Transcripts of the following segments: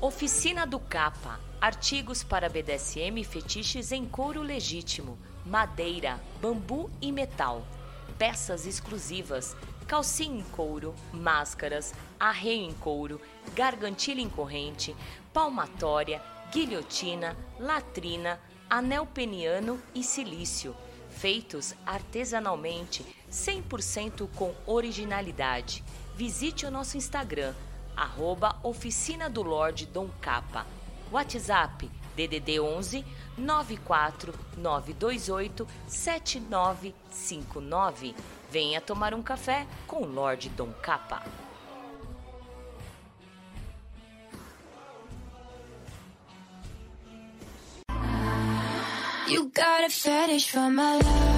Oficina do Capa. Artigos para BDSM e fetiches em couro legítimo, madeira, bambu e metal. Peças exclusivas, calcinha em couro, máscaras, arreio em couro, gargantilha em corrente, palmatória, guilhotina, latrina, anel peniano e silício, feitos artesanalmente, 100% com originalidade. Visite o nosso Instagram, arroba Oficina do Lorde Dom Capa. WhatsApp DDD 11 94 928 7959. Venha tomar um café com o Lorde Dom Capa. You got a fetish for my love.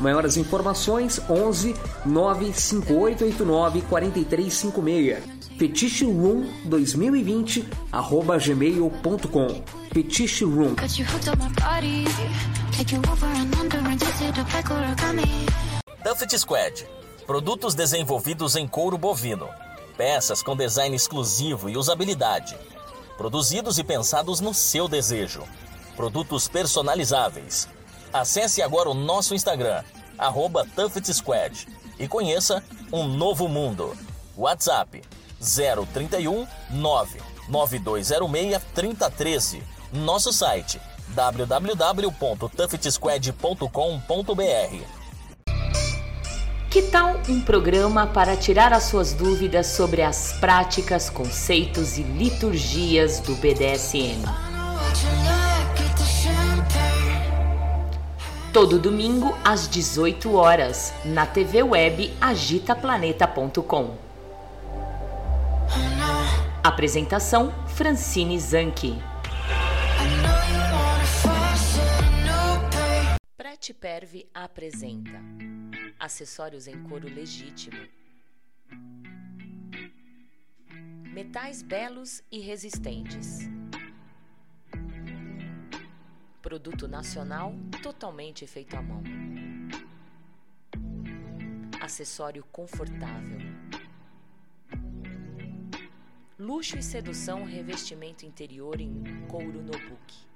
Maiores informações 11 95889 4356. Fetiche Room 2020 arroba gmail.com. Fetiche Room. Got you hooked on my body. Take you over and under and twist it up like origami. Tuffet Squad. Produtos desenvolvidos em couro bovino. Peças com design exclusivo e usabilidade. Produzidos e pensados no seu desejo. Produtos personalizáveis. Acesse agora o nosso Instagram, arroba Squad, e conheça um novo mundo. WhatsApp 031 99206 3013. Nosso site www.tuffetsquad.com.br. Que tal um programa para tirar as suas dúvidas sobre as práticas, conceitos e liturgias do BDSM? Todo domingo às 18 horas na TV web agitaplaneta.com. Apresentação Francine Zanke. Prete Perve apresenta Acessórios em couro legítimo. Metais belos e resistentes. Produto nacional totalmente feito à mão. Acessório confortável. Luxo e sedução revestimento interior em couro nobuki.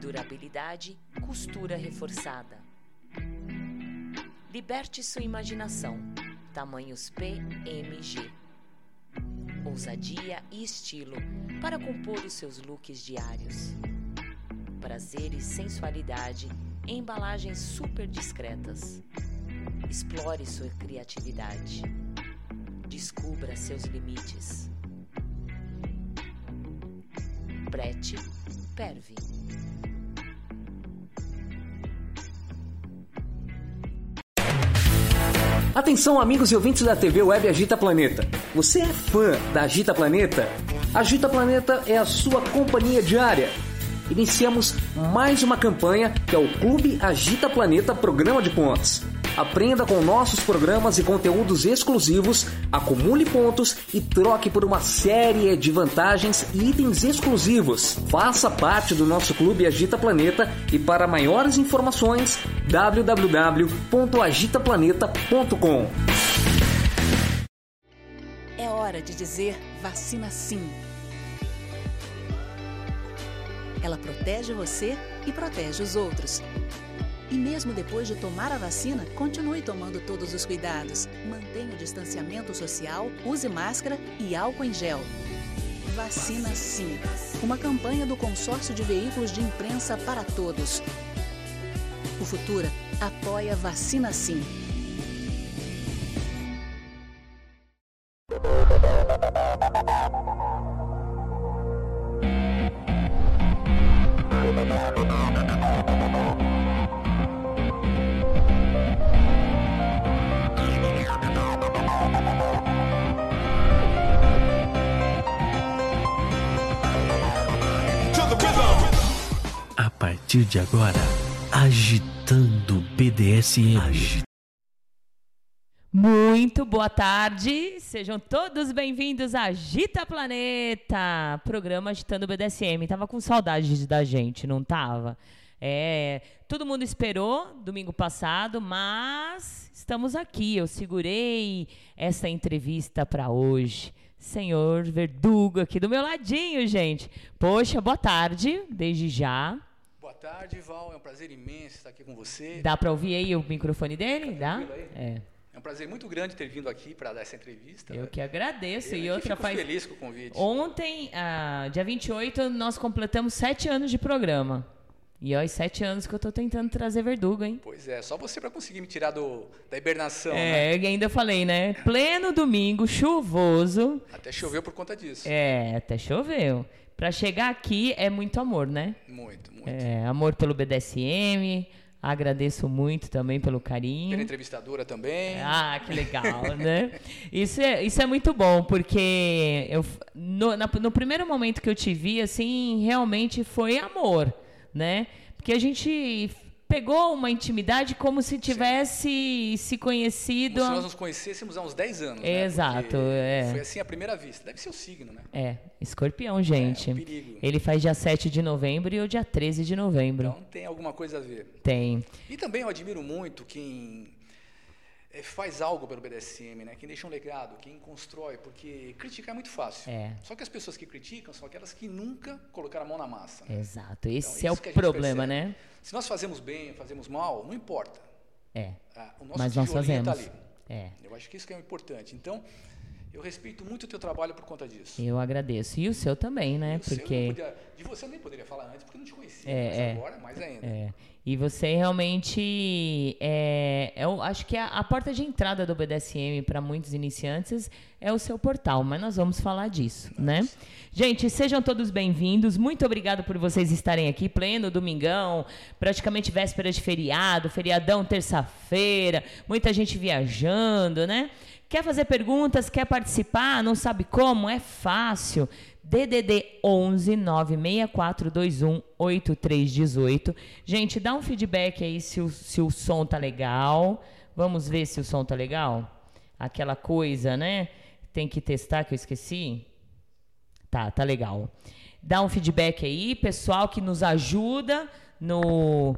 Durabilidade, costura reforçada. Liberte sua imaginação. Tamanhos PMG. Ousadia e estilo para compor os seus looks diários. Prazer e sensualidade em embalagens super discretas. Explore sua criatividade. Descubra seus limites. Prete Perve. Atenção, amigos e ouvintes da TV Web Agita Planeta. Você é fã da Agita Planeta? Agita Planeta é a sua companhia diária. Iniciamos mais uma campanha que é o Clube Agita Planeta Programa de Pontos. Aprenda com nossos programas e conteúdos exclusivos, acumule pontos e troque por uma série de vantagens e itens exclusivos. Faça parte do nosso Clube Agita Planeta e para maiores informações www.agitaplaneta.com. É hora de dizer vacina sim. Ela protege você e protege os outros. E mesmo depois de tomar a vacina, continue tomando todos os cuidados. Mantenha o distanciamento social, use máscara e álcool em gel. Vacina Sim. Uma campanha do Consórcio de Veículos de Imprensa para Todos. O Futura apoia Vacina Sim. Partir de agora, agitando BDSM. Muito boa tarde, sejam todos bem-vindos a Agita Planeta, programa Agitando BDSM. Tava com saudade da gente, não tava? É, todo mundo esperou domingo passado, mas estamos aqui. Eu segurei essa entrevista para hoje. Senhor Verdugo aqui do meu ladinho, gente. Poxa, boa tarde, desde já. Boa tarde, Val. É um prazer imenso estar aqui com você. Dá para ouvir aí o microfone dele? Tá Dá? É. É um prazer muito grande ter vindo aqui para dar essa entrevista. Eu que agradeço. Eu e outra fico faz. feliz com o convite. Ontem, ah, dia 28, nós completamos sete anos de programa. E olha, sete anos que eu tô tentando trazer Verdugo, hein? Pois é, só você para conseguir me tirar do, da hibernação. É, né? ainda falei, né? Pleno domingo, chuvoso. Até choveu por conta disso. É, até choveu. Pra chegar aqui é muito amor, né? Muito, muito. É, amor pelo BDSM. Agradeço muito também pelo carinho. Pela entrevistadora também. Ah, que legal, né? Isso é, isso é muito bom, porque eu, no, na- no primeiro momento que eu te vi, assim, realmente foi amor, né? Porque a gente pegou uma intimidade como se tivesse se conhecido. Como se nós nos conhecêssemos há uns 10 anos. né? Exato, é. Foi assim à primeira vista. Deve ser o signo, né? É, escorpião, gente. É, um perigo. Ele faz dia 7 de novembro e eu dia 13 de novembro. Então tem alguma coisa a ver. Tem. E também eu admiro muito quem faz algo pelo BDSM, né? Quem deixa um legado, quem constrói, porque criticar é muito fácil. É. Só que as pessoas que criticam são aquelas que nunca colocaram a mão na massa. né? Exato. Esse Então, é o problema, percebe. né? Se nós fazemos bem, fazemos mal, não importa. É. Ah, o nosso Mas nós tá fazemos. ali. É. Eu acho que isso que é importante. Então, eu respeito muito o teu trabalho por conta disso. Eu agradeço. E o seu também, né? E Porque. podia- de você eu nem poderia falar antes, porque eu não te conhecia. É, mas é. agora, mais ainda. É. E você realmente é, eu acho que a, a porta de entrada do BDSM para muitos iniciantes é o seu portal, mas nós vamos falar disso, né? Gente, sejam todos bem-vindos. Muito obrigado por vocês estarem aqui pleno domingão, praticamente véspera de feriado, feriadão terça-feira, muita gente viajando, né? Quer fazer perguntas, quer participar, não sabe como? É fácil. DDD 11 96421 8318. Gente, dá um feedback aí se o, se o som tá legal. Vamos ver se o som tá legal? Aquela coisa, né? Tem que testar que eu esqueci. Tá, tá legal. Dá um feedback aí, pessoal que nos ajuda no,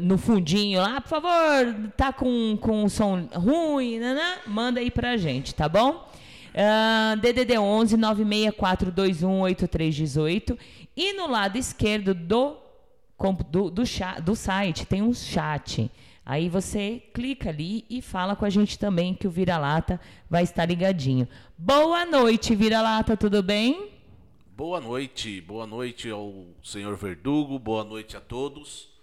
no fundinho lá, por favor, tá com, com som ruim, né, né? manda aí pra gente, tá bom? Ah, DDD 11 96421 8318 e no lado esquerdo do, do, do, cha- do site tem um chat. Aí você clica ali e fala com a gente também que o Vira-Lata vai estar ligadinho. Boa noite, Vira-Lata, tudo bem? Boa noite, boa noite ao senhor Verdugo, boa noite a todos.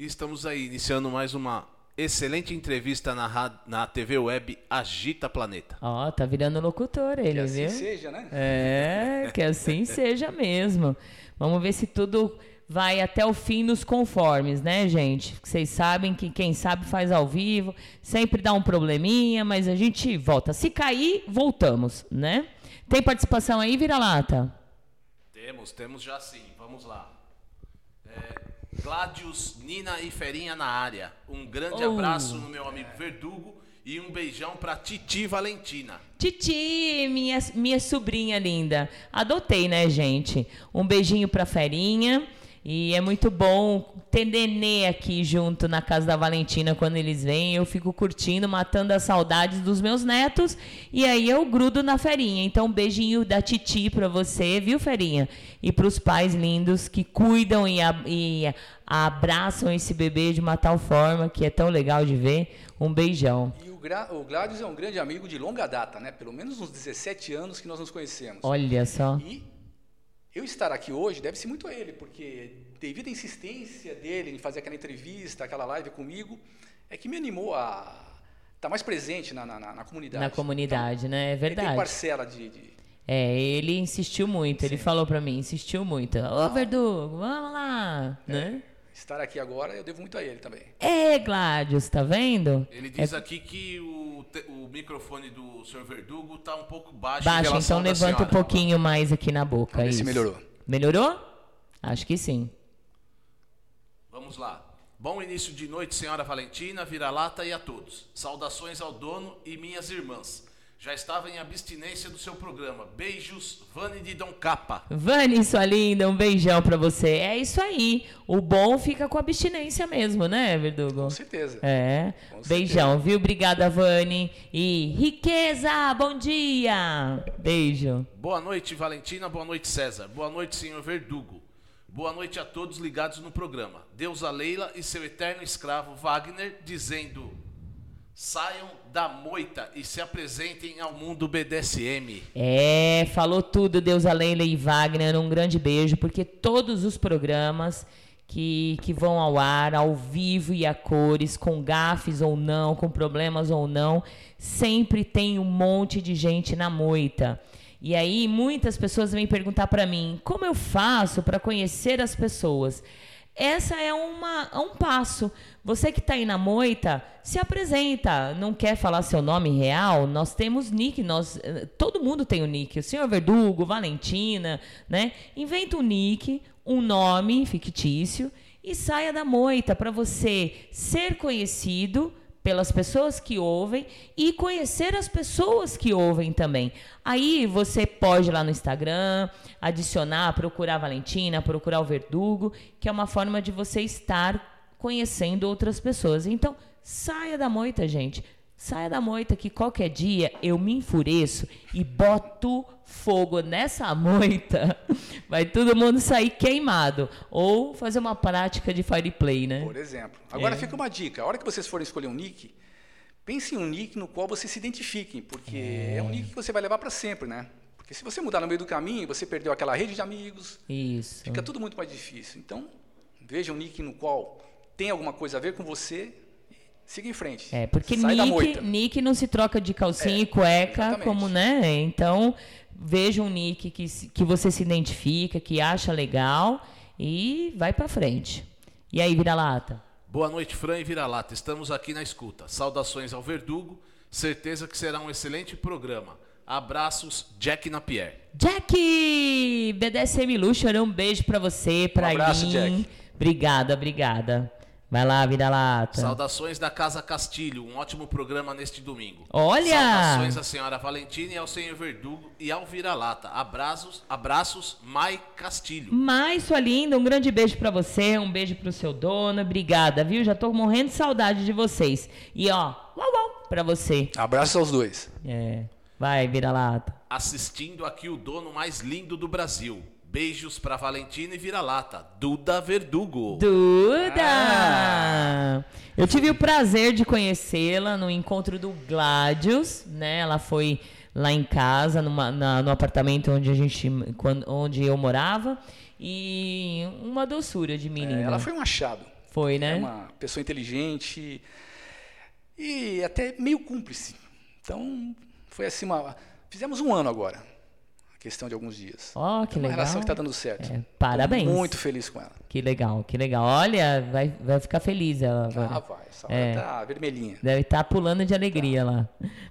E estamos aí iniciando mais uma excelente entrevista na, na TV web Agita Planeta. Ó, tá virando locutor ele, Que assim viu? seja, né? É, que assim seja mesmo. Vamos ver se tudo vai até o fim nos conformes, né, gente? Vocês sabem que quem sabe faz ao vivo, sempre dá um probleminha, mas a gente volta. Se cair, voltamos, né? Tem participação aí, vira-lata? Temos, temos já sim, vamos lá. Gladius, Nina e Ferinha na área. Um grande Oh. abraço no meu amigo Verdugo e um beijão pra Titi Valentina. Titi, minha, minha sobrinha linda. Adotei, né, gente? Um beijinho pra Ferinha. E é muito bom ter nenê aqui junto na casa da Valentina quando eles vêm. Eu fico curtindo, matando as saudades dos meus netos. E aí eu grudo na Ferinha. Então, um beijinho da Titi pra você, viu, Ferinha? E pros pais lindos que cuidam e, a- e abraçam esse bebê de uma tal forma que é tão legal de ver. Um beijão. E o, Gra o Gladius é um grande amigo de longa data, né? Pelo menos uns 17 anos que nós nos conhecemos. Olha só. E eu estar aqui hoje deve-se muito a ele, porque devido à insistência dele em fazer aquela entrevista, aquela live comigo, é que me animou a estar mais presente na, na, na- na comunidade. Na comunidade, né? É Então, ele tem verdade. parcela de, de- É, ele insistiu muito, ele falou pra mim, insistiu muito. Ô, Verdugo, vamos lá, né? estar aqui agora, eu devo muito a ele também. É, Gladius, tá vendo? Ele diz aqui que o, te- o microfone do senhor Verdugo tá um pouco baixo, relação então levanta um pouquinho mais aqui na boca. Isso. melhorou. Melhorou? Acho que sim. Vamos lá. Bom início de noite, senhora Valentina, vira-lata e a todos. Saudações ao dono e minhas irmãs. Já estava em abstinência do seu programa. Beijos, Vani de Dom Capa. Vani, sua linda, um beijão pra você. É isso aí. O bom fica com abstinência mesmo, né, Verdugo? Com certeza. É. Com Beijão, viu? Obrigada, Vani. E riqueza, bom dia. Beijo. Boa noite, Valentina. Boa noite, César. Boa noite, senhor Verdugo. Boa noite a todos ligados no programa. Deus a Leila e seu eterno escravo Wagner dizendo: saiam da moita e se apresentem ao mundo BDSM. É, falou tudo, Deus a Leila e Wagner. Um grande beijo, porque todos os programas que, que vão ao ar, ao vivo e a cores, com gafes ou não, com problemas ou não, sempre tem um monte de gente na moita. E aí muitas pessoas vêm perguntar para mim, como eu faço para conhecer as pessoas? Essa é uma, um passo. Você que está aí na moita, se apresenta. Não quer falar seu nome real? Nós temos nick, nós, eh, todo mundo tem o nick. O senhor Verdugo, Valentina, né? Inventa um nick, um nome fictício e saia da moita para você ser conhecido pelas pessoas que ouvem e conhecer as pessoas que ouvem também. Aí você pode ir lá no Instagram, adicionar, procurar a Valentina, procurar o Verdugo, que é uma forma de você estar conhecendo outras pessoas. Então, saia da moita, gente. Saia da moita que qualquer dia eu me enfureço e boto fogo nessa moita. Vai todo mundo sair queimado. Ou fazer uma prática de fireplay, né? Por exemplo. Agora É. fica uma dica. A hora que vocês forem escolher um nick, pense em um nick no qual vocês se identifiquem, porque é, um nick que você vai levar para sempre, né? Porque se você mudar no meio do caminho, você perdeu aquela rede de amigos, Isso. fica tudo muito mais difícil. Então, veja um nick no qual tem alguma coisa a ver com você siga em frente. É, porque nick, nick não se troca de calcinha É, e cueca, exatamente. como, né? Então, veja um nick que, que você se identifica, que acha legal e vai pra frente. E aí, vira-lata? Boa noite, Fran e Vira-Lata. Estamos aqui na escuta. Saudações ao Verdugo. Certeza que será um excelente programa. Abraços, Jack Napier. Jack! BDSM Luxor, um beijo pra você, pra Um abraço, Aileen. Jack. Obrigada, obrigada. Vai lá, vira-lata. Saudações da Casa Castilho. Um ótimo programa neste domingo. Olha! Saudações à senhora Valentina e ao senhor Verdugo e ao Vira-Lata. Abraços, abraços, Mai Castilho. Mai, sua linda, um grande beijo pra você, um beijo pro seu dono, obrigada, viu? Já tô morrendo de saudade de vocês. E ó, uau, uau, pra você. Abraços aos dois. É, vai, vira-lata. Assistindo aqui o dono mais lindo do Brasil. Beijos pra Valentina e Vira-Lata. Duda Verdugo. Duda! Ah. Eu tive o prazer de conhecê-la no encontro do Gladius, né? Ela foi lá em casa, numa- na- no apartamento onde a gente, quando, onde eu morava, e uma doçura de menina. É, ela foi um achado. Foi, né? É uma pessoa inteligente e até meio cúmplice. Então, foi assim uma. Fizemos um ano agora. Questão de alguns dias. Ó, que É uma legal. relação que está dando certo. É, parabéns. Tô muito feliz com ela. Que legal, que legal. Olha, vai, vai ficar feliz ela agora. Ah, vai. Essa hora É. tá vermelhinha. Deve estar pulando de alegria lá.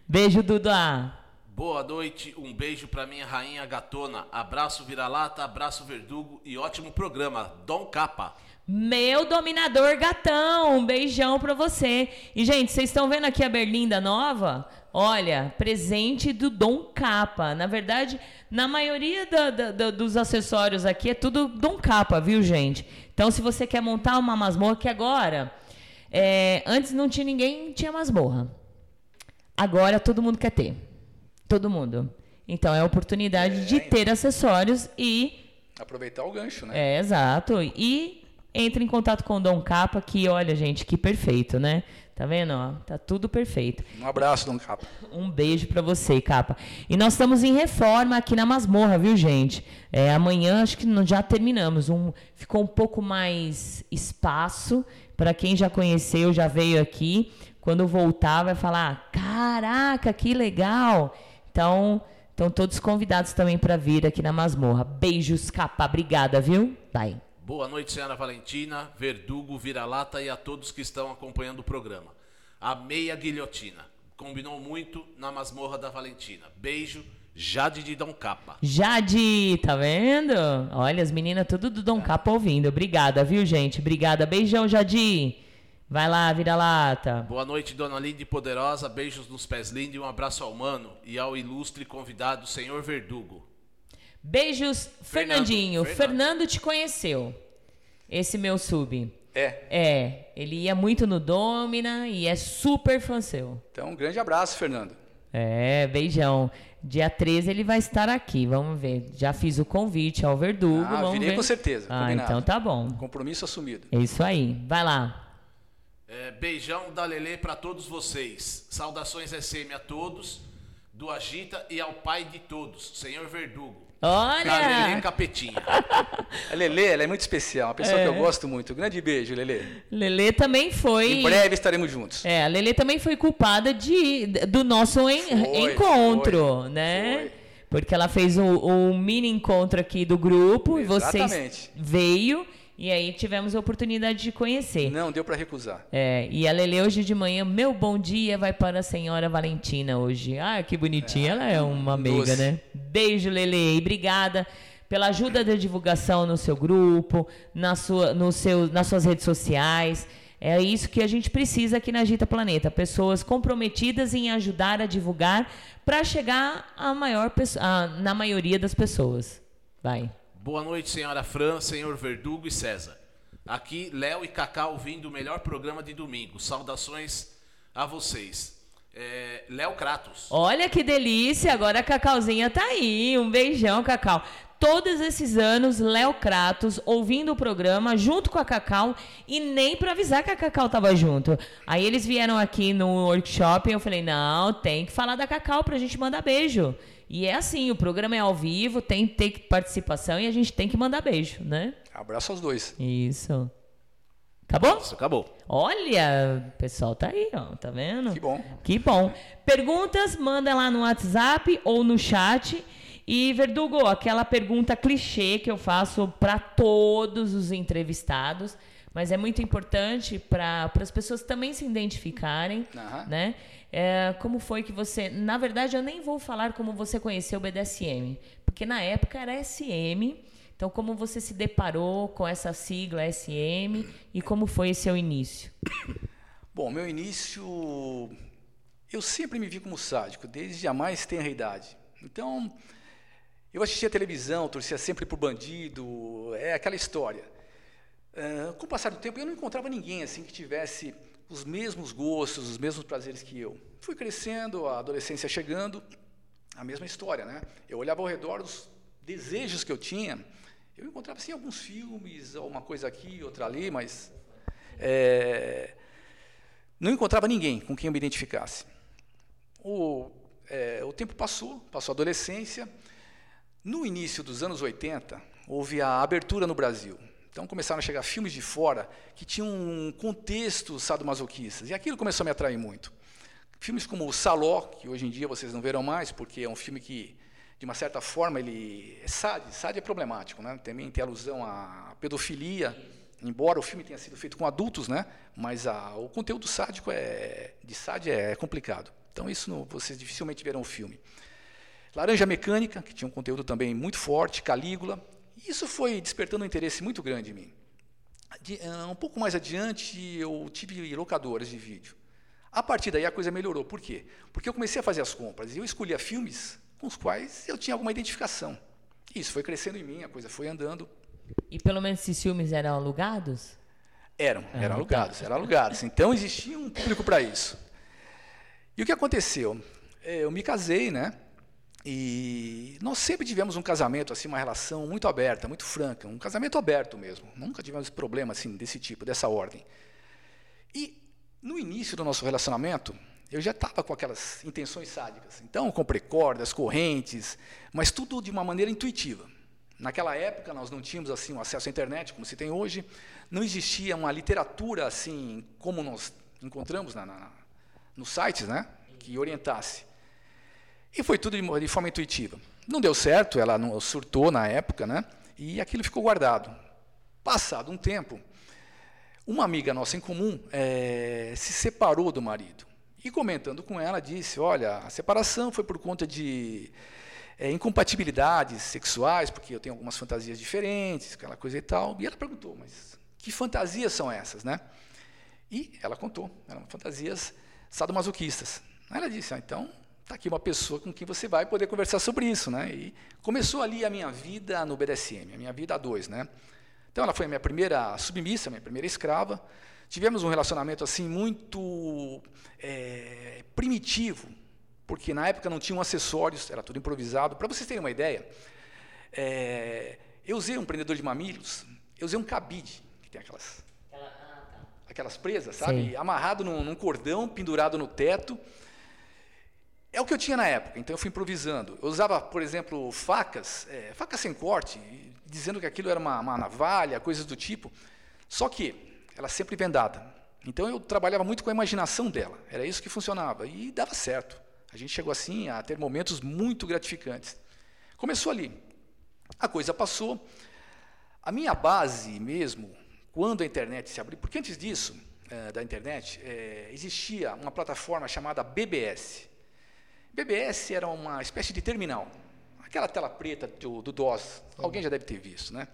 Beijo, Duda. Boa noite, um beijo pra minha rainha gatona. Abraço Vira-Lata, abraço Verdugo e ótimo programa. Dom Capa. Meu dominador gatão, um beijão pra você. E, gente, vocês estão vendo aqui a berlinda nova? Olha, presente do Dom Capa. Na verdade, na maioria da- da- da- dos acessórios aqui é tudo Dom Capa, viu, gente? Então, se você quer montar uma masmorra, que agora, é, antes não tinha ninguém, tinha masmorra. Agora todo mundo quer ter. Todo mundo. Então, é a oportunidade de ter acessórios e Aproveitar o gancho, né? é, exato. E entre em contato com o Dom Capa, que olha, gente, que perfeito, né? Tá vendo? ó? Tá tudo perfeito. Um abraço, Dom Capa. Um beijo pra você, Capa. E nós estamos em reforma aqui na Masmorra, viu, gente? É, amanhã acho que já terminamos. Um, ficou um pouco mais espaço. Pra quem já conheceu, já veio aqui. Quando voltar, vai falar: Caraca, que legal! Então, estão todos convidados também pra vir aqui na Masmorra. Beijos, Capa. Obrigada, viu? Vai. Boa noite, senhora Valentina, Verdugo, Vira-Lata e a todos que estão acompanhando o programa. A meia guilhotina. Combinou muito na masmorra da Valentina. Beijo Jade de Dom Capa. Jade, tá vendo? Olha, as meninas tudo do Dom Capa ouvindo. Obrigada, viu, gente? Obrigada. Beijão, Jade. Vai lá, vira lata. Boa noite, dona Linda e Poderosa. Beijos nos pés lindos e um abraço ao mano e ao ilustre convidado, senhor Verdugo. Beijos, Fernandinho. Fernando. Fernando te conheceu. Esse meu sub. É. É, ele ia muito no Domina e é super fã seu. Então, um grande abraço, Fernando. É, beijão. Dia 13 ele vai estar aqui, vamos ver. Já fiz o convite ao Verdugo. Ah, vamos virei ver. com certeza, Ah, combinado. então tá bom. Compromisso assumido. É isso aí. Vai lá. É, beijão da Lelê pra todos vocês. Saudações SM a todos, do Agita e ao pai de todos, senhor Verdugo. Da Lelê Olha! Capetinha. A Lelê, ela é muito especial, uma pessoa que eu gosto muito. Grande beijo, Lelê. Lelê também foi. Em breve estaremos juntos. É, a Lelê também foi culpada de, do nosso en- Foi, encontro, foi, né? foi. Porque ela fez o, o mini encontro aqui do grupo e vocês Exatamente. veio e aí tivemos a oportunidade de conhecer. Não deu para recusar. É, e a Lele hoje de manhã, meu bom dia vai para a senhora Valentina hoje. Ah, que bonitinha, ela é uma meiga, doce. né? Beijo, Lele, e obrigada pela ajuda da divulgação no seu grupo, na sua, no seu, nas suas redes sociais. É isso que a gente precisa aqui na Agita Planeta. Pessoas comprometidas em ajudar a divulgar para chegar a maior, a- na maioria das pessoas. Vai. Boa noite, senhora Fran, senhor Verdugo e César. Aqui, Léo e Cacá ouvindo o melhor programa de domingo. Saudações a vocês. É, Léo Kratos. Olha que delícia, agora a Cacauzinha tá aí. Um beijão, Cacau. Todos esses anos, Léo Kratos ouvindo o programa junto com a Cacau e nem pra avisar que a Cacau tava junto. Aí eles vieram aqui no workshop e eu falei: não, tem que falar da Cacau pra gente mandar beijo. E é assim: o programa é ao vivo, tem que ter participação e a gente tem que mandar beijo, né? Abraço aos dois. Isso. Acabou? Isso, acabou. Olha, o pessoal tá aí, ó, tá vendo? Que bom. Que bom. Perguntas, manda lá no WhatsApp ou no chat. E, Verdugo, aquela pergunta clichê que eu faço para todos os entrevistados, mas é muito importante para as pessoas também se identificarem, né? É, como foi que você... Na verdade, eu nem vou falar como você conheceu o BDSM, porque na época era SM, então como você se deparou com essa sigla SM e como foi seu início? Bom, meu início. Eu sempre me vi como sádico, desde a mais tenra idade. Então, eu assistia televisão, torcia sempre por bandido, é aquela história. Ah, com o passar do tempo, eu não encontrava ninguém assim que tivesse os mesmos gostos, os mesmos prazeres que eu. Fui crescendo, a adolescência chegando, a mesma história, né? Eu olhava ao redor dos desejos que eu tinha, eu encontrava assim alguns filmes, uma coisa aqui, outra ali, mas é, não encontrava ninguém com quem eu me identificasse. O, é, o tempo passou, passou a adolescência. No início dos anos 80, houve a abertura no Brasil. Então começaram a chegar filmes de fora que tinham um contexto sadomasoquistas, e aquilo começou a me atrair muito. Filmes como o Saló, que hoje em dia vocês não verão mais, porque é um filme que, de uma certa forma, ele é SAD. SAD é problemático, né? também tem alusão à pedofilia, embora o filme tenha sido feito com adultos, né? mas a, o conteúdo sádico é, de SAD é complicado. Então isso não- vocês dificilmente verão o filme. Laranja Mecânica, que tinha um conteúdo também muito forte, Calígula. Isso foi despertando um interesse muito grande em mim. De- ah, um pouco mais adiante, eu tive locadoras de vídeo. A partir daí a coisa melhorou. Por quê? Porque eu comecei a fazer as compras e eu escolhia filmes com os quais eu tinha alguma identificação. Isso foi crescendo em mim, a coisa foi andando. E pelo menos esses filmes eram alugados? Eram, eram alugados, eram alugados. Então existia um público para isso. E o que aconteceu? Eh, Eu me casei, né? E nós sempre tivemos um casamento, assim, uma relação muito aberta, muito franca, um casamento aberto mesmo. Nunca tivemos problema assim desse tipo, dessa ordem. E no início do nosso relacionamento, eu já estava com aquelas intenções sádicas. Então, comprei cordas, correntes, mas tudo de uma maneira intuitiva. Naquela época, nós não tínhamos assim um acesso à internet como se tem hoje. Não existia uma literatura assim como nós encontramos na, na, nos sites, né, que orientasse. E foi tudo de, forma intuitiva. Não deu certo, ela não surtou na época, né? E aquilo ficou guardado. Passado um tempo, uma amiga nossa em comum eh, se separou do marido. E comentando com ela, disse: Olha, a separação foi por conta de é, incompatibilidades sexuais, porque eu tenho algumas fantasias diferentes, aquela coisa e tal. E ela perguntou, mas que fantasias são essas, né? E ela contou, eram fantasias sadomasoquistas. Ela disse, ah, então está aqui uma pessoa com quem você vai poder conversar sobre isso, né? E começou ali a minha vida no BDSM, a minha vida a dois, né? Então ela foi a minha primeira submissa, a minha primeira escrava. Tivemos um relacionamento assim muito é, primitivo, porque na época não tinham acessórios, era tudo improvisado. Para vocês terem uma ideia, é, eu usei um prendedor de mamilos, eu usei um cabide, que tem aquelas, aquelas presas, sabe? Sim. Amarrado num, num cordão, pendurado no teto. É o que eu tinha na época, então eu fui improvisando. Eu usava, por exemplo, facas, é, facas sem corte, dizendo que aquilo era uma, uma navalha, coisas do tipo. Só que ela sempre vendada. Então eu trabalhava muito com a imaginação dela. Era isso que funcionava e dava certo. A gente chegou assim a ter momentos muito gratificantes. Começou ali. A coisa passou. A minha base mesmo, quando a internet se abriu, porque antes disso, eh, da internet, eh, existia uma plataforma chamada BBS. BBS era uma espécie de terminal. Aquela tela preta do, do DOS, alguém já deve ter visto, né?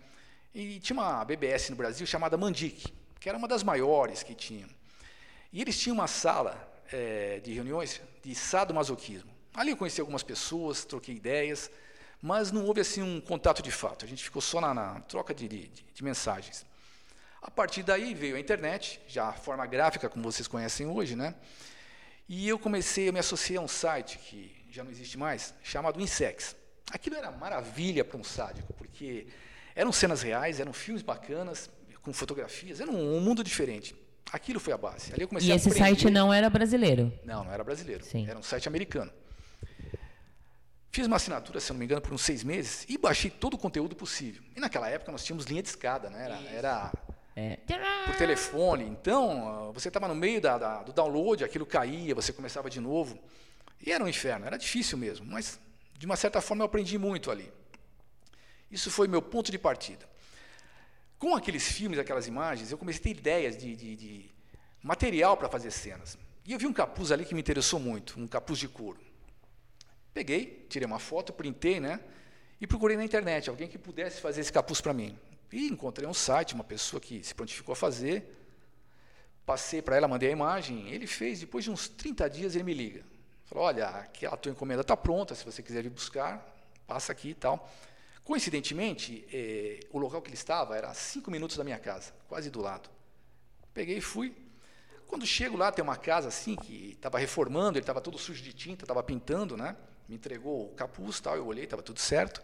E tinha uma BBS no Brasil chamada Mandic, que era uma das maiores que tinham. E eles tinham uma sala eh, de reuniões de sadomasoquismo. Ali eu conheci algumas pessoas, troquei ideias, mas não houve assim um contato de fato. A gente ficou só na, na troca de, de, de mensagens. A partir daí veio a internet, já a forma gráfica, como vocês conhecem hoje, né? E eu comecei, eu me associei a um site que já não existe mais, chamado Insex. Aquilo era maravilha para um sádico, porque eram cenas reais, eram filmes bacanas, com fotografias, era um, um mundo diferente. Aquilo foi a base. Ali eu comecei E esse site não era brasileiro. Não, não era brasileiro. Sim. Era um site americano. Fiz uma assinatura, se não me engano, por uns seis meses e baixei todo o conteúdo possível. E naquela época nós tínhamos linha de escada, né? Era, era É. por telefone. Então, você estava no meio da, da- do download, aquilo caía, você começava de novo. E era um inferno, era difícil mesmo, mas de uma certa forma eu aprendi muito ali. Isso foi meu ponto de partida. Com aqueles filmes, aquelas imagens, eu comecei a ter ideias de, de- de material para fazer cenas. E eu vi um capuz ali que me interessou muito, um capuz de couro. Peguei, tirei uma foto, printei, né? E procurei na internet alguém que pudesse fazer esse capuz para mim. E encontrei um site, uma pessoa que se prontificou a fazer. Passei para ela, mandei a imagem. Ele fez, depois de uns 30 dias, ele me liga. Falou: Olha, aquela tua encomenda está pronta, se você quiser vir buscar, passa aqui e tal. Coincidentemente, eh, o local que ele estava era a cinco minutos da minha casa, quase do lado. Peguei e fui. Quando chego lá, tem uma casa assim que estava reformando, ele estava todo sujo de tinta, estava pintando, né? Me entregou o capuz, tal, eu olhei, estava tudo certo.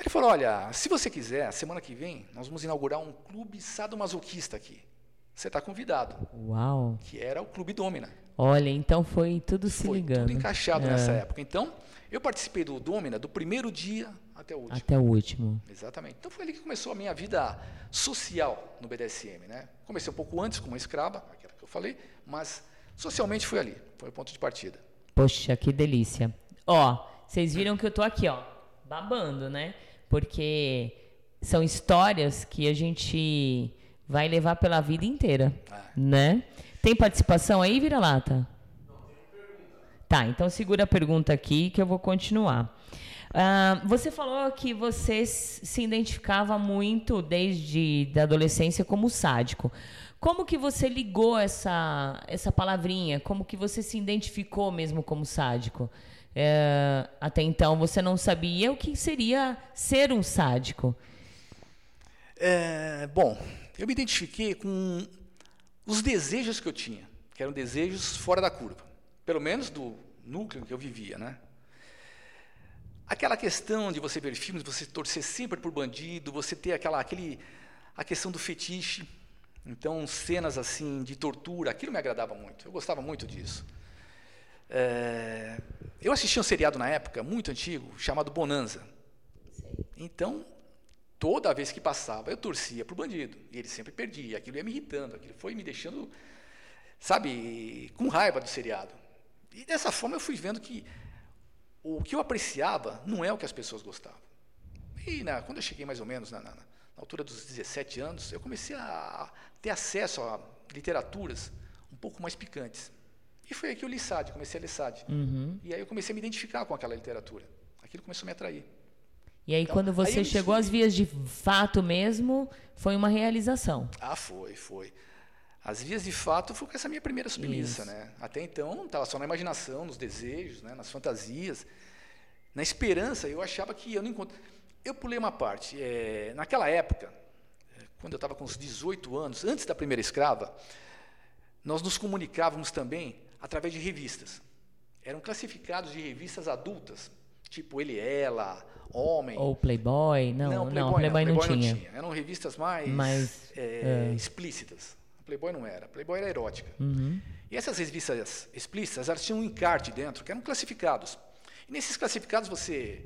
Ele falou: "Olha, se você quiser, semana que vem nós vamos inaugurar um clube sadomasoquista aqui. Você está convidado." Uau. Que era o Clube Domina. Olha, então foi tudo se Foi ligando. tudo encaixado É. nessa época. Então, eu participei do Domina do primeiro dia até o último. Até o último. Exatamente. Então foi ali que começou a minha vida social no BDSM, né? Comecei um pouco antes com uma escrava, aquela que eu falei, mas socialmente foi ali, foi o ponto de partida. Poxa, que delícia. Ó, vocês viram que eu tô aqui, ó, babando, né? Porque são histórias que a gente vai levar pela vida inteira, né? Tem participação aí, Vira-Lata? Tá, então segura a pergunta aqui que eu vou continuar. Ah, você falou que você se identificava muito desde da adolescência como sádico. Como que você ligou essa, essa palavrinha? Como que você se identificou mesmo como sádico? É, até então você não sabia o que seria ser um sádico. É, bom, eu me identifiquei com os desejos que eu tinha, que eram desejos fora da curva, pelo menos do núcleo que eu vivia, né? Aquela questão de você ver filmes, você torcer sempre por bandido, você ter aquela, aquele, a questão do fetiche, então cenas assim de tortura, aquilo me agradava muito, eu gostava muito disso. É, eu assisti um seriado na época, muito antigo, chamado Bonanza. Então, toda vez que passava, eu torcia para o bandido. E ele sempre perdia. Aquilo ia me irritando. Aquilo foi me deixando, sabe, com raiva do seriado. E dessa forma eu fui vendo que o que eu apreciava não é o que as pessoas gostavam. E na, quando eu cheguei mais ou menos na, na- na altura dos 17 anos, eu comecei a ter acesso a literaturas um pouco mais picantes. E foi aí que eu li SAD, comecei a ler SAD. E aí eu comecei a me identificar com aquela literatura. Aquilo começou a me atrair. E aí, Então, quando aí você eu chegou às vias de fato mesmo, foi uma realização. Ah, foi, foi. As vias de fato foi com essa minha primeira submissa, Isso. né? Até então, estava só na imaginação, nos desejos, né? nas fantasias. Na esperança, eu achava que eu não encontro. Eu pulei uma parte. É, naquela época, é, quando eu estava com uns 18 anos, antes da primeira escrava, nós nos comunicávamos também através de revistas. Eram classificados de revistas adultas, tipo Ele Ela, Homem. Ou Playboy? Não, não, Playboy, não, tinha. Eram revistas mais, Mais, é, é. explícitas. Playboy não era. Playboy era erótica. Uhum. E essas revistas explícitas, elas tinham um encarte dentro, que eram classificados. E nesses classificados você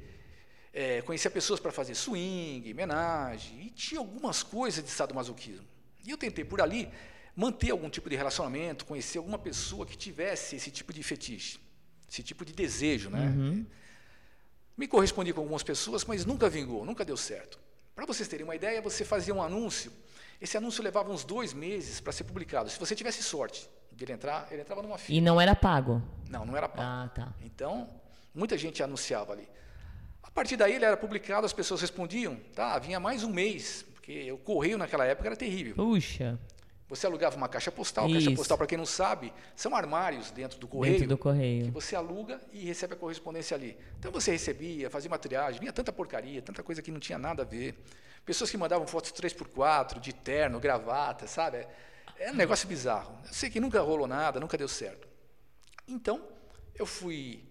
é, conhecia pessoas para fazer swing, homenagem, e tinha algumas coisas de sadomasoquismo. E eu tentei, por ali, manter algum tipo de relacionamento, conhecer alguma pessoa que tivesse esse tipo de fetiche, esse tipo de desejo, né? Uhum. Me correspondi com algumas pessoas, mas nunca vingou, nunca deu certo. Para vocês terem uma ideia, você fazia um anúncio. Esse anúncio levava uns dois meses para ser publicado. Se você tivesse sorte de ele entrar, ele entrava numa fila. E não era pago. Não, não era pago. Ah, tá. Então, muita gente anunciava ali. A partir daí ele era publicado, as pessoas respondiam, tá, vinha mais um mês, porque o correio naquela época era terrível. Puxa, Você alugava uma caixa postal, caixa Isso. postal, para quem não sabe, são armários dentro do correio. dentro do que correio. você aluga e recebe a correspondência ali. Então você recebia, fazia uma triagem, vinha tanta porcaria, tanta coisa que não tinha nada a ver. Pessoas que mandavam fotos 3x4, de terno, gravata, sabe? É, é um negócio bizarro. Eu sei que nunca rolou nada, nunca deu certo. Então, eu fui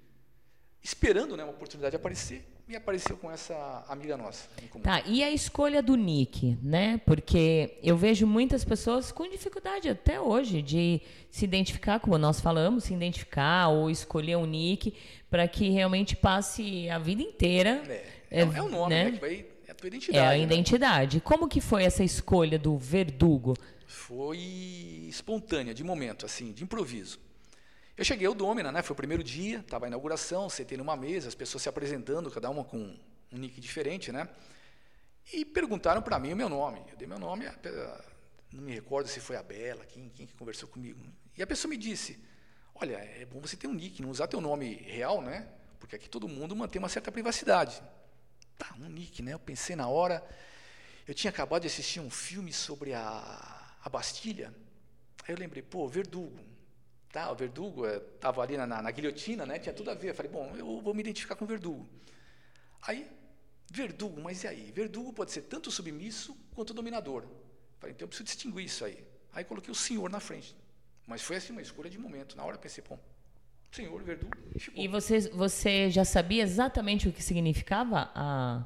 esperando né, uma oportunidade aparecer e apareceu com essa amiga nossa. Tá, e a escolha do nick, né? Porque eu vejo muitas pessoas com dificuldade até hoje de se identificar, como nós falamos, se identificar ou escolher um nick para que realmente passe a vida inteira. É, é, é o nome, né? que vai, é a tua É identidade. a né? identidade. Como que foi essa escolha do verdugo? Foi espontânea, de momento, assim, de improviso. Eu cheguei ao Domina, né? Foi o primeiro dia, estava a inauguração, sentei numa mesa, as pessoas se apresentando, cada uma com um nick diferente, né? E perguntaram para mim o meu nome. Eu dei meu nome, não me recordo se foi a Bela, quem, quem que conversou comigo. E a pessoa me disse: Olha, é bom você ter um nick, não usar teu nome real, né? Porque aqui todo mundo mantém uma certa privacidade. Tá, um nick, né? Eu pensei na hora. Eu tinha acabado de assistir um filme sobre a, a Bastilha. Aí eu lembrei, pô, Verdugo. Tá, o Verdugo estava ali na, na, na guilhotina, né? Tinha tudo a ver. Eu falei, bom, eu vou me identificar com o Verdugo. Aí, Verdugo, mas e aí? Verdugo pode ser tanto submisso quanto dominador. Eu falei, então eu preciso distinguir isso aí. Aí coloquei o senhor na frente. Mas foi assim uma escolha de momento. Na hora eu pensei, bom, senhor, Verdugo, e ficou. E você, você já sabia exatamente o que significava a,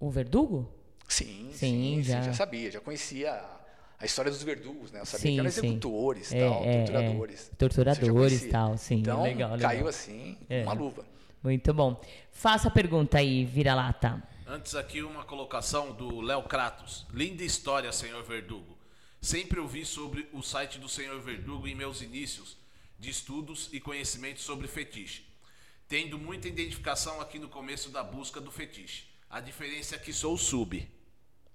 o verdugo? Sim, Sim, sim, já. já. já sabia, já conhecia a, história dos verdugos, né? Eu sabia Sim, que eram executores, É, tal, é, é. torturadores. Já Torturadores, tal, sim, Então, legal, legal. caiu assim, É. uma luva. Muito bom. Faça a pergunta aí, vira-lata. Antes aqui uma colocação do Léo Kratos. Linda história, senhor Verdugo. Sempre ouvi sobre o site do senhor Verdugo em meus inícios de estudos e conhecimentos sobre fetiche. Tendo muita identificação aqui no começo da busca do fetiche. A diferença é que sou sub.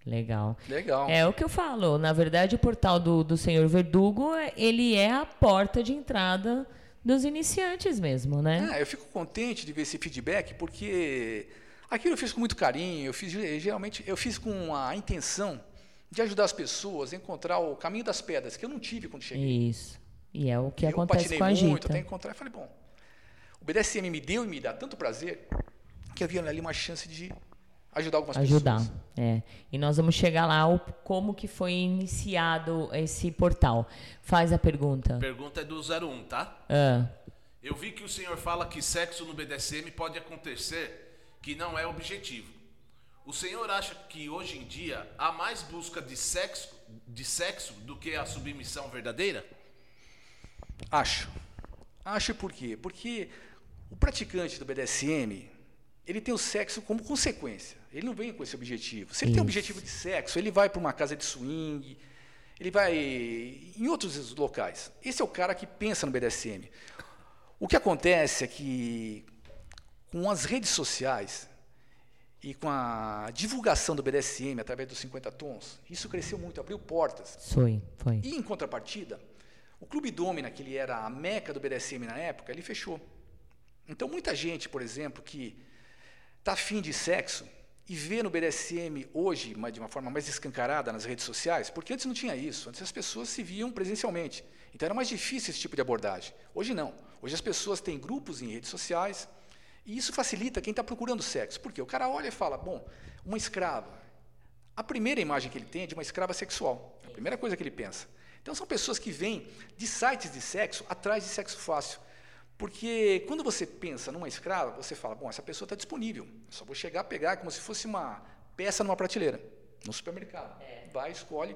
Legal. Legal. É o que eu falo. Na verdade, o portal do, do Senhor Verdugo, é- ele é a porta de entrada dos iniciantes mesmo, né? Ah, eu fico contente de ver esse feedback, porque aquilo eu fiz com muito carinho, eu fiz geralmente eu fiz com a intenção de ajudar as pessoas a encontrar o caminho das pedras, que eu não tive quando cheguei. Isso. E é o que eu acontece com a muito Gita. até encontrar. Eu falei, bom, o BDSM me deu e me dá tanto prazer que havia ali uma chance de ajudar algumas Ajudar. pessoas. É. E nós vamos chegar lá o, como que foi iniciado esse portal. Faz a pergunta. Pergunta é do 01, tá? Ah, Eu vi que o senhor fala que sexo no BDSM pode acontecer, que não é objetivo. O senhor acha que hoje em dia há mais busca de sexo, de sexo do que a submissão verdadeira? Acho. Acho por quê? Porque o praticante do BDSM, ele tem o sexo como consequência. Ele não vem com esse objetivo. Se ele tem Isso. objetivo de sexo, ele vai para uma casa de swing, ele vai em outros locais. Esse é o cara que pensa no BDSM. O que acontece é que com as redes sociais e com a divulgação do BDSM através dos 50 tons, isso cresceu muito, abriu portas. foi, foi. E em contrapartida, o Clube Domina, que ele era a meca do BDSM na época, ele fechou. Então muita gente, por exemplo, que tá afim de sexo e vê no BDSM hoje, de uma forma mais escancarada nas redes sociais, porque antes não tinha isso, antes as pessoas se viam presencialmente. Então era mais difícil esse tipo de abordagem. Hoje não. Hoje as pessoas têm grupos em redes sociais e isso facilita quem está procurando sexo. Porque o cara olha e fala: bom, uma escrava. A primeira imagem que ele tem é de uma escrava sexual. A primeira coisa que ele pensa. Então são pessoas que vêm de sites de sexo atrás de sexo fácil. Porque quando você pensa numa escrava, você fala: bom, essa pessoa está disponível. Só vou chegar, pegar como se fosse uma peça numa prateleira, no supermercado. Vai, escolhe.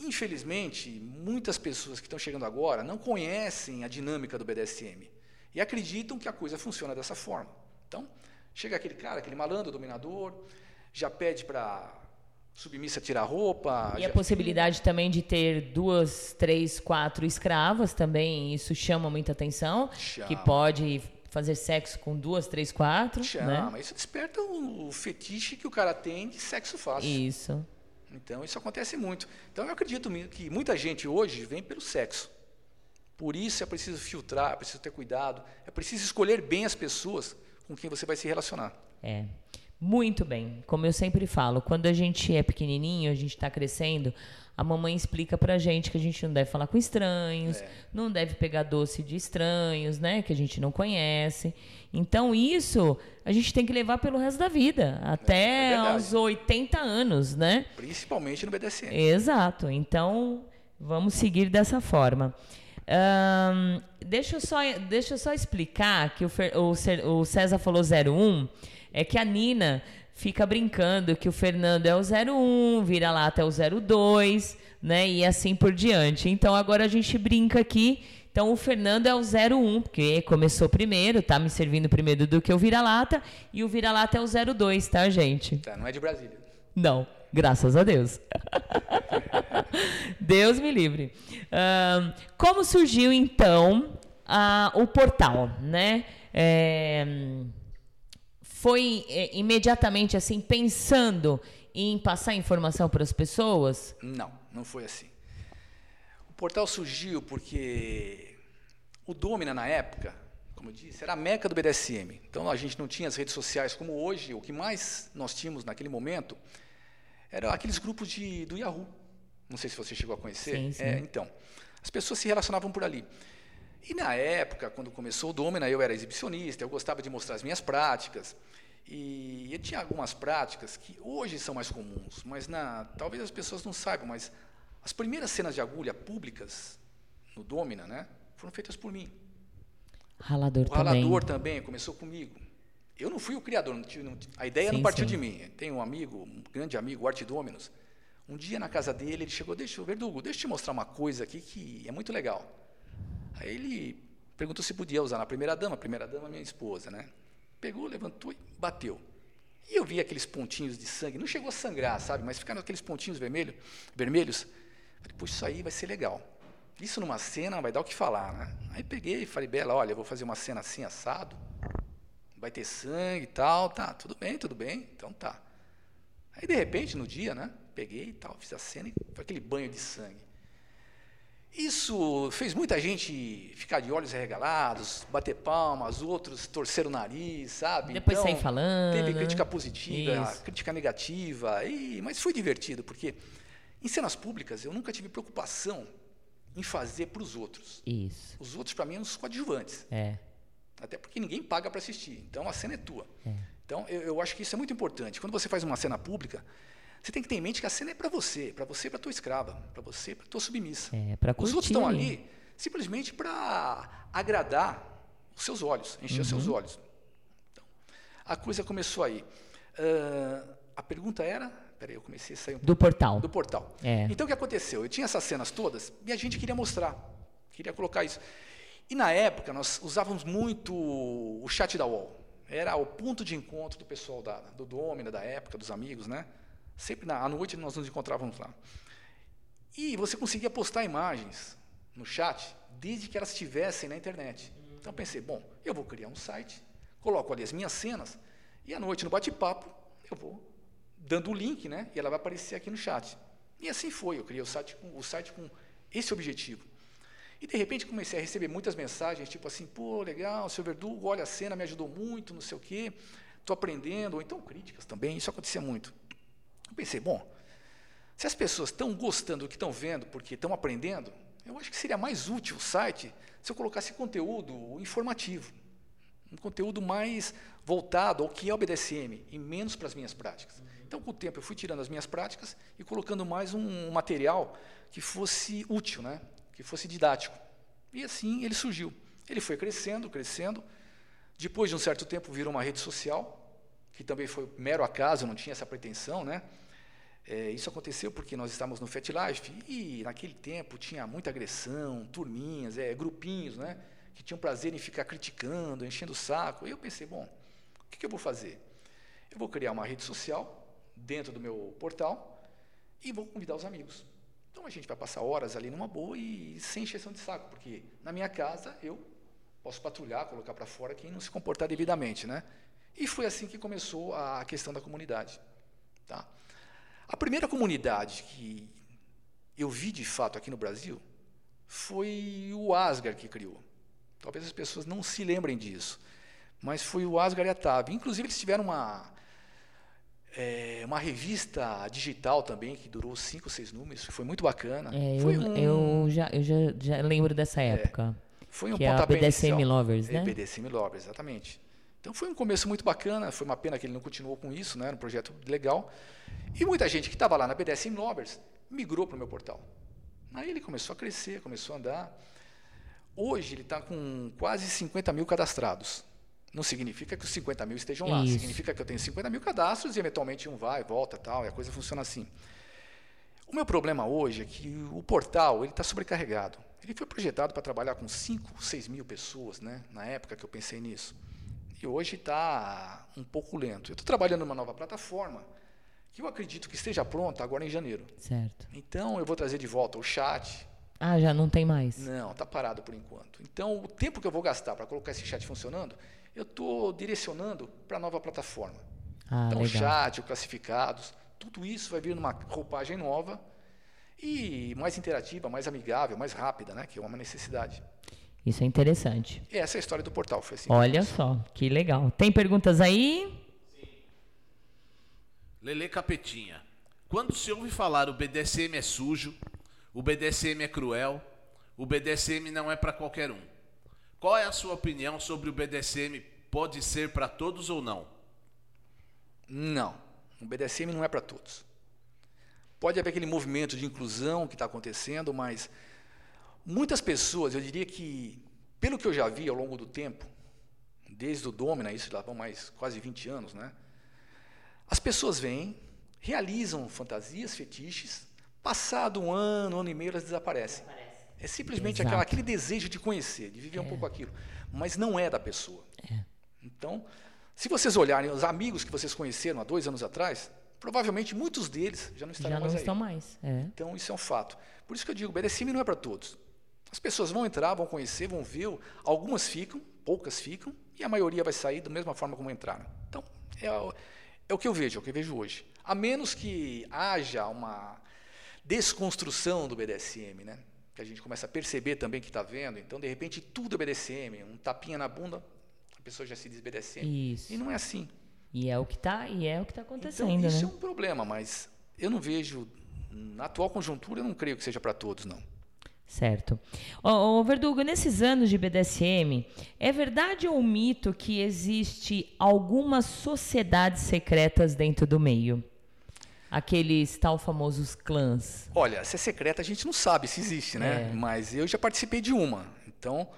Infelizmente, muitas pessoas que estão chegando agora não conhecem a dinâmica do BDSM e acreditam que a coisa funciona dessa forma. Então, chega aquele cara, aquele malandro, dominador, já pede para submissa tirar a roupa. E já... a possibilidade também de ter duas, três, quatro escravas também, isso chama muita atenção. Chama. Que pode fazer sexo com duas, três, quatro. Chama, Né? isso desperta o fetiche que o cara tem de sexo fácil. Isso. Então, isso acontece muito. Então, eu acredito que muita gente hoje vem pelo sexo. Por isso é preciso filtrar, é preciso ter cuidado, é preciso escolher bem as pessoas com quem você vai se relacionar. É. Muito bem. Como eu sempre falo, quando a gente é pequenininho, a gente está crescendo, a mamãe explica pra gente que a gente não deve falar com estranhos, É. não deve pegar doce de estranhos, né, que a gente não conhece. Então isso a gente tem que levar pelo resto da vida, até é verdade. aos 80 anos, né? Principalmente no BDSM. Exato. Então, vamos seguir dessa forma. Deixa, eu só, deixa eu só explicar que o, Fer- o o César falou 01, é que a Nina fica brincando que o Fernando é o 01, vira lá até o 02, né? E assim por diante. Então agora a gente brinca aqui. Então o Fernando é o 01, porque começou primeiro, tá me servindo primeiro do que o vira-lata, e o vira-lata é o 02, tá, gente? Tá, não é de Brasília. Não, graças a Deus. Deus me livre. Ahn, como surgiu então a- o portal, né? É, foi é, imediatamente assim pensando em passar informação para as pessoas? Não, não foi assim. O portal surgiu porque o Domina, na época, como eu disse, era a meca do BDSM. Então a gente não tinha as redes sociais como hoje. O que mais nós tínhamos naquele momento eram aqueles grupos de, do Yahoo. Não sei se você chegou a conhecer. Sim, sim. É, então, as pessoas se relacionavam por ali. E na época, quando começou o Domina, eu era exibicionista, eu gostava de mostrar as minhas práticas. E eu tinha algumas práticas que hoje são mais comuns, mas na, talvez as pessoas não saibam, mas as primeiras cenas de agulha públicas no Domina, né, foram feitas por mim. Ralador O também. ralador também começou comigo. Eu não fui o criador, não tive- não- a ideia não Sim, partiu sim. de mim. Tem um amigo, um grande amigo, o Arte Dominus. Um dia na casa dele, ele chegou, deixa eu Verdugo, deixa eu te mostrar uma coisa aqui que é muito legal. Aí ele perguntou se podia usar na primeira dama, a primeira dama é minha esposa, né? Pegou, levantou e bateu. E eu vi aqueles pontinhos de sangue, não chegou a sangrar, sabe? Mas ficaram aqueles pontinhos vermelho, vermelhos. Falei, puxa, isso aí vai ser legal. Isso numa cena vai dar o que falar, né? Aí peguei e falei, Bela, olha, eu vou fazer uma cena assim, assado. Vai ter sangue e tal, tá, tudo bem, tudo bem, então tá. Aí, de repente, no dia, né? Peguei e tal, fiz a cena e foi aquele banho de sangue. Isso fez muita gente ficar de olhos arregalados, bater palmas, outros torcer o nariz, sabe? Depois sair falando, Teve né? crítica positiva, Isso. crítica negativa, e, mas foi divertido, porque em cenas públicas eu nunca tive preocupação em fazer para os outros. Isso. Os outros, para mim, são os coadjuvantes. É. Até porque ninguém paga para assistir. Então a cena é tua. Então eu, eu acho que isso é muito importante. Quando você faz uma cena pública, você tem que ter em mente que a cena é para você, para você e para tua escrava, para você e para tua submissa. É, pra Os outros estão ali. simplesmente para agradar os seus olhos, encher os Uhum. seus olhos. Então, a coisa começou aí. Ah, a pergunta era, peraí, eu comecei a sair um Do portal. do portal. É. Então o que aconteceu? Eu tinha essas cenas todas e a gente queria mostrar, queria colocar isso. E na época nós usávamos muito o chat da UOL. Era o ponto de encontro do pessoal da, do Domina, da época, dos amigos, né? Sempre na, à noite nós nos encontrávamos lá. E você conseguia postar imagens no chat desde que elas estivessem na internet. Então pensei, bom, eu vou criar um site, coloco ali as minhas cenas e à noite no bate-papo eu vou dando o link, né? E ela vai aparecer aqui no chat. E assim foi, eu criei o site com, o site com esse objetivo. E de repente comecei a receber muitas mensagens, tipo assim, pô, legal, seu Verdugo, olha a cena, me ajudou muito, não sei o quê. estou aprendendo, ou então críticas também, isso acontecia muito. Eu pensei, bom, se as pessoas estão gostando do que estão vendo porque estão aprendendo, eu acho que seria mais útil o site se eu colocasse conteúdo informativo, um conteúdo mais voltado ao que é o BDSM e menos para as minhas práticas. Então, com o tempo, eu fui tirando as minhas práticas e colocando mais um material que fosse útil, né? que fosse didático. E assim ele surgiu. Ele foi crescendo, crescendo. Depois de um certo tempo, virou uma rede social, que também foi mero acaso, não tinha essa pretensão, né? É, isso aconteceu porque nós estávamos no Fat Life e naquele tempo tinha muita agressão, turminhas, é, grupinhos, né? Que tinham prazer em ficar criticando, enchendo o saco. E eu pensei, bom, o que, que eu vou fazer? Eu vou criar uma rede social dentro do meu portal e vou convidar os amigos. Então a gente vai passar horas ali numa boa e sem encheção de saco, porque na minha casa eu posso patrulhar, colocar para fora quem não se comportar devidamente, né? E foi assim que começou a questão da comunidade, tá? A primeira comunidade que eu vi de fato aqui no Brasil foi o Asgar que criou. Talvez as pessoas não se lembrem disso, mas foi o Asgar e a Tab. Inclusive eles tiveram uma é, uma revista digital também, que durou cinco, seis números, foi muito bacana. É, foi eu, um, eu, já, eu já, já lembro dessa época. foi um que é a BDSM inicial. Lovers, né? É, BDSM Lovers, exatamente. Então foi um começo muito bacana, foi uma pena que ele não continuou com isso, né? era um projeto legal. E muita gente que estava lá na BDSM Lovers migrou para o meu portal. Aí ele começou a crescer, começou a andar. Hoje ele está com quase 50 mil cadastrados. Não significa que os 50 mil estejam lá. Isso. Significa que eu tenho 50 mil cadastros e eventualmente um vai, volta tal, e a coisa funciona assim. O meu problema hoje é que o portal ele está sobrecarregado. Ele foi projetado para trabalhar com 5, 6 mil pessoas, né? na época que eu pensei nisso. E hoje está um pouco lento. Eu estou trabalhando numa nova plataforma que eu acredito que esteja pronta agora em janeiro. Certo. Então eu vou trazer de volta o chat. Ah, já não tem mais. Não, está parado por enquanto. Então o tempo que eu vou gastar para colocar esse chat funcionando, eu estou direcionando para a nova plataforma. Ah, então, o legal. chat, o classificados, tudo isso vai vir numa roupagem nova e mais interativa, mais amigável, mais rápida, né? que é uma necessidade. Isso é interessante. E essa é a história do portal. Foi assim. Olha só, que legal. Tem perguntas aí? Lele Capetinha. Quando se ouve falar o BDSM é sujo, o BDSM é cruel, o BDSM não é para qualquer um. Qual é a sua opinião sobre o BDSM? Pode ser para todos ou não? Não, o BDSM não é para todos. Pode haver aquele movimento de inclusão que está acontecendo, mas muitas pessoas, eu diria que, pelo que eu já vi ao longo do tempo, desde o Domina, isso já vão mais quase 20 anos, né? As pessoas vêm, realizam fantasias, fetiches, passado um ano, um ano e meio, elas desaparecem. É simplesmente aquela, aquele desejo de conhecer, de viver um pouco aquilo, mas não é da pessoa. É. Então, se vocês olharem os amigos que vocês conheceram há dois anos atrás, provavelmente muitos deles já não estarão Já mais não aí. estão mais. É. Então, isso é um fato. Por isso que eu digo, o BDSM não é para todos. As pessoas vão entrar, vão conhecer, vão ver, algumas ficam, poucas ficam, e a maioria vai sair da mesma forma como entraram. Então, é, o- é o que eu vejo, é o que eu vejo hoje. A menos que haja uma desconstrução do BDSM, né? Que a gente começa a perceber também que está vendo. Então, de repente, tudo é BDSM. Um tapinha na bunda, a pessoa já se diz BDSM. Isso. E não é assim. E é o que tá, e é o que tá Então, acontecendo, isso né? é um problema, mas eu não vejo, na atual conjuntura, eu não creio que seja para todos, não. Certo. Ô, ô, Verdugo, nesses anos de BDSM, é verdade ou mito que existe algumas sociedades secretas dentro do meio? Aqueles tal famosos clãs. Olha, se é secreta, a gente não sabe se existe, né? É. Mas eu já participei de uma. Então,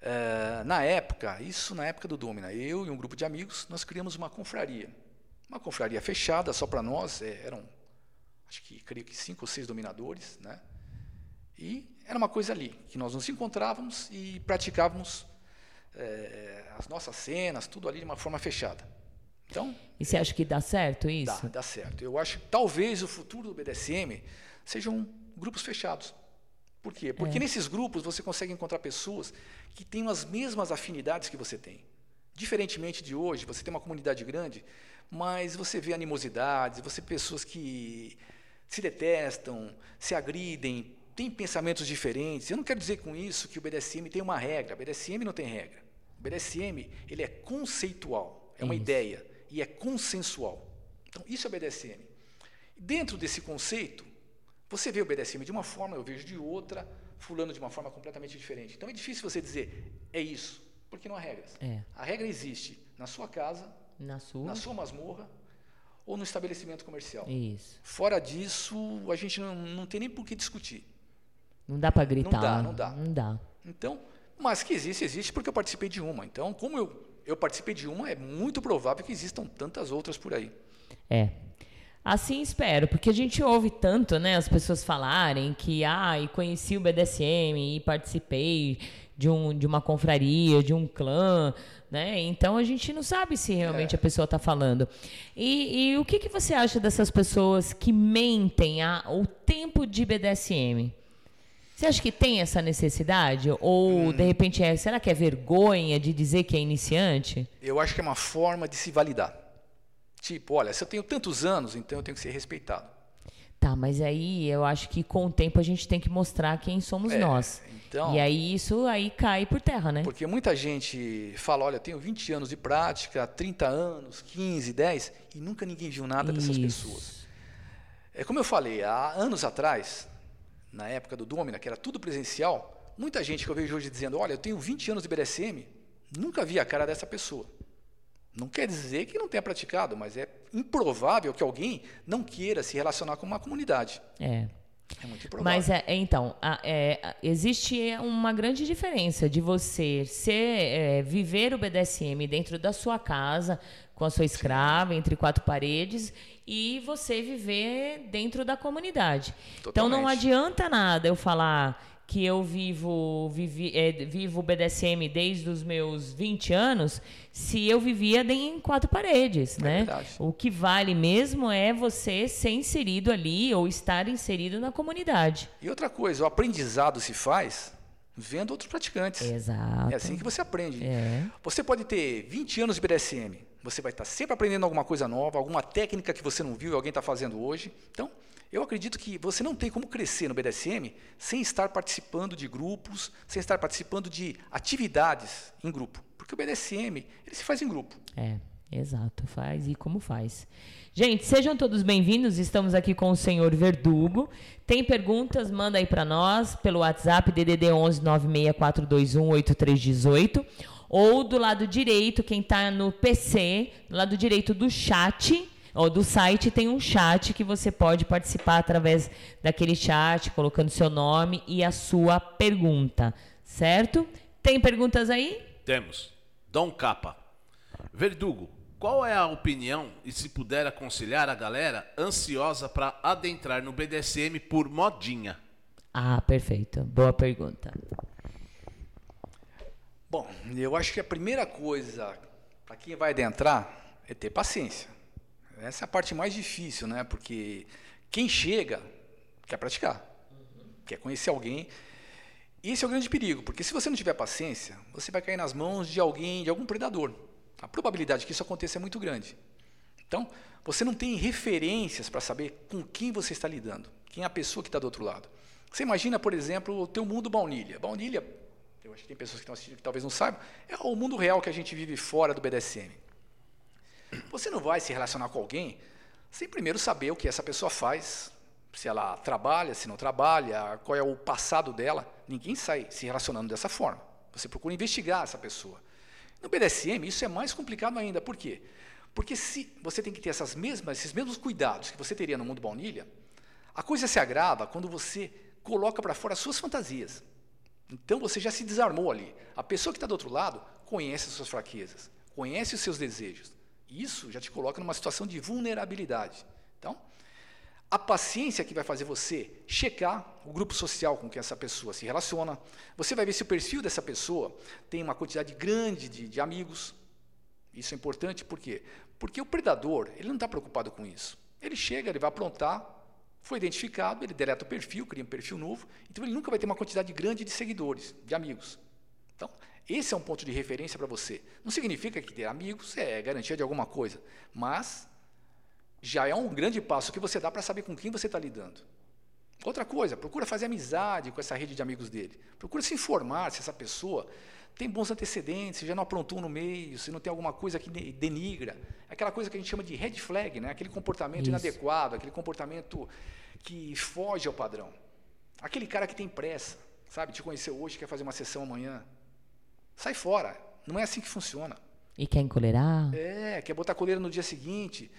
eh, na época, isso na época do Domina, eu e um grupo de amigos, nós criamos uma confraria. Uma confraria fechada, só para nós, eh, eram, acho que, creio que cinco ou seis dominadores, né? E era uma coisa ali, que nós nos encontrávamos e praticávamos eh, as nossas cenas, tudo ali de uma forma fechada. Então, E você acha que dá certo isso? Dá, dá certo. Eu acho que talvez o futuro do BDSM sejam grupos fechados. Por quê? Porque É. nesses grupos você consegue encontrar pessoas que têm as mesmas afinidades que você tem. Diferentemente de hoje, você tem uma comunidade grande, mas você vê animosidades, você vê pessoas que se detestam, se agridem, têm pensamentos diferentes. Eu não quero dizer com isso que o BDSM tem uma regra. O BDSM não tem regra. O BDSM ele é conceitual. é uma Isso. ideia e é consensual. Então, isso é o BDSM. Dentro desse conceito, você vê o BDSM de uma forma, eu vejo de outra, fulano de uma forma completamente diferente. Então é difícil você dizer é isso, porque não há regras. É. A regra existe na sua casa, Na sua. na sua masmorra ou no estabelecimento comercial. Isso. Fora disso, a gente não, não tem nem por que discutir. Não dá pra gritar. dá, não dá. Não dá. Então, mas que existe, existe porque eu participei de uma. Então, como eu, eu participei de uma, é muito provável que existam tantas outras por aí. É. Assim espero, porque a gente ouve tanto, né, as pessoas falarem que, ah, e conheci o BDSM e participei de, um, de uma confraria, de um clã, né? Então a gente não sabe se realmente a pessoa está falando. E, e o que, que você acha dessas pessoas que mentem a, o tempo de BDSM? Você acha que tem essa necessidade? Ou, de repente, é, será que é vergonha de dizer que é iniciante? Eu acho que é uma forma de se validar. Tipo, olha, se eu tenho tantos anos, então eu tenho que ser respeitado. Tá, mas aí eu acho que com o tempo a gente tem que mostrar quem somos É, nós. então- e aí isso aí cai por terra, né? Porque muita gente fala, olha, eu tenho 20 anos de prática, 30 anos, 15, 10, e nunca ninguém viu nada dessas Isso. pessoas. É como eu falei, há anos atrás, na época do Domina, que era tudo presencial, muita gente que eu vejo hoje dizendo, olha, eu tenho 20 anos de BDSM, nunca vi a cara dessa pessoa. Não quer dizer que não tenha praticado, mas é improvável que alguém não queira se relacionar com uma comunidade. É. É muito improvável. Mas é, é, então, a- é, existe uma grande diferença de você ser, é, viver o BDSM dentro da sua casa, com a sua escrava, entre quatro paredes, e você viver dentro da comunidade. Então não Totalmente. adianta nada eu falar que eu vivo, vivi, é, vivo BDSM desde os meus 20 anos, se eu vivia em quatro paredes, né? verdade. O que vale mesmo é você ser inserido ali ou estar inserido na comunidade. E outra coisa, o aprendizado se faz vendo outros praticantes. Exato. É assim que você aprende. É. Você pode ter 20 anos de BDSM. Você vai estar sempre aprendendo alguma coisa nova, alguma técnica que você não viu e alguém está fazendo hoje. Então, eu acredito que você não tem como crescer no BDSM sem estar participando de grupos, sem estar participando de atividades em grupo. Porque o BDSM, ele se faz em grupo. É, exato. Faz e como faz. Gente, sejam todos bem-vindos. Estamos aqui com o senhor Verdugo. Tem perguntas? Manda aí para nós pelo WhatsApp DDD 11 96421 8318 ou do lado direito, quem está no PC, do lado direito do chat ou do site tem um chat que você pode participar através daquele chat, colocando seu nome e a sua pergunta, certo? Tem perguntas aí? Temos. Dom Capa. Verdugo, qual é a opinião e se puder aconselhar a galera ansiosa para adentrar no BDSM por modinha? Ah, perfeito. Boa pergunta. Bom, eu acho que a primeira coisa para quem vai adentrar é ter paciência. Essa é a parte mais difícil, né? Porque quem chega quer praticar, quer conhecer alguém. Esse é o grande perigo, porque se você não tiver paciência, você vai cair nas mãos de alguém, de algum predador. A probabilidade que isso aconteça é muito grande. Então, você não tem referências para saber com quem você está lidando, quem é a pessoa que está do outro lado. Você imagina, por exemplo, o teu mundo baunilha. Baunilha, eu acho que tem pessoas que estão assistindo que talvez não saibam, é o mundo real que a gente vive fora do BDSM. Você não vai se relacionar com alguém sem primeiro saber o que essa pessoa faz, se ela trabalha, se não trabalha, qual é o passado dela. Ninguém sai se relacionando dessa forma. Você procura investigar essa pessoa. No BDSM, isso é mais complicado ainda. Por quê? Porque se você tem que ter essas mesmas, esses mesmos cuidados que você teria no mundo baunilha, a coisa se agrava quando você coloca para fora as suas fantasias. Então você já se desarmou ali. A pessoa que está do outro lado conhece as suas fraquezas, conhece os seus desejos. Isso já te coloca numa situação de vulnerabilidade. Então, a paciência que vai fazer você checar o grupo social com que essa pessoa se relaciona. Você vai ver se o perfil dessa pessoa tem uma quantidade grande de, de amigos. Isso é importante, por quê? Porque o predador, ele não está preocupado com isso. Ele chega, ele vai aprontar, foi identificado, ele deleta o perfil, cria um perfil novo, então ele nunca vai ter uma quantidade grande de seguidores, de amigos. Então, esse é um ponto de referência para você. Não significa que ter amigos é garantia de alguma coisa, mas já é um grande passo que você dá para saber com quem você está lidando. Outra coisa, procura fazer amizade com essa rede de amigos dele. Procura se informar se essa pessoa tem bons antecedentes, você já não aprontou no meio, se não tem alguma coisa que de- denigra. Aquela coisa que a gente chama de red flag, né? aquele comportamento Isso. inadequado, aquele comportamento que foge ao padrão. Aquele cara que tem pressa, sabe? Te conheceu hoje, quer fazer uma sessão amanhã. Sai fora. Não é assim que funciona. E quer encolerar? É, quer botar coleira no dia seguinte.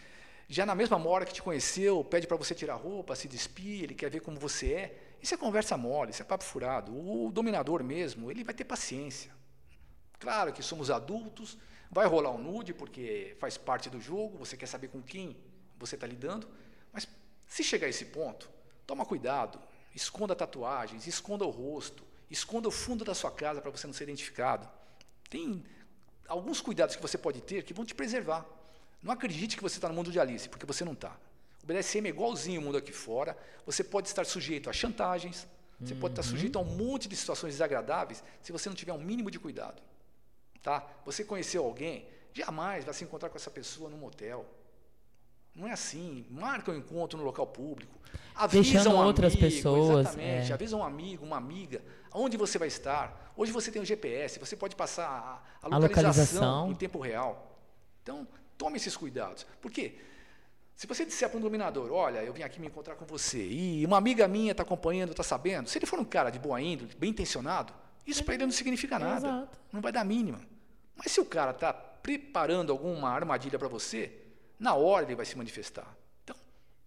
Já na mesma hora que te conheceu, pede para você tirar a roupa, se despir, ele quer ver como você é. Isso é conversa mole, isso é papo furado. O dominador mesmo, ele vai ter paciência. Claro que somos adultos, vai rolar um nude, porque faz parte do jogo, você quer saber com quem você está lidando. Mas se chegar a esse ponto, toma cuidado, esconda tatuagens, esconda o rosto, esconda o fundo da sua casa para você não ser identificado. Tem alguns cuidados que você pode ter que vão te preservar. Não acredite que você está no mundo de Alice, porque você não está. O BDSM é igualzinho o mundo aqui fora. Você pode estar sujeito a chantagens, você pode estar sujeito a um monte de situações desagradáveis se você não tiver um mínimo de cuidado. Tá? Você conheceu alguém, jamais vai se encontrar com essa pessoa num motel. Não é assim. Marca um encontro no local público. Avisa Deixando um outras amigo, pessoas, Exatamente. é. Avisa um amigo, uma amiga, onde você vai estar. Hoje você tem o GPS, você pode passar a, a A localização, localização. em tempo real. Então, tome esses cuidados. Por quê? Se você disser para um dominador, olha, eu vim aqui me encontrar com você, e uma amiga minha está acompanhando, está sabendo, se ele for um cara de boa índole, bem intencionado, isso para ele não significa nada. Exato. Não vai dar a mínima. Mas se o cara está preparando alguma armadilha para você, na hora ele vai se manifestar. Então,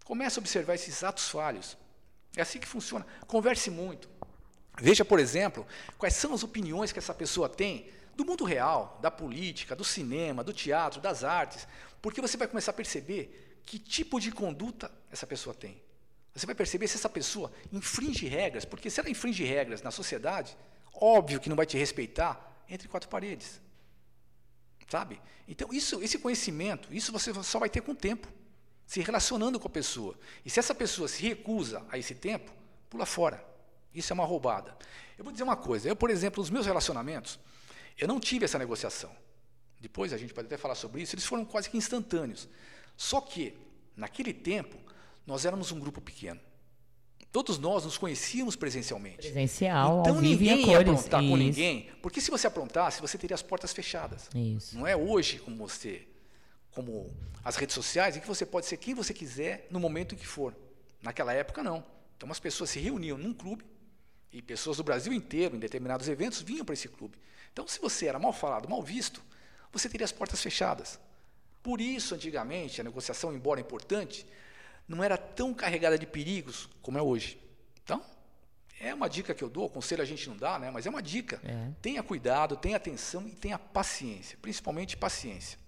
comece a observar esses atos falhos. É assim que funciona. Converse muito. Veja, por exemplo, quais são as opiniões que essa pessoa tem do mundo real, da política, do cinema, do teatro, das artes, porque você vai começar a perceber que tipo de conduta essa pessoa tem. Você vai perceber se essa pessoa infringe regras, porque se ela infringe regras na sociedade, óbvio que não vai te respeitar entre quatro paredes. Sabe? Então, isso, esse conhecimento, isso você só vai ter com o tempo, se relacionando com a pessoa. E se essa pessoa se recusa a esse tempo, pula fora. Isso é uma roubada. Eu vou dizer uma coisa, eu, por exemplo, os meus relacionamentos, eu não tive essa negociação. Depois a gente pode até falar sobre isso, eles foram quase que instantâneos. Só que, naquele tempo, nós éramos um grupo pequeno. Todos nós nos conhecíamos presencialmente. Presencial, Então e ninguém ia cores. aprontar com Isso. ninguém, porque se você aprontasse, você teria as portas fechadas. Isso. Não é hoje como você, como as redes sociais, em que você pode ser quem você quiser no momento em que for. Naquela época não. Então as pessoas se reuniam num clube e pessoas do Brasil inteiro, em determinados eventos, vinham para esse clube. Então se você era mal falado, mal visto, você teria as portas fechadas. Por isso, antigamente, a negociação, embora importante, não era tão carregada de perigos como é hoje. Então, é uma dica que eu dou, conselho a gente não dá, né? mas é uma dica. É. Tenha cuidado, tenha atenção e tenha paciência, principalmente paciência.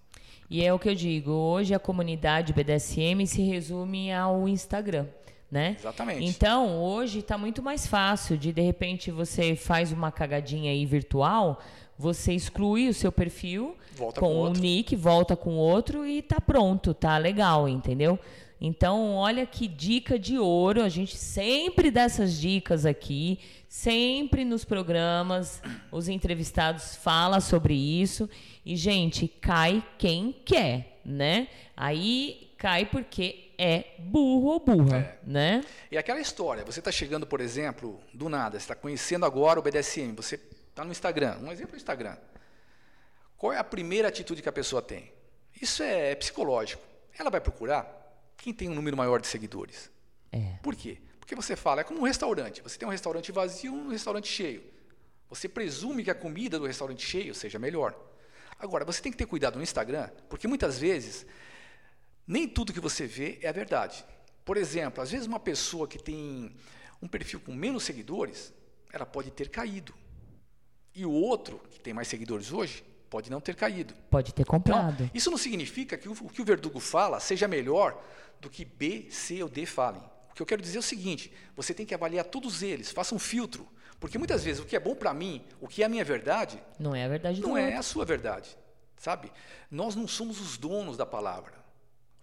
E é o que eu digo, hoje a comunidade BDSM se resume ao Instagram, né? Exatamente. Então, hoje está muito mais fácil de, de repente, você faz uma cagadinha aí virtual, você exclui o seu perfil Volta com com o outro. nick, volta com outro e tá pronto, tá legal, entendeu? Então, olha que dica de ouro, a gente sempre dá essas dicas aqui, sempre nos programas, os entrevistados falam sobre isso. E, gente, cai quem quer, né? Aí cai porque é burro ou burra, É. né? E aquela história, você está chegando, por exemplo, do nada, você está conhecendo agora o BDSM, você está no Instagram, um exemplo no Instagram. Qual é a primeira atitude que a pessoa tem? Isso é psicológico. Ela vai procurar quem tem um número maior de seguidores. É. Por quê? Porque você fala, é como um restaurante. Você tem um restaurante vazio e um restaurante cheio. Você presume que a comida do restaurante cheio seja melhor. Agora, você tem que ter cuidado no Instagram, porque muitas vezes nem tudo que você vê é a verdade. Por exemplo, às vezes uma pessoa que tem um perfil com menos seguidores, ela pode ter caído. E o outro, que tem mais seguidores hoje, pode não ter caído. Pode ter Então, comprado. isso não significa que o, o que o verdugo fala seja melhor do que B, C ou D falem. O que eu quero dizer é o seguinte: você tem que avaliar todos eles, faça um filtro. Porque muitas vezes o que é bom para mim, o que é a minha verdade, Não é a verdade não é outro. a sua verdade. Sabe? Nós não somos os donos da palavra.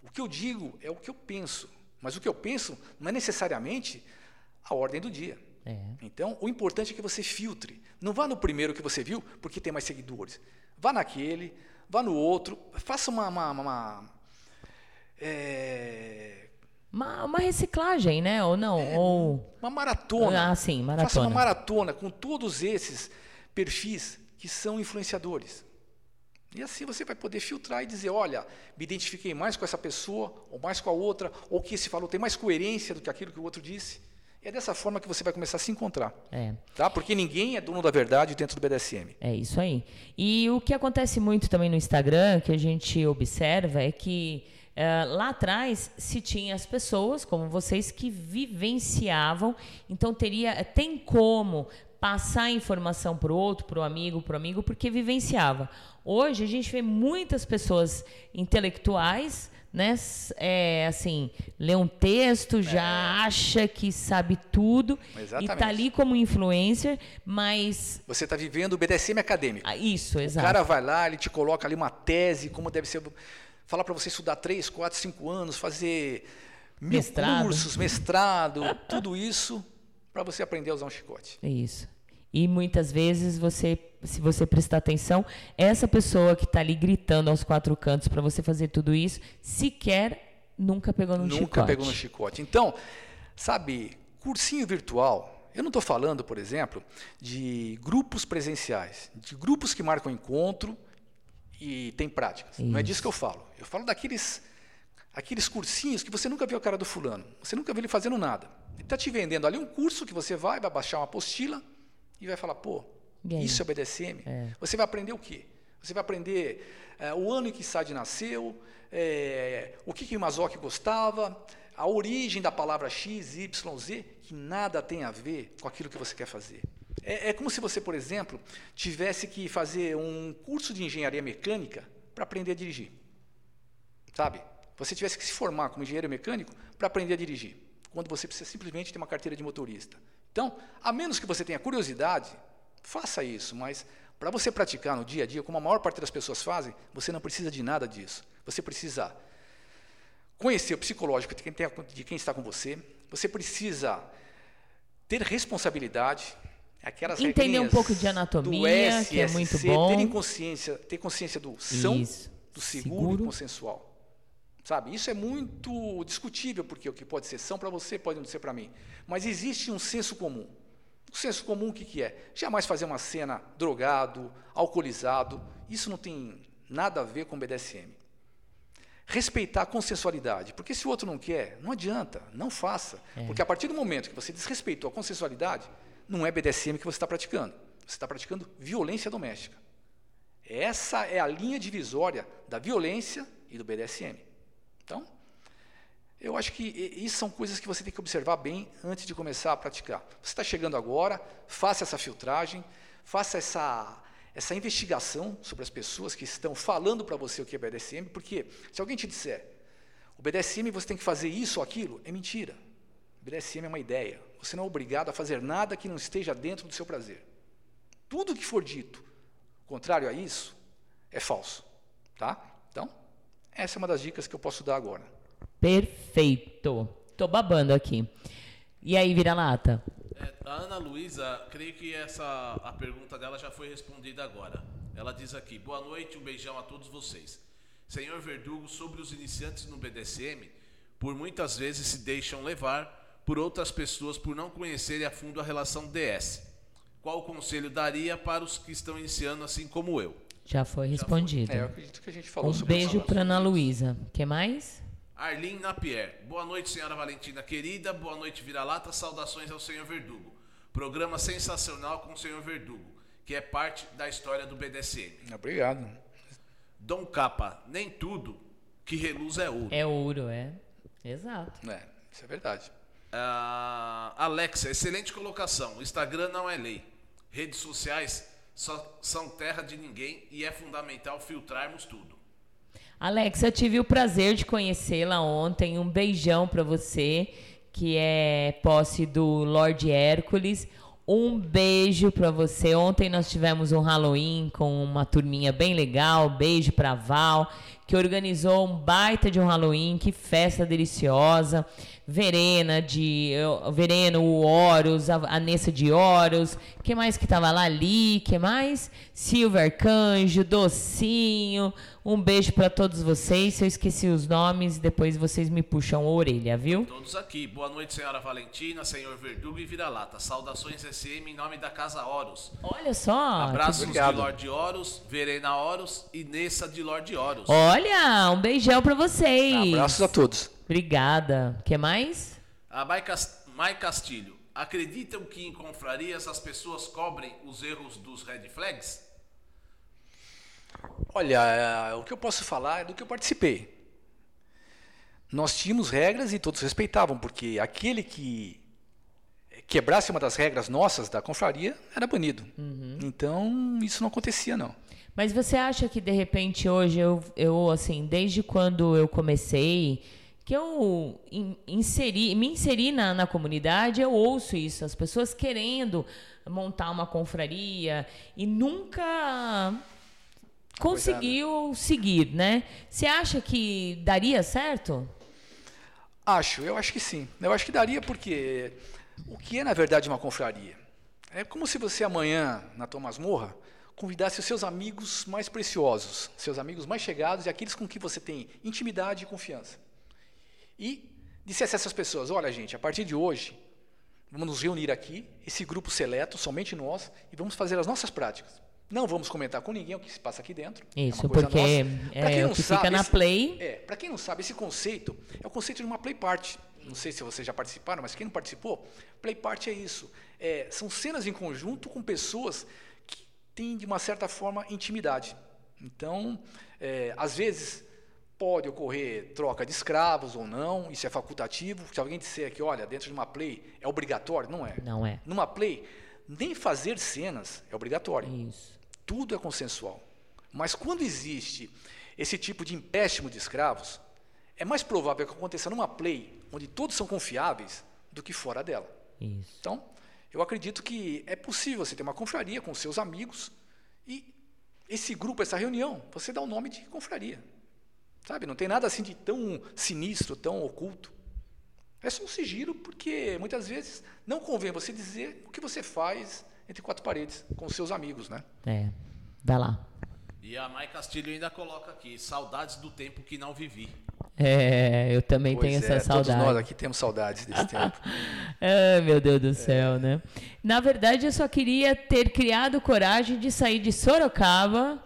O que eu digo é o que eu penso. Mas o que eu penso não é necessariamente a ordem do dia. É. Então, o importante é que você filtre. Não vá no primeiro que você viu, porque tem mais seguidores. Vá naquele, vá no outro, faça uma. uma, uma- é, Uma, uma reciclagem, né? Ou não? Ou. uma maratona. Ah, sim, Faça maratona. uma maratona com todos esses perfis que são influenciadores. E assim você vai poder filtrar e dizer, olha, me identifiquei mais com essa pessoa, ou mais com a outra, ou o que esse falou tem mais coerência do que aquilo que o outro disse. É dessa forma que você vai começar a se encontrar. É. Tá? Porque ninguém é dono da verdade dentro do BDSM. É isso aí. E o que acontece muito também no Instagram, que a gente observa, é que eh, lá atrás se tinha as pessoas, como vocês, que vivenciavam, então teria, tem como passar informação para o outro, para o amigo, para o amigo, porque vivenciava. Hoje a gente vê muitas pessoas intelectuais, né? É, assim, lê um texto, já acha que sabe tudo e Exatamente. tá ali como influencer, mas Você está vivendo o BDSM acadêmico. ah, isso, O exato. cara vai lá, ele te coloca ali uma tese, como deve ser. Falar para você estudar 3, 4, 5 anos, fazer mil Mestrado. cursos, mestrado, tudo isso para você aprender a usar um chicote. É isso. E muitas vezes você, se você prestar atenção, essa pessoa que está ali gritando aos quatro cantos para você fazer tudo isso, sequer nunca pegou no Nunca chicote. pegou no chicote. Então, sabe, cursinho virtual, eu não estou falando, por exemplo, de grupos presenciais, de grupos que marcam encontro e tem práticas. Não é disso que eu falo. Eu falo daqueles aqueles cursinhos que você nunca viu a cara do fulano. Você nunca viu ele fazendo nada. Ele está te vendendo ali um curso que você vai, vai baixar uma apostila e vai falar, pô, E aí? isso é BDSM? Você vai aprender o quê? Você vai aprender eh, o ano em que Sade nasceu, eh, o que, que Mazoc gostava, a origem da palavra X, Y, Z, que nada tem a ver com aquilo que você quer fazer. É, é como se você, por exemplo, tivesse que fazer um curso de engenharia mecânica para aprender a dirigir. Sabe? Você tivesse que se formar como engenheiro mecânico para aprender a dirigir, quando você precisa simplesmente ter uma carteira de motorista. Então, a menos que você tenha curiosidade, faça isso, mas para você praticar no dia a dia, como a maior parte das pessoas fazem, você não precisa de nada disso. Você precisa conhecer o psicológico de quem, tem- de quem está com você, você precisa ter responsabilidade, aquelas Entender um pouco de anatomia, que é SSC, muito bom. Ter consciência, ter consciência do são, Isso. do seguro, Seguro. e consensual. Sabe? Isso é muito discutível, porque o que pode ser são para você pode não ser para mim. Mas existe um senso comum. O senso comum o que, que é? Jamais fazer uma cena drogado, alcoolizado. Isso não tem nada a ver com BDSM. Respeitar a consensualidade. Porque se o outro não quer, não adianta, não faça. Porque a partir do momento que você desrespeitou a consensualidade, não é BDSM que você está praticando. Você está praticando violência doméstica. Essa é a linha divisória da violência e do BDSM. Eu acho que isso são coisas que você tem que observar bem antes de começar a praticar. Você está chegando agora, faça essa filtragem, faça essa, essa investigação sobre as pessoas que estão falando para você o que é BDSM, porque se alguém te disser, o BDSM você tem que fazer isso ou aquilo, é mentira. O BDSM é uma ideia. Você não é obrigado a fazer nada que não esteja dentro do seu prazer. Tudo que for dito contrário a isso é falso. Tá? Então, essa é uma das dicas que eu posso dar agora. Perfeito. Tô babando aqui. E aí, vira-lata? É, a Ana Luísa, creio que essa a pergunta dela já foi respondida agora. Ela diz aqui: Boa noite, um beijão a todos vocês. Senhor Verdugo, sobre os iniciantes no BDSM, por muitas vezes se deixam levar por outras pessoas por não conhecerem a fundo a relação DS. Qual conselho daria para os que estão iniciando assim como eu? Já foi respondido. É, eu acredito que a gente falou Um sobre beijo para Ana Luísa. que mais? Arlene Napier. Boa noite, senhora Valentina querida. Boa noite, vira-lata. Saudações ao senhor Verdugo. Programa sensacional com o senhor Verdugo, que é parte da história do BDSM. Obrigado. Dom Capa, nem tudo que reluz é ouro. É ouro, é. Exato. É, isso é verdade. Ah, Alexa, excelente colocação. Instagram não é lei. Redes sociais só são terra de ninguém e é fundamental filtrarmos tudo. Alexa, eu tive o prazer de conhecê-la ontem. Um beijão para você, que é posse do Lord Hércules. Um beijo para você. Ontem nós tivemos um Halloween com uma turminha bem legal. Beijo para Val, que organizou um baita de um Halloween, que festa deliciosa. Verena de Verena, o Horus, a a Nessa de Horus, que mais que tava lá ali, que mais? Silver Arcanjo, Docinho. Um beijo para todos vocês. Se eu esqueci os nomes, depois vocês me puxam a orelha, viu? Todos aqui. Boa noite, senhora Valentina, senhor Verdugo e Vira-Lata. Saudações SM em nome da Casa Horus. Olha só. Abraços de. Lorde Horus, Verena Horus e Nessa de Lorde Horus. Olha, um beijão para vocês. Abraços a todos. Obrigada. que mais? A Mai, Cas- Mai Castilho. Acreditam que em confrarias as pessoas cobrem os erros dos red flags? Olha, é, o que eu posso falar é do que eu participei. Nós tínhamos regras e todos respeitavam, porque aquele que quebrasse uma das regras nossas da confraria era banido. Então, isso não acontecia, não. Mas você acha que de repente hoje eu, eu assim, desde quando eu comecei, que eu in- inseri, me inseri na, na comunidade, eu ouço isso, as pessoas querendo montar uma confraria e nunca conseguiu seguir, né? Você acha que daria certo? Acho, eu acho que sim. Eu acho que daria porque o que é na verdade uma confraria? É como se você amanhã, na tua masmorra, convidasse os seus amigos mais preciosos, seus amigos mais chegados e aqueles com que você tem intimidade e confiança. E dissesse a essas pessoas: olha, gente, a partir de hoje, vamos nos reunir aqui, esse grupo seleto, somente nós, e vamos fazer as nossas práticas. Não vamos comentar com ninguém o que se passa aqui dentro. é Isso, coisa porque é quem o que fica na esse- play. É, para quem não sabe, esse conceito é o conceito de uma play party. Não sei se vocês já participaram, mas quem não participou, play party é isso. É, são cenas em conjunto com pessoas têm, de uma certa forma, intimidade. Então, é, às vezes, pode ocorrer troca de escravos ou não, isso é facultativo. Se alguém disser que, olha, dentro de uma play é obrigatório, não é. Não é. Numa play, nem fazer cenas é obrigatório. Isso. Tudo é consensual. Mas quando existe esse tipo de empréstimo de escravos, é mais provável que aconteça numa play onde todos são confiáveis do que fora dela. Isso. Então, eu acredito que é possível você ter uma confraria com seus amigos e esse grupo, essa reunião, você dá o nome de confraria. Sabe? Não tem nada assim de tão sinistro, tão oculto. É só um sigilo, porque muitas vezes não convém você dizer o que você faz entre quatro paredes com seus amigos, né? É. Vai lá. E a Mai Castilho ainda coloca aqui: saudades do tempo que não vivi. É, eu também Pois tenho é, essa Todos saudade. nós aqui temos saudades desse tempo. Ai, meu Deus do céu, né? Na verdade, eu só queria ter criado coragem de sair de Sorocaba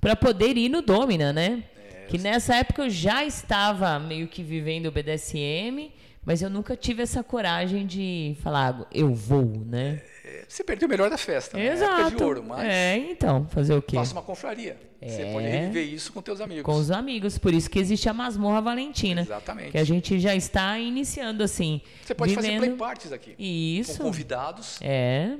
para poder ir no Domina, né? que nessa época eu já estava meio que vivendo o BDSM, mas eu nunca tive essa coragem de falar, eu vou, né? Você perdeu o melhor da festa, né? Exato. Época de ouro, mas É, então, fazer o quê? faça uma confraria. Você É. pode reviver isso com teus amigos. Com os amigos, por isso que existe a Masmorra Valentina. Exatamente. Que a gente já está iniciando assim. Você pode fazer vivendo- play parties aqui. Isso. Com convidados. É.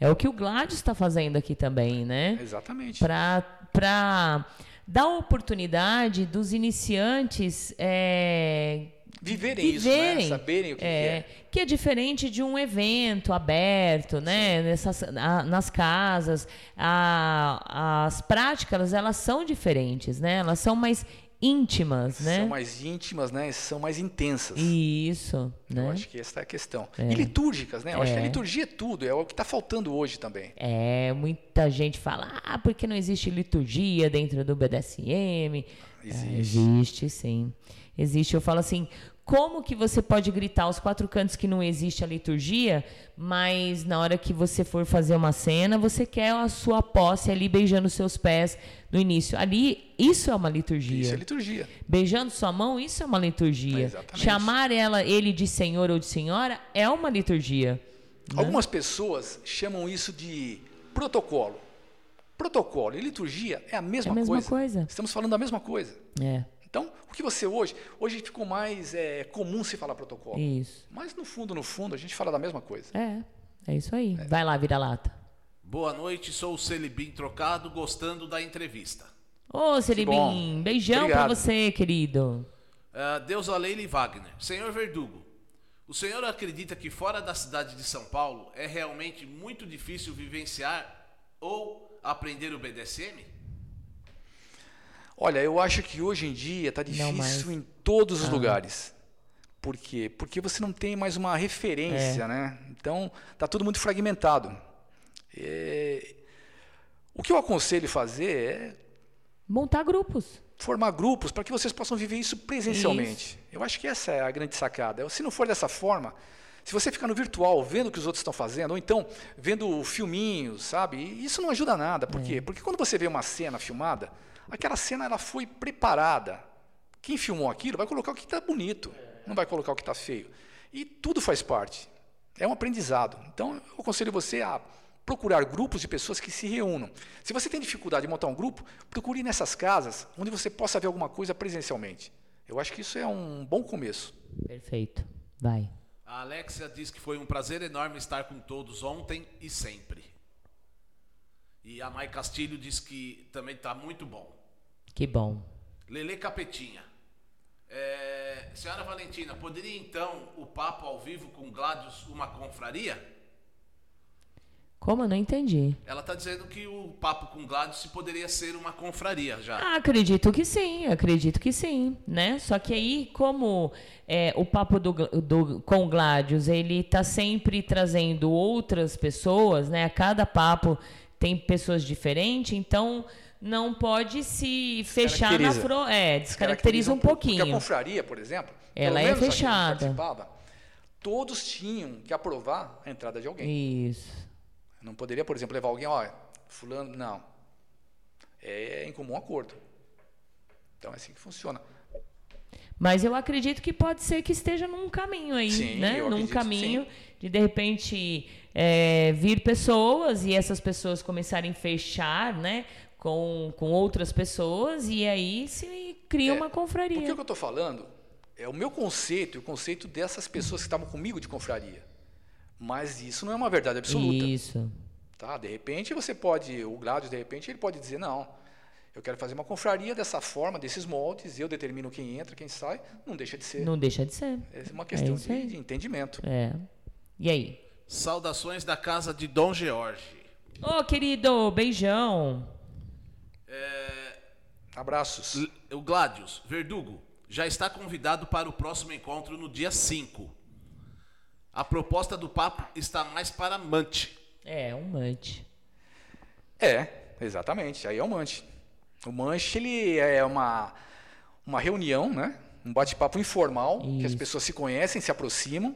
É o que o Gladys está fazendo aqui também, né? Exatamente. Para dar a oportunidade dos iniciantes é, Viverem, isso, né? viverem. Saberem o que, é, que é. que é diferente de um evento aberto, né? Nessas, a- nas casas, a- as práticas elas são diferentes, né? Elas são mais íntimas, né? São mais íntimas, né? São mais intensas. Isso, né? Eu acho que essa é a questão. É. E litúrgicas, né? Eu acho que a É. liturgia é tudo, é o que está faltando hoje também. É, muita gente fala, ah, porque não existe liturgia dentro do BDSM. Existe. É, existe, sim. Existe. Eu falo assim, como que você pode gritar aos quatro cantos que não existe a liturgia, mas na hora que você for fazer uma cena, você quer a sua posse ali beijando seus pés no início. Ali, isso é uma liturgia. Isso é liturgia. Beijando sua mão, isso é uma liturgia. Exatamente. Chamar ela, ele de senhor ou de senhora é uma liturgia. né? Algumas pessoas chamam isso de protocolo. Protocolo e liturgia é a mesma, É a mesma coisa. coisa. Estamos falando da mesma coisa. É, Então, o que você hoje. Hoje ficou mais é, comum se falar protocolo. isso. Mas no fundo, no fundo, a gente fala da mesma coisa. É, é isso aí. Vai lá, vira-lata. Boa noite, sou o Celibim Trocado, gostando da entrevista. Ô, Celibim, beijão pra Obrigado. você, querido. Uh, Deus a Leile Wagner. Senhor Verdugo, o senhor acredita que fora da cidade de São Paulo é realmente muito difícil vivenciar ou aprender o BDSM? Olha, eu acho que hoje em dia está difícil em todos os Ah. lugares. Por quê? Porque você não tem mais uma referência, É. né? Então, está tudo muito fragmentado. É, O que eu aconselho fazer é Montar grupos. formar grupos para que vocês possam viver isso presencialmente. Eu acho que essa é a grande sacada. Se não for dessa forma, se você ficar no virtual vendo o que os outros estão fazendo, ou então vendo filminhos, sabe? Isso não ajuda nada. Por quê? Porque quando você vê uma cena filmada, aquela cena ela foi preparada. Quem filmou aquilo vai colocar o que está bonito, não vai colocar o que está feio. E tudo faz parte. É um aprendizado. Então, eu aconselho você a procurar grupos de pessoas que se reúnam. Se você tem dificuldade de montar um grupo, procure ir nessas casas onde você possa ver alguma coisa presencialmente. Eu acho que isso é um bom começo. Perfeito. Vai. A Alexia diz que foi um prazer enorme estar com todos ontem e sempre. E a Mai Castilho diz que também está muito bom. Que bom. Lele Capetinha. É, senhora Valentina, poderia então o papo ao vivo com Gladius uma confraria? Como? Eu não entendi. Ela está dizendo que o papo com Gladius se poderia ser uma confraria já. Ah, acredito que sim, acredito que sim, né? Só que aí, como é, o papo do, do, com o Gladius, ele tá sempre trazendo outras pessoas, né? A cada papo tem pessoas diferentes, então não pode se fechar na fro... É, descaracteriza um pouco, Porque pouquinho. a confraria, por exemplo, Ela é fechada. Todos tinham que aprovar a entrada de alguém. Isso. Não poderia, por exemplo, levar alguém, olha, fulano, não. É em comum acordo. Então é assim que funciona. Mas eu acredito que pode ser que esteja num caminho aí, Sim, né? eu Num caminho sim. de de repente é, vir pessoas e essas pessoas começarem a fechar, né? Com, com outras pessoas e aí se cria uma confraria. Porque o que eu estou falando é o meu conceito e o conceito dessas pessoas que estavam comigo de confraria. Mas isso não é uma verdade absoluta. Isso. Tá? De repente você pode, o Gládio, de repente, ele pode dizer, não, eu quero fazer uma confraria dessa forma, desses moldes, eu determino quem entra, quem sai, não deixa de ser. Não deixa de ser. É uma questão aí. de, de entendimento. É. E aí? Saudações da casa de Dom George. Ô, querido, beijão. Abraços. L- O Gladius, Verdugo, já está convidado para o próximo encontro no dia 5. A proposta do papo está mais para Mante. É, um mante. É, exatamente. Aí é o manche. O manche ele é uma, uma reunião, né? um bate-papo informal, que as Isso. pessoas se conhecem, se aproximam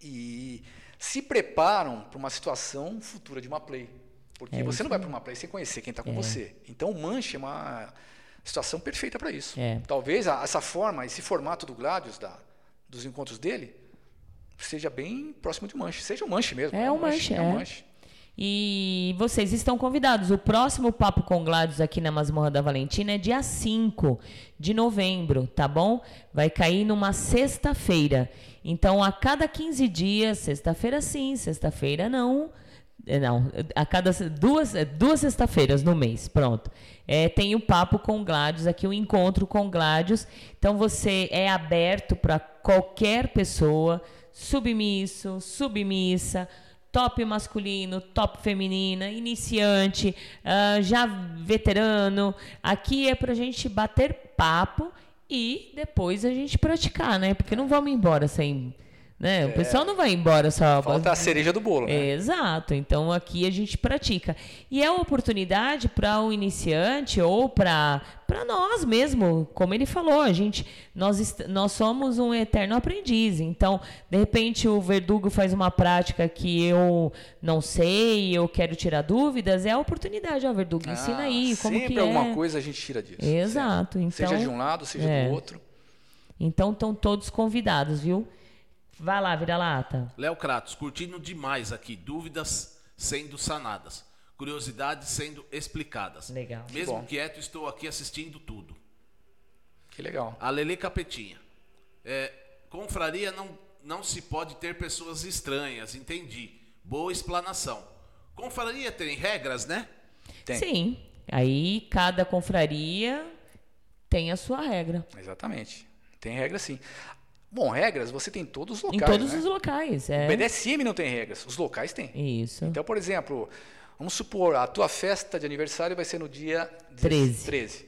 e se preparam para uma situação futura de uma play. Porque É você não vai para uma play sem conhecer quem está com você. Então o manche é uma situação perfeita para isso. É. Talvez a- essa forma, esse formato do Gladius, da, dos encontros dele, seja bem próximo de um manche. Seja um manche mesmo. É um manche, É um é. manche. E vocês estão convidados. O próximo Papo com Gladys aqui na Masmorra da Valentina é dia 5 de novembro, tá bom? Vai cair numa sexta-feira. Então, a cada 15 dias, sexta-feira sim, sexta-feira não. É, Não, a cada duas, é, duas sexta-feiras no mês, pronto. É, tem o papo com Gladys aqui, o encontro com Gladys. Então você é aberto para qualquer pessoa, submisso, submissa, top masculino, top feminina, iniciante, ah, já veterano. Aqui é pra gente bater papo e depois a gente praticar, né? Porque não vamos embora sem. Né? O pessoal não vai embora só. Falta a cereja do bolo, né? Exato. Então aqui a gente pratica. E é uma oportunidade para o iniciante ou para para nós mesmo, como ele falou, a gente nós nós somos um eterno aprendiz. Então, de repente o Verdugo faz uma prática que eu não sei, eu quero tirar dúvidas, é a oportunidade, ó, Verdugo, ensina Ah, aí como sempre que é. alguma coisa a gente tira disso. Exato. sempre. Então, seja de um lado, seja é. do outro. Então estão todos convidados, viu? Vai lá, vira lata. Léo Kratos, curtindo demais aqui. Dúvidas sendo sanadas. Curiosidades sendo explicadas. Legal. Mesmo bom. quieto, estou aqui assistindo tudo. Que legal. A Lele Capetinha. É, confraria não, não se pode ter pessoas estranhas, entendi. Boa explanação. Confraria tem regras, né? Tem. Sim. Aí cada confraria tem a sua regra. Exatamente. Tem regras sim. Bom, regras você tem em todos os locais. em todos né? os locais. É. O BDSM não tem regras, os locais têm. Isso. Então, por exemplo, vamos supor, a tua festa de aniversário vai ser no dia 13. 13.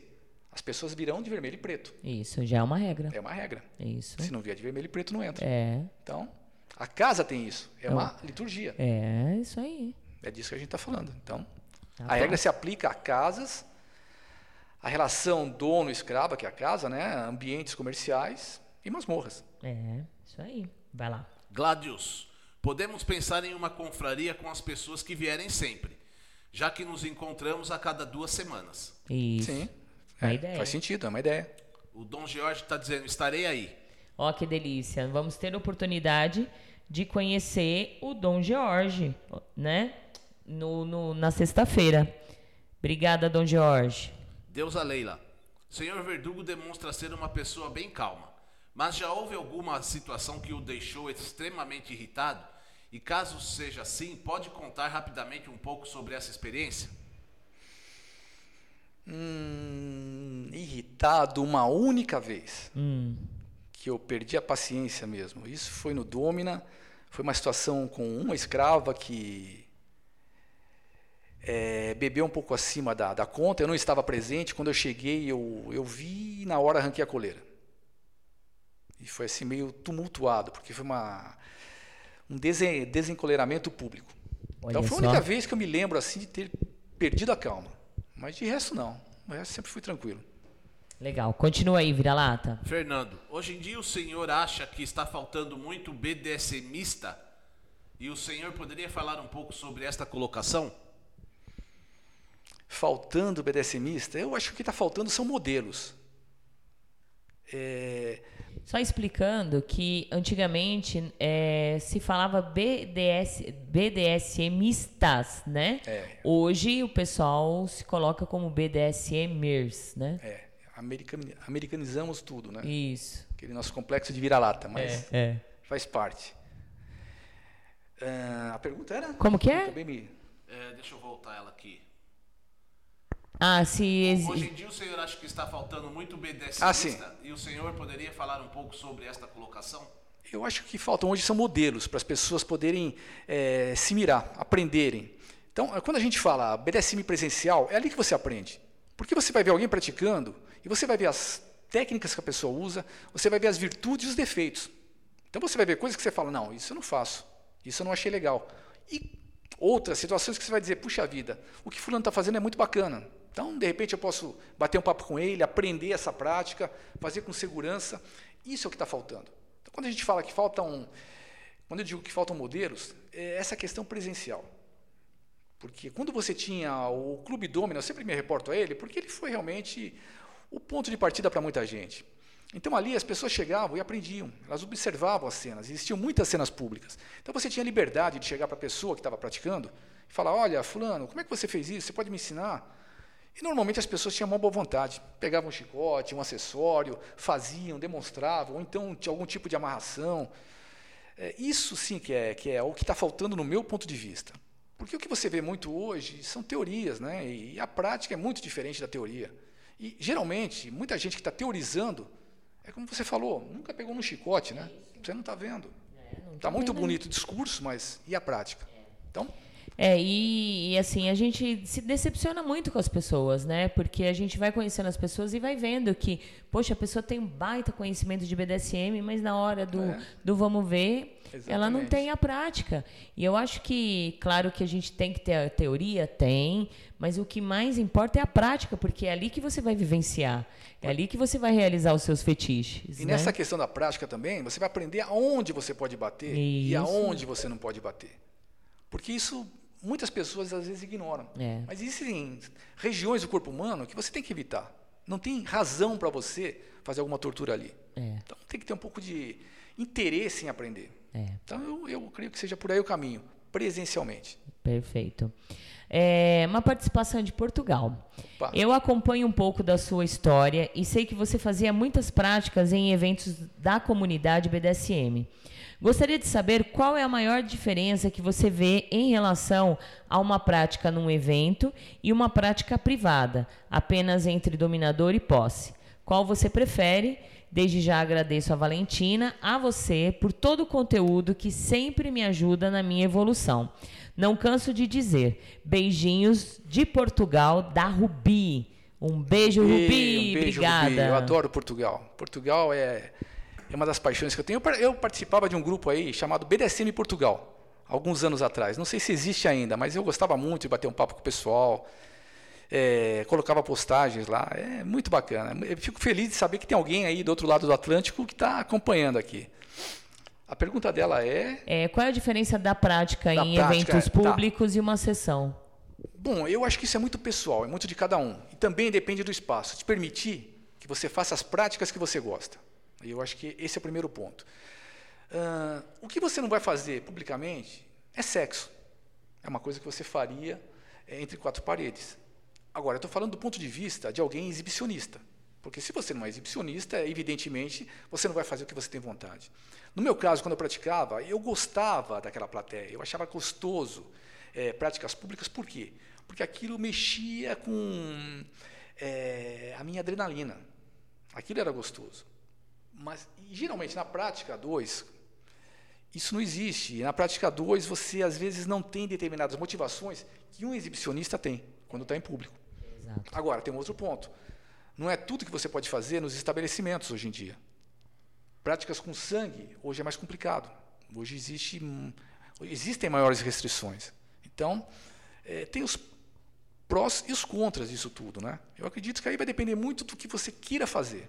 as pessoas virão de vermelho e preto. Isso já é uma regra. É uma regra. Isso. Se não vier de vermelho e preto, não entra. É. Então, a casa tem isso. É uma liturgia. É, isso aí. É disso que a gente está falando. Então, Tá a bom. regra se aplica a casas, a relação dono-escrava, que é a casa, né? ambientes comerciais e masmorras. É, isso aí. Vai lá. Gladius, podemos pensar em uma confraria com as pessoas que vierem sempre, já que nos encontramos a cada duas semanas. Isso. Sim. Uma É, ideia. Faz sentido, é uma ideia. O Dom George está dizendo: estarei aí. Ó, que delícia. Vamos ter a oportunidade de conhecer o Dom George, né? No, no- na sexta-feira. Obrigada, Dom George. Deus a Leila. Senhor Verdugo demonstra ser uma pessoa bem calma, mas já houve alguma situação que o deixou extremamente irritado? E caso seja assim, pode contar rapidamente um pouco sobre essa experiência? Hum, irritado uma única vez. Hum. Que eu perdi a paciência mesmo. Isso foi no Domina. Foi uma situação com uma escrava que é, bebeu um pouco acima da, da conta. Eu não estava presente. Quando eu cheguei, eu, eu vi e na hora arranquei a coleira. E foi assim meio tumultuado, porque foi uma, um desen, desencoleiramento público. Olha então foi a só. única vez que eu me lembro assim de ter perdido a calma. Mas de resto não. O resto sempre fui tranquilo. Legal. Continua aí, vira-lata. Fernando, hoje em dia o senhor acha que está faltando muito BDSMista? E o senhor poderia falar um pouco sobre esta colocação? Faltando BDSMista, eu acho que o que está faltando são modelos. É, Só explicando que antigamente é, se falava BDS, BDSMistas, né? É. Hoje o pessoal se coloca como BDSMers, né? é, americani- americanizamos tudo, né? Isso. Aquele nosso complexo de vira-lata, mas É. faz parte. Ah, a pergunta era? Como que é? Também me... É, deixa eu voltar ela aqui. Ah, se exi- Hoje em dia o senhor acha que está faltando muito BDSMista? Ah, sim. E o senhor poderia falar um pouco sobre esta colocação? Eu acho que faltam hoje são modelos para as pessoas poderem eh, se mirar, aprenderem. Então, eh, quando a gente fala BDSM presencial, é ali que você aprende. Porque você vai ver alguém praticando e você vai ver as técnicas que a pessoa usa, você vai ver as virtudes e os defeitos. Então você vai ver coisas que você fala, não, isso eu não faço, isso eu não achei legal. E outras situações que você vai dizer, puxa vida, o que fulano está fazendo é muito bacana. Então, de repente, eu posso bater um papo com ele, aprender essa prática, fazer com segurança. Isso é o que está faltando. Então, quando a gente fala que faltam, quando eu digo que faltam modelos, é essa questão presencial. Porque quando você tinha o Clube Domino, eu sempre me reporto a ele, porque ele foi realmente o ponto de partida para muita gente. Então ali as pessoas chegavam e aprendiam, elas observavam as cenas, existiam muitas cenas públicas. Então você tinha liberdade de chegar para a pessoa que estava praticando e falar: Olha, Fulano, como é que você fez isso? Você pode me ensinar? E normalmente as pessoas tinham uma boa vontade, pegavam um chicote, um acessório, faziam, demonstravam, ou então tinha algum tipo de amarração. É, isso sim que é, que é o que está faltando no meu ponto de vista. Porque o que você vê muito hoje são teorias, né? E a prática é muito diferente da teoria. E geralmente, muita gente que está teorizando, é como você falou, nunca pegou no chicote, né? Você não está vendo. Está muito bonito o discurso, mas e a prática? Então, É, e, e, assim, a gente se decepciona muito com as pessoas, né? Porque a gente vai conhecendo as pessoas e vai vendo que, poxa, a pessoa tem um baita conhecimento de BDSM, mas na hora do, É. do vamos ver, ela não Exatamente. tem a prática. E eu acho que, claro que a gente tem que ter a teoria, tem, mas o que mais importa é a prática, porque é ali que você vai vivenciar, é ali que você vai realizar os seus fetiches. e né? nessa questão da prática também, você vai aprender aonde você pode bater e Isso. aonde você não pode bater. Porque isso muitas pessoas às vezes ignoram. É. Mas existem regiões do corpo humano que você tem que evitar. Não tem razão para você fazer alguma tortura ali. É. Então tem que ter um pouco de interesse em aprender. É. Então eu, eu creio que seja por aí o caminho, presencialmente. Perfeito. É, uma participação de Portugal. Opa. Eu acompanho um pouco da sua história e sei que você fazia muitas práticas em eventos da comunidade BDSM. Gostaria de saber qual é a maior diferença que você vê em relação a uma prática num evento e uma prática privada, apenas entre dominador e posse. Qual você prefere? Desde já agradeço a Valentina, a você, por todo o conteúdo que sempre me ajuda na minha evolução. Não canso de dizer. Beijinhos de Portugal, da Rubi. Um beijo, Rubi. um beijo, Obrigada. Rubi. Eu adoro Portugal. Portugal é, é uma das paixões que eu tenho. Eu par- Eu participava de um grupo aí chamado BDSM Portugal, alguns anos atrás. Não sei se existe ainda, mas eu gostava muito de bater um papo com o pessoal. É, colocava postagens lá. É muito bacana. Eu fico feliz de saber que tem alguém aí do outro lado do Atlântico que está acompanhando aqui. A pergunta dela é. É, qual é a diferença da prática Da em prática, eventos é, tá. públicos e uma sessão? Bom, eu acho que isso é muito pessoal, é muito de cada um. E também depende do espaço. Te permitir que você faça as práticas que você gosta. E eu acho que esse é o primeiro ponto. Ah, o que você não vai fazer publicamente é sexo. É uma coisa que você faria eh, entre quatro paredes. Agora, eu estou falando do ponto de vista de alguém exibicionista. Porque se você não é exibicionista, evidentemente, você não vai fazer o que você tem vontade. No meu caso, quando eu praticava, eu gostava daquela plateia, eu achava gostoso eh, práticas públicas, por quê? Porque aquilo mexia com eh, a minha adrenalina. Aquilo era gostoso. Mas, geralmente, na prática 2, isso não existe. Na prática 2, você, às vezes, não tem determinadas motivações que um exibicionista tem quando está em público. Exato. Agora, tem um outro ponto. Não é tudo que você pode fazer nos estabelecimentos hoje em dia. Práticas com sangue, hoje é mais complicado. Hoje existe, hum, existem maiores restrições. Então, eh, tem os prós e os contras disso tudo. Né? Eu acredito que aí vai depender muito do que você queira fazer.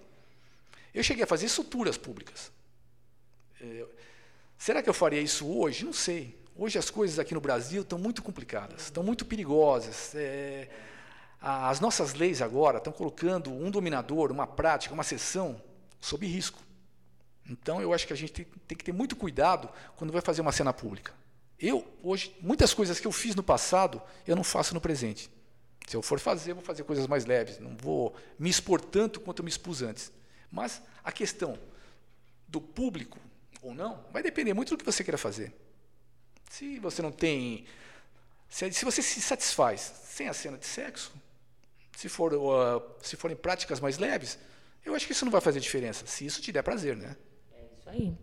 Eu cheguei a fazer suturas públicas. Eh, será que eu faria isso hoje? Não sei. Hoje as coisas aqui no Brasil estão muito complicadas, estão muito perigosas. A- as nossas leis agora estão colocando um dominador, uma prática, uma sessão sob risco. Então eu acho que a gente tem, tem que ter muito cuidado quando vai fazer uma cena pública. Eu, hoje, muitas coisas que eu fiz no passado, eu não faço no presente. Se eu for fazer, eu vou fazer coisas mais leves, não vou me expor tanto quanto eu me expus antes. Mas a questão do público ou não vai depender muito do que você queira fazer. Se você não tem. Se, se você se satisfaz sem a cena de sexo, se, for, uh, se forem práticas mais leves, eu acho que isso não vai fazer diferença, se isso te der prazer, né? Isso aí.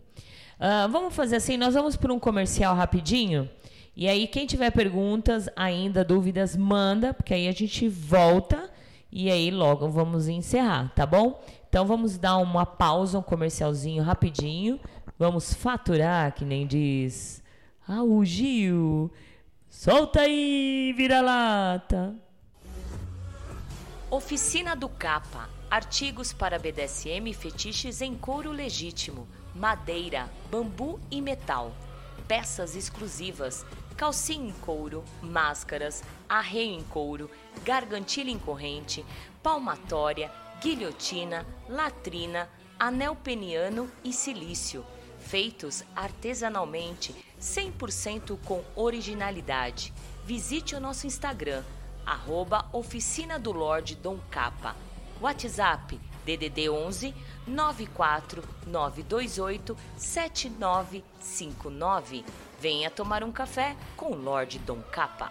Ah, vamos fazer assim, nós vamos por um comercial rapidinho. E aí, quem tiver perguntas, ainda dúvidas, manda, porque aí a gente volta e aí logo vamos encerrar, tá bom? Então vamos dar uma pausa, um comercialzinho rapidinho. Vamos faturar, que nem diz. Ah, o Gil. Solta aí, vira-lata. Oficina do Capa. Artigos para BDSM e fetiches em couro legítimo, madeira, bambu e metal. Peças exclusivas, calcinha em couro, máscaras, arreio em couro, gargantilha em corrente, palmatória, guilhotina, latrina, anel peniano e silício. Feitos artesanalmente, 100% com originalidade. Visite o nosso Instagram, arroba Oficina do Lorde Dom Capa. WhatsApp DDD 11 94 928 7959. Venha tomar um café com o Lorde Dom Capa.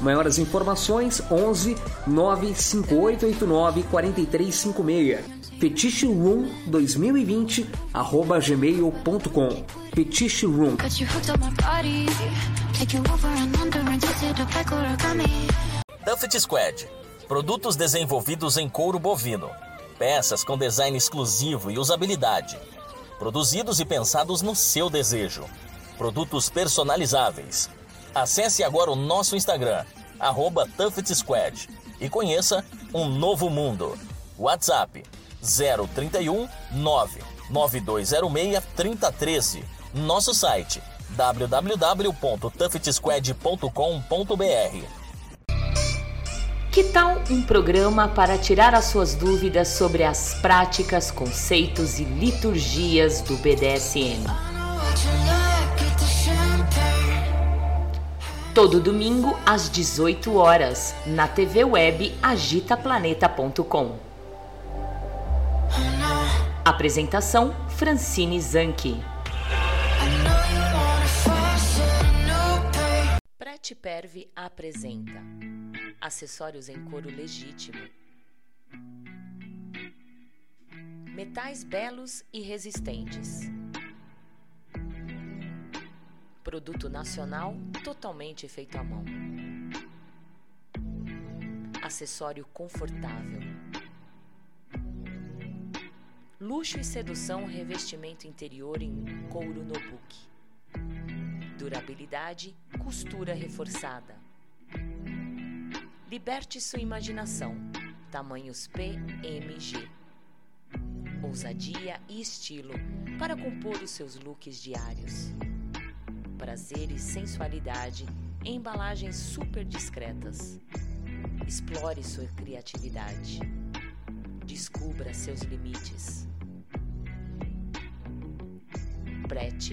Maiores informações 11 95889 4356. Fetiche Room 2020 arroba gmail.com. Fetiche Room. Tuffet Squad. Produtos desenvolvidos em couro bovino. Peças com design exclusivo e usabilidade. Produzidos e pensados no seu desejo. Produtos personalizáveis. Acesse agora o nosso Instagram, arroba Squad, e conheça um novo mundo. WhatsApp 031 99206 3013. Nosso site www.tuffetsquad.com.br. Que tal um programa para tirar as suas dúvidas sobre as práticas, conceitos e liturgias do BDSM? Todo domingo às 18 horas, na TV web agitaplaneta.com. Apresentação Francine Zanke. Prete Perve apresenta Acessórios em couro legítimo. Metais belos e resistentes. Produto nacional totalmente feito à mão. Acessório confortável. Luxo e sedução revestimento interior em couro no book. Durabilidade, costura reforçada. Liberte sua imaginação. Tamanhos P, M, G. Ousadia e estilo para compor os seus looks diários prazer e sensualidade em embalagens super discretas. Explore sua criatividade. Descubra seus limites. Prete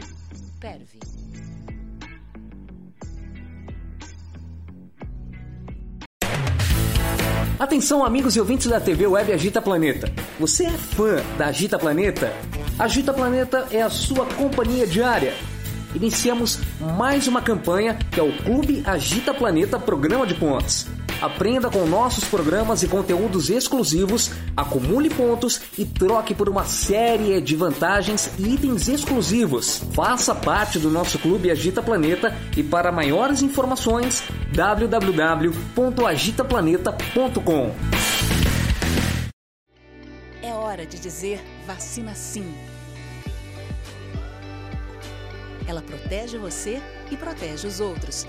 Perve. Atenção, amigos e ouvintes da TV Web Agita Planeta. Você é fã da Agita Planeta? Agita Planeta é a sua companhia diária iniciamos mais uma campanha que é o Clube Agita Planeta Programa de Pontos. Aprenda com nossos programas e conteúdos exclusivos, acumule pontos e troque por uma série de vantagens e itens exclusivos. Faça parte do nosso Clube Agita Planeta e para maiores informações www.agitaplaneta.com. É hora de dizer vacina sim ela protege você e protege os outros.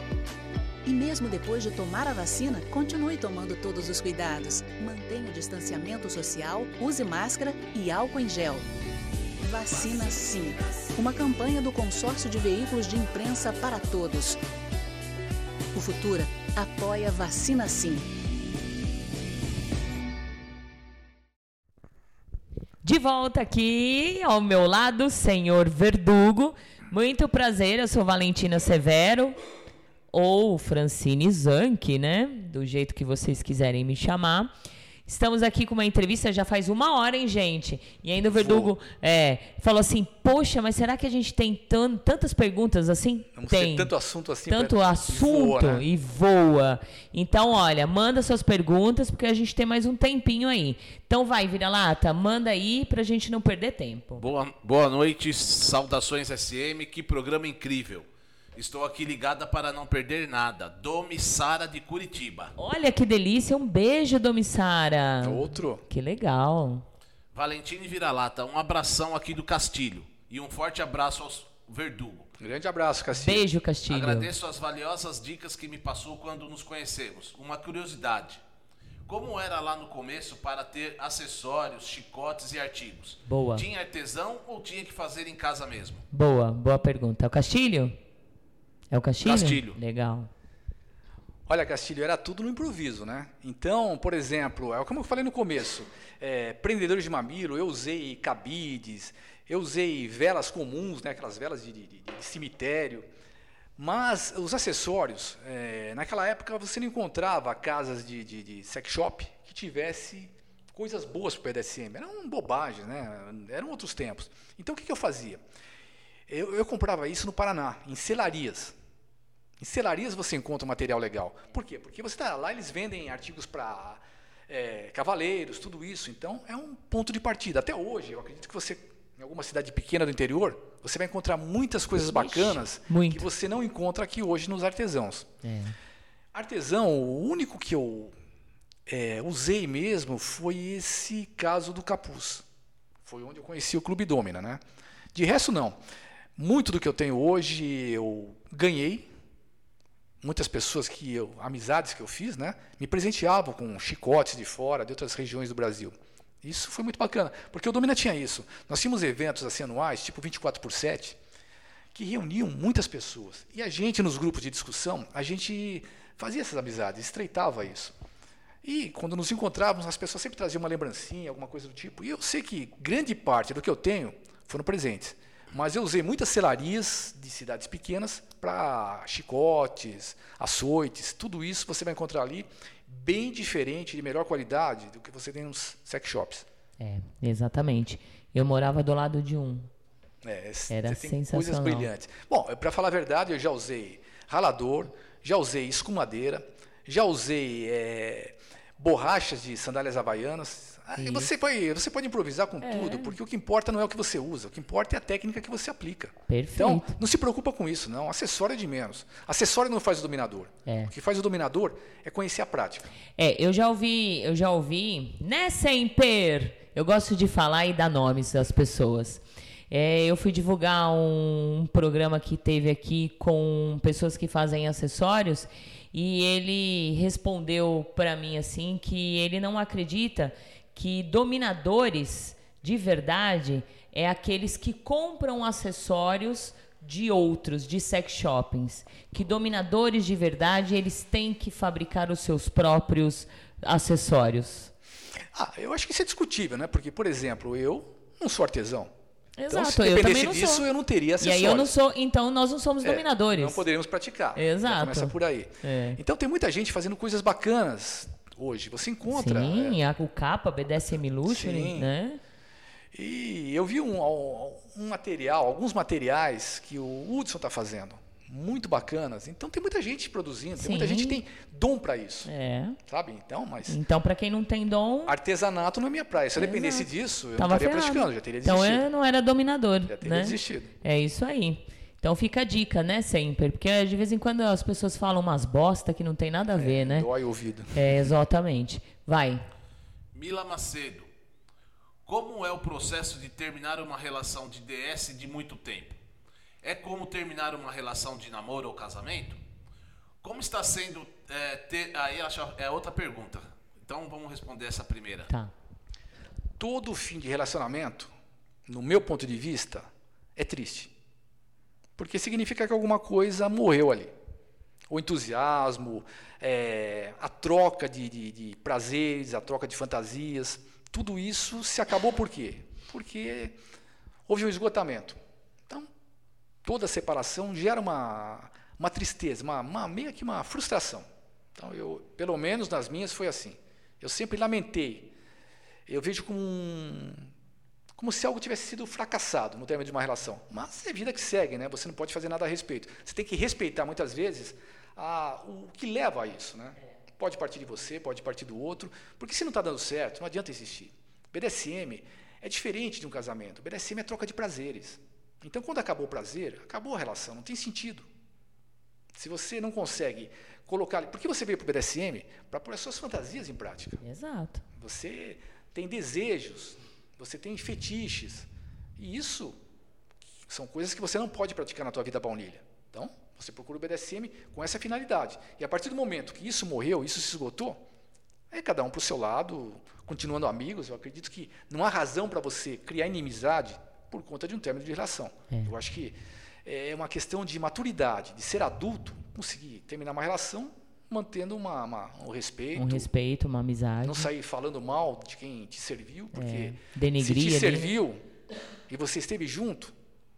E mesmo depois de tomar a vacina, continue tomando todos os cuidados. Mantenha o distanciamento social, use máscara e álcool em gel. Vacina Sim. Uma campanha do Consórcio de Veículos de Imprensa para Todos. O Futura apoia Vacina Sim. De volta aqui ao meu lado, senhor Verdugo. Muito prazer, eu sou Valentina Severo, ou Francine Zanck, né? Do jeito que vocês quiserem me chamar. Estamos aqui com uma entrevista já faz uma hora, hein, gente? E ainda o Verdugo é, falou assim: Poxa, mas será que a gente tem tantas perguntas assim? Vamos tem. tanto assunto assim. Tanto pra... assunto e voa, né? e voa. Então, olha, manda suas perguntas, porque a gente tem mais um tempinho aí. Então vai, vira-lata, manda aí pra gente não perder tempo. Boa, boa noite, saudações SM, que programa incrível. Estou aqui ligada para não perder nada. Domi Sara de Curitiba. Olha que delícia, um beijo, Domi Sara. Outro. Que legal. Valentine Vira-Lata, um abração aqui do Castilho. E um forte abraço aos Verdugo. Grande abraço, Castilho. Beijo, Castilho. Agradeço as valiosas dicas que me passou quando nos conhecemos. Uma curiosidade. Como era lá no começo para ter acessórios, chicotes e artigos? Boa. Tinha artesão ou tinha que fazer em casa mesmo? Boa, boa pergunta. O Castilho? É o Castilho? Castilho. Legal. Olha, Castilho, era tudo no improviso, né? Então, por exemplo, é como eu falei no começo, é, prendedores de mamilo, eu usei cabides, eu usei velas comuns, né? aquelas velas de, de, de cemitério. Mas os acessórios, é, naquela época você não encontrava casas de, de, de sex shop que tivesse coisas boas para o PDSM. Eram bobagens, né? Eram outros tempos. Então o que, que eu fazia? Eu, eu comprava isso no Paraná, em selarias. Em selarias você encontra material legal. Por quê? Porque você está lá, eles vendem artigos para é, cavaleiros, tudo isso. Então, é um ponto de partida. Até hoje, eu acredito que você, em alguma cidade pequena do interior, você vai encontrar muitas coisas bacanas Muito. que você não encontra aqui hoje nos artesãos. É. Artesão, o único que eu é, usei mesmo foi esse caso do capuz. Foi onde eu conheci o Clube Domina, né? De resto, não. Muito do que eu tenho hoje eu ganhei muitas pessoas que eu, amizades que eu fiz, né, me presenteavam com chicotes de fora, de outras regiões do Brasil. Isso foi muito bacana, porque o Domina tinha isso. Nós tínhamos eventos assim anuais, tipo 24 por 7, que reuniam muitas pessoas. E a gente, nos grupos de discussão, a gente fazia essas amizades, estreitava isso. E quando nos encontrávamos, as pessoas sempre traziam uma lembrancinha, alguma coisa do tipo. E eu sei que grande parte do que eu tenho foram presentes. Mas eu usei muitas selarias de cidades pequenas para chicotes, açoites, tudo isso você vai encontrar ali bem diferente, de melhor qualidade do que você tem nos sex shops. É, exatamente. Eu morava do lado de um. É, Era tem coisas sensacional. brilhantes. Bom, para falar a verdade, eu já usei ralador, já usei escumadeira, já usei é, borrachas de sandálias havaianas. Aí Isso. você pode, você pode improvisar com É. tudo, porque o que importa não é o que você usa, o que importa é a técnica que você aplica. Perfeito. Então, não se preocupa com isso, não. Acessório é de menos. Acessório não faz o dominador. É. O que faz o dominador é conhecer a prática. É, eu já ouvi, eu já ouvi, né, Semper? Eu gosto de falar e dar nomes das pessoas. É, eu fui divulgar um, programa que teve aqui com pessoas que fazem acessórios e ele respondeu para mim assim que ele não acredita que dominadores de verdade é aqueles que compram acessórios de outros, de sex shoppings. Que dominadores de verdade, eles têm que fabricar os seus próprios acessórios. Ah, eu acho que isso é discutível, né? Porque, por exemplo, eu não sou artesão. então, se Exato, eu dependesse também não disso, sou. eu não teria E acessórios. aí eu não sou, então nós não somos É, dominadores. Não poderíamos praticar. Já Exato. começa por aí. É. Então tem muita gente fazendo coisas bacanas hoje. Você encontra. Sim, é, a, o capa, BDSM Luxury, Sim. né? E eu vi um, um material, alguns materiais que o Hudson está fazendo. Muito bacanas. Então tem muita gente produzindo, tem muita Sim. gente que tem dom para isso. É. Sabe? Então, mas Então, pra quem não tem dom, artesanato não é minha praia. Se eu dependesse disso, eu tava não estaria ferrado. praticando, já teria Então desistido. eu não era dominador, Já teria né? desistido. É isso aí. Então fica a dica, né, sempre? Porque de vez em quando as pessoas falam umas bosta que não tem nada a ver, né? Dói o ouvido. É, exatamente. Vai. Mila Macedo. Como é o processo de terminar uma relação de DS de muito tempo? É como terminar uma relação de namoro ou casamento? Como está sendo é, ter. Aí é outra pergunta. Então vamos responder essa primeira. Tá. todo fim de relacionamento, no meu ponto de vista, é triste. Porque significa que alguma coisa morreu ali. O entusiasmo, é, a troca de, de- de prazeres, a troca de fantasias, tudo isso se acabou por quê? Porque houve um esgotamento. Então, toda separação gera uma, uma tristeza, uma, uma- meio que uma frustração. Então, eu, pelo menos nas minhas foi assim. Eu sempre lamentei eu vejo como um, como se algo tivesse sido fracassado no término de uma relação. Mas é vida que segue, né? Você não pode fazer nada a respeito. Você tem que respeitar muitas vezes a, o que leva a isso, né? Pode partir de você, pode partir do outro, porque se não está dando certo, não adianta insistir. BDSM é diferente de um casamento. BDSM é troca de prazeres. Então, quando acabou o prazer, acabou a relação, não tem sentido. Se você não consegue colocar, porque você veio para o BDSM para pôr as suas fantasias em prática. Exato. Você tem desejos, você tem fetiches. E isso são coisas que você não pode praticar na tua vida baunilha. Então, você procura o BDSM com essa finalidade. E a partir do momento que isso morreu, isso se esgotou, é cada um para o seu lado, continuando amigos. Eu acredito que não há razão para você criar inimizade por conta de um término de relação. Eu acho que é uma questão de maturidade, de ser adulto, conseguir terminar uma relação mantendo uma, uma- um respeito, Um respeito, uma amizade. não sair falando mal de quem te serviu, porque É, se denegrir te ali. serviu e você esteve junto,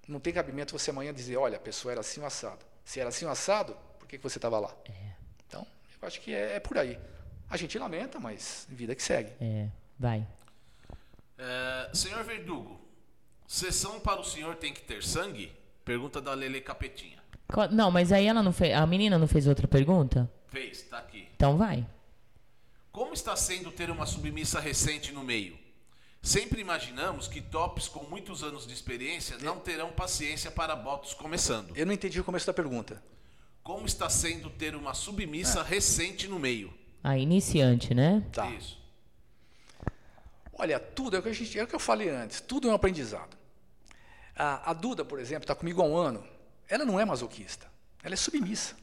não tem cabimento você amanhã dizer, olha, a pessoa era assim o assado. Se era assim o assado, por que, que você estava lá? É. Então, eu acho que é, é por aí. A gente lamenta, mas vida que segue. É, vai. É, senhor Verdugo, sessão para o senhor tem que ter sangue? Pergunta da Lele Capetinha. Não, mas aí ela não fez. A menina não fez outra pergunta? Fez, tá aqui. Então vai. Como está sendo ter uma submissa recente no meio? Sempre imaginamos que tops com muitos anos de experiência não terão paciência para botos começando. Eu não entendi o começo da pergunta. Como está sendo ter uma submissa recente no meio? A iniciante, né? Tá. Isso. Olha, tudo é o que, a gente, é o que eu falei antes, tudo é um aprendizado. A, a Duda, por exemplo, está comigo há um ano. Ela não é masoquista, ela é submissa.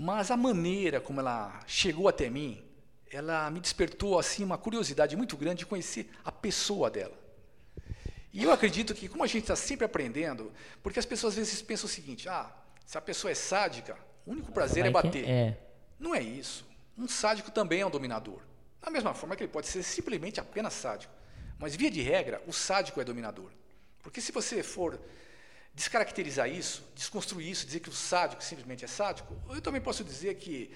Mas a maneira como ela chegou até mim, ela me despertou assim uma curiosidade muito grande de conhecer a pessoa dela. E eu acredito que, como a gente está sempre aprendendo, porque as pessoas às vezes pensam o seguinte: ah, se a pessoa é sádica, o único prazer é Vai que- bater. É. Não é isso. Um sádico também é um dominador. Da mesma forma que ele pode ser simplesmente apenas sádico. Mas, via de regra, o sádico é dominador. Porque se você for descaracterizar isso, desconstruir isso, dizer que o sádico simplesmente é sádico, eu também posso dizer que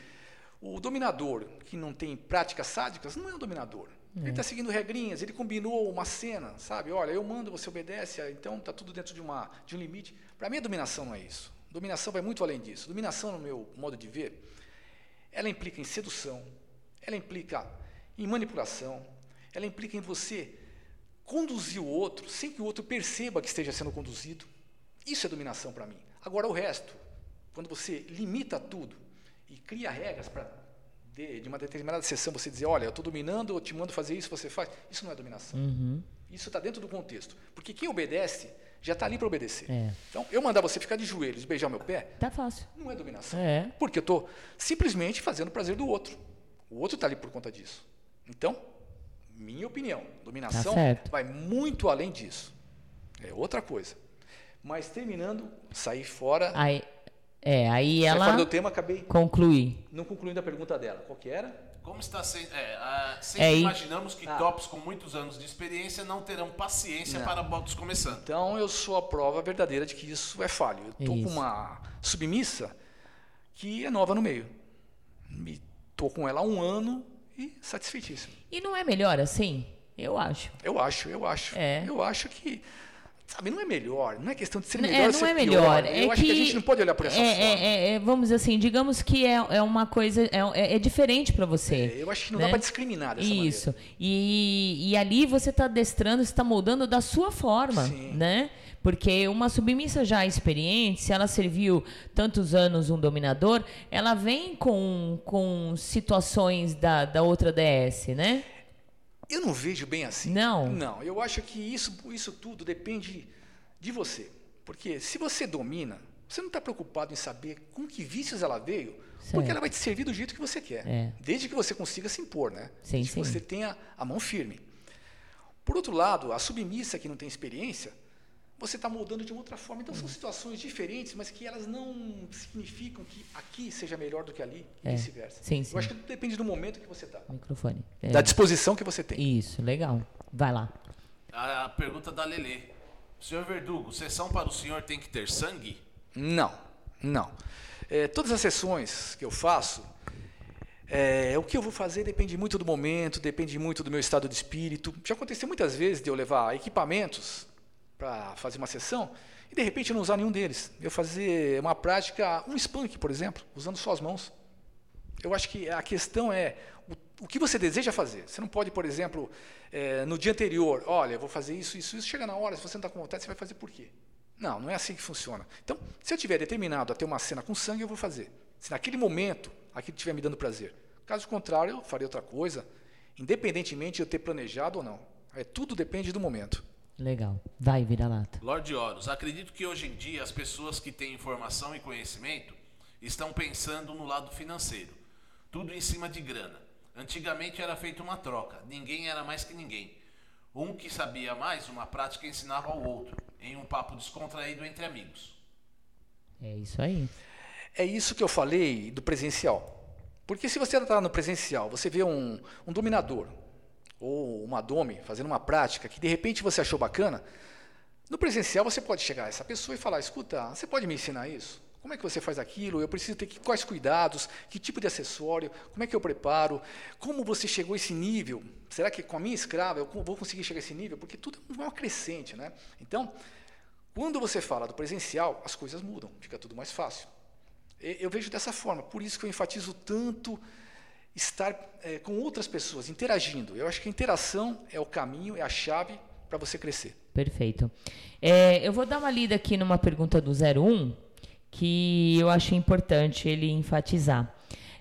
o dominador que não tem práticas sádicas não é um dominador. Ele está seguindo regrinhas, ele combinou uma cena, sabe? Olha, eu mando, você obedece, então está tudo dentro de, uma, de um limite. Para mim, a dominação não é isso. Dominação vai muito além disso. Dominação, no meu modo de ver, ela implica em sedução, ela implica em manipulação, ela implica em você conduzir o outro sem que o outro perceba que esteja sendo conduzido. Isso é dominação para mim. Agora, o resto, quando você limita tudo e cria regras para de, de uma determinada sessão você dizer, olha, eu estou dominando, eu te mando fazer isso, você faz. Isso não é dominação. Uhum. Isso está dentro do contexto. Porque quem obedece já está ali para obedecer. É. Então, eu mandar você ficar de joelhos beijar meu pé, Tá fácil. não é dominação. É. Porque eu estou simplesmente fazendo o prazer do outro. O outro está ali por conta disso. Então, minha opinião, dominação Tá vai muito além disso. É outra coisa. Mas terminando, sair fora. Aí, é, aí ela fora do tema, acabei conclui. não concluindo a pergunta dela. Qual que era? Como está sendo. É, sempre É, imaginamos que Ah. tops com muitos anos de experiência não terão paciência Não. para motos começando. Então eu sou a prova verdadeira de que isso é falho. Eu estou Isso. com uma submissa que é nova no meio. Estou com ela há um ano e satisfeitíssimo. E não é melhor assim? Eu acho. Eu acho, eu acho. É. Eu acho que. Sabe, não é melhor. Não é questão de ser N- melhor é, não ser é pior. melhor. Eu é acho que, a gente não pode olhar por essa é, forma. é, é, é, vamos dizer assim, digamos que é, é uma coisa, é, é- é diferente para você. É, eu acho que não né? dá para discriminar dessa Isso. E, e ali você está adestrando, você está moldando da sua forma, Sim. né? Porque uma submissa já experiente, se ela serviu tantos anos um dominador, ela vem com, com situações da, da outra DS, né? Eu não vejo bem assim. Não? Não, eu acho que isso, isso tudo depende de você. Porque se você domina, você não está preocupado em saber com que vícios ela veio, Certo. porque ela vai te servir do jeito que você quer. É. Desde que você consiga se impor, né? Sim, Desde que sim. você tenha a mão firme. Por outro lado, a submissa que não tem experiência, você está moldando de uma outra forma. Então são situações diferentes, mas que elas não significam que aqui seja melhor do que ali e É. vice-versa. Sim, sim. Eu acho que tudo depende do momento que você está. Microfone. É. Da disposição que você tem. Isso, legal. Vai lá. A pergunta da Lelê. Senhor Verdugo, sessão para o senhor tem que ter sangue? Não, não. É, todas as sessões que eu faço, é, o que eu vou fazer depende muito do momento, depende muito do meu estado de espírito. Já aconteceu muitas vezes de eu levar equipamentos para fazer uma sessão e de repente não usar nenhum deles. Eu fazer uma prática, um spank, por exemplo, usando só as mãos. Eu acho que a questão é o, o que você deseja fazer. Você não pode, por exemplo, eh, no dia anterior, olha, eu vou fazer isso, isso, isso. Chega na hora, se você não está com vontade, você vai fazer por quê? Não, não é assim que funciona. Então, se eu tiver determinado a ter uma cena com sangue, eu vou fazer. Se naquele momento aquilo estiver me dando prazer. Caso contrário, eu farei outra coisa, independentemente de eu ter planejado ou não. É, tudo depende do momento. Legal. Vai, vira-lata. Lorde Horus, acredito que hoje em dia as pessoas que têm informação e conhecimento estão pensando no lado financeiro. Tudo em cima de grana. Antigamente era feita uma troca, ninguém era mais que ninguém. Um que sabia mais, uma prática ensinava ao outro, em um papo descontraído entre amigos. É isso aí. É isso que eu falei do presencial. Porque se você está no presencial, você vê um, um dominador ou uma dome fazendo uma prática que de repente você achou bacana, no presencial você pode chegar a essa pessoa e falar: escuta, você pode me ensinar isso? Como é que você faz aquilo? Eu preciso ter que, quais cuidados? Que tipo de acessório? Como é que eu preparo? Como você chegou a esse nível? Será que com a minha escrava eu vou conseguir chegar a esse nível? Porque tudo é uma crescente, né? Então, quando você fala do presencial, as coisas mudam, fica tudo mais fácil. Eu vejo dessa forma, por isso que eu enfatizo tanto estar eh, com outras pessoas, interagindo. Eu acho que a interação é o caminho, é a chave para você crescer. Perfeito. É, eu vou dar uma lida aqui numa pergunta do 01 que eu acho importante ele enfatizar.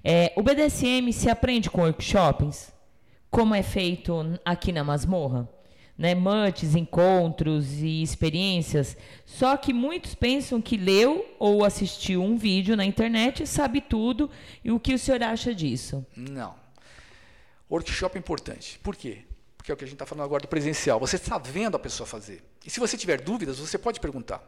É, o BDSM se aprende com workshops, como é feito aqui na masmorra? Né, encontros e experiências. Só que muitos pensam que leu ou assistiu um vídeo na internet sabe tudo. E o que o senhor acha disso? Não. Workshop é importante. Por quê? Porque é o que a gente está falando agora do presencial. Você está vendo a pessoa fazer. E se você tiver dúvidas, você pode perguntar.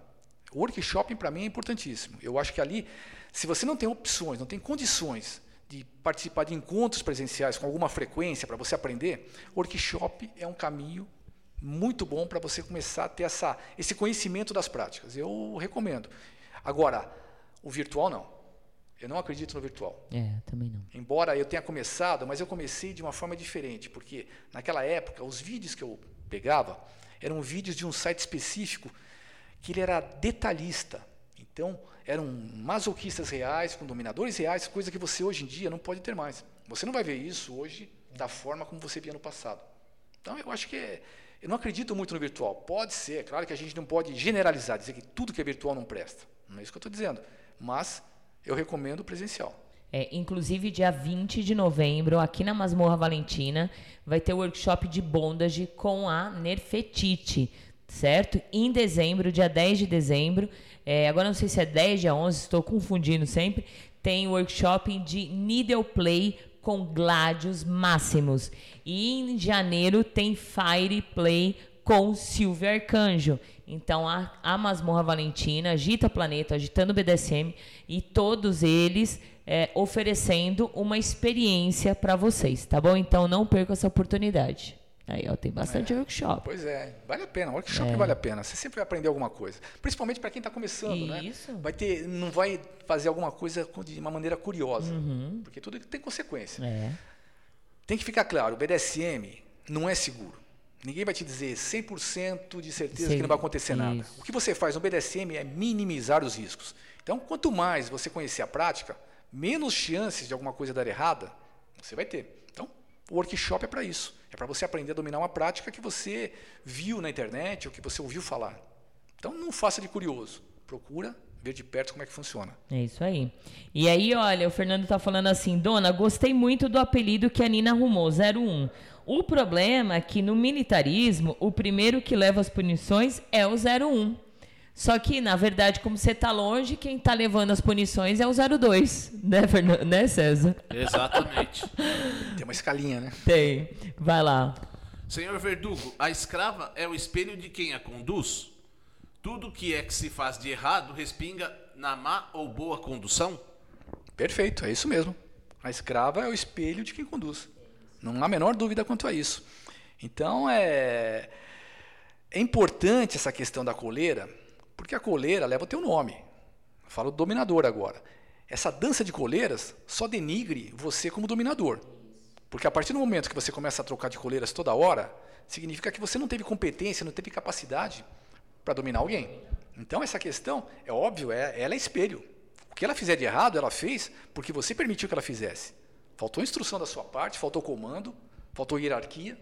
Workshop, para mim, é importantíssimo. Eu acho que ali, se você não tem opções, não tem condições de participar de encontros presenciais com alguma frequência para você aprender, workshop é um caminho muito bom para você começar a ter essa, esse conhecimento das práticas. Eu recomendo. Agora, o virtual não. Eu não acredito no virtual. É, também não. Embora eu tenha começado, mas eu comecei de uma forma diferente, porque naquela época os vídeos que eu pegava eram vídeos de um site específico que ele era detalhista. Então, eram masoquistas reais, com dominadores reais, coisa que você hoje em dia não pode ter mais. Você não vai ver isso hoje da forma como você via no passado. Então, eu acho que é, eu não acredito muito no virtual. Pode ser, claro que a gente não pode generalizar, dizer que tudo que é virtual não presta. Não é isso que eu estou dizendo. Mas eu recomendo o presencial. É, inclusive, dia 20 de novembro, aqui na Masmorra Valentina, vai ter o workshop de bondage com a Nerfetite, certo? Em dezembro, dia 10 de dezembro, é, agora não sei se é 10, dia 11, estou confundindo sempre, tem o workshop de needle play com Gladius Máximos. E em janeiro tem Fire Play com Silvio Arcanjo. Então a, a Masmorra Valentina, Agita Planeta, Agitando BDSM e todos eles é, oferecendo uma experiência para vocês, tá bom? Então não perca essa oportunidade. Aí, ó, tem bastante É. workshop. Pois é, vale a pena. Workshop É. vale a pena. Você sempre vai aprender alguma coisa. Principalmente para quem está começando, né? Isso. Vai ter, não vai fazer alguma coisa de uma maneira curiosa, Uhum. porque tudo tem consequência. É. Tem que ficar claro, o BDSM não é seguro. Ninguém vai te dizer 100% de certeza Sei, que não vai acontecer nada. isso. O que você faz no BDSM é minimizar os riscos. Então, quanto mais você conhecer a prática, menos chances de alguma coisa dar errada você vai ter. Então, o workshop é para isso. É para você aprender a dominar uma prática que você viu na internet ou que você ouviu falar. Então, não faça de curioso. Procura ver de perto como é que funciona. É isso aí. E aí, olha, o Fernando tá falando assim, dona, gostei muito do apelido que a Nina arrumou, 01. O problema é que no militarismo, o primeiro que leva as punições é o 01. Só que, na verdade, como você tá longe, quem tá levando as punições é o 02, né, Fernando? Né, César? Exatamente. Tem uma escalinha, né? Tem. Vai lá. Senhor Verdugo, a escrava é o espelho de quem a conduz? Tudo que é que se faz de errado respinga na má ou boa condução? Perfeito, é isso mesmo. A escrava é o espelho de quem conduz. Não há a menor dúvida quanto a isso. Então é é importante essa questão da coleira, porque a coleira leva o teu nome. Falo do dominador agora. Essa dança de coleiras só denigre você como dominador. Porque a partir do momento que você começa a trocar de coleiras toda hora, significa que você não teve competência, não teve capacidade para dominar alguém. Então essa questão, é óbvio, é, ela é espelho. O que ela fizer de errado, ela fez porque você permitiu que ela fizesse. Faltou instrução da sua parte, faltou comando, faltou hierarquia.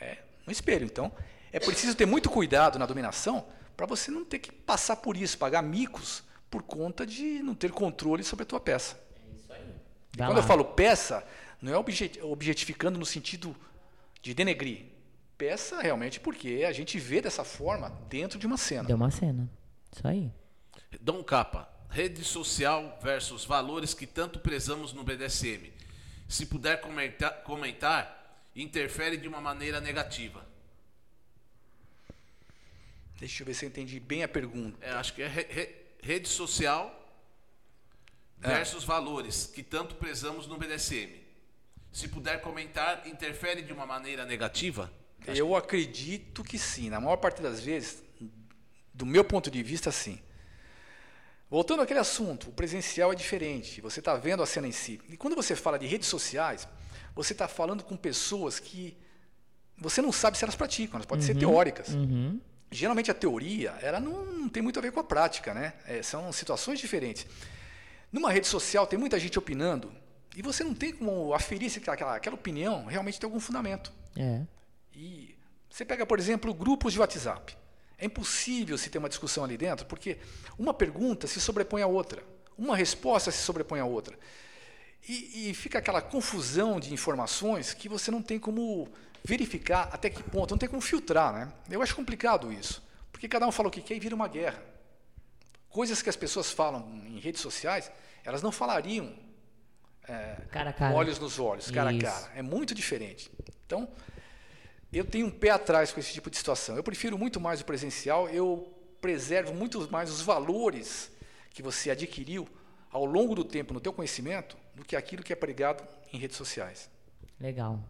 É um espelho. Então, é preciso ter muito cuidado na dominação para você não ter que passar por isso, pagar micos por conta de não ter controle sobre a tua peça. E Vai quando lá. eu falo peça, não é obje- objetificando no sentido de denegrir. Peça realmente porque a gente vê dessa forma dentro de uma cena. Deu uma cena. Isso aí. Dom Capa, rede social versus valores que tanto prezamos no BDSM. Se puder comentar, comentar interfere de uma maneira negativa. Deixa eu ver se eu entendi bem a pergunta. É, acho que é re- re- rede social versus valores que tanto prezamos no BDSM. Se puder comentar, interfere de uma maneira negativa? Eu acredito que sim. Na maior parte das vezes, do meu ponto de vista, sim. Voltando àquele assunto, o presencial é diferente. Você está vendo a cena em si. E quando você fala de redes sociais, você está falando com pessoas que você não sabe se elas praticam. Elas podem ser teóricas. Geralmente a teoria, ela não, não tem muito a ver com a prática, né? É, são situações diferentes. Numa rede social tem muita gente opinando e você não tem como aferir se aquela, aquela opinião realmente tem algum fundamento. É. E você pega, por exemplo, grupos de WhatsApp. É impossível se ter uma discussão ali dentro, porque uma pergunta se sobrepõe à outra, uma resposta se sobrepõe à outra. E, e fica aquela confusão de informações que você não tem como verificar até que ponto, não tem como filtrar. Né? Eu acho complicado isso, porque cada um fala o que quer e vira uma guerra. Coisas que as pessoas falam em redes sociais, elas não falariam Cara a cara. olhos nos olhos, cara Isso. a cara. É muito diferente. Então, eu tenho um pé atrás com esse tipo de situação. Eu prefiro muito mais o presencial, eu preservo muito mais os valores que você adquiriu ao longo do tempo no teu conhecimento do que aquilo que é pregado em redes sociais. Legal.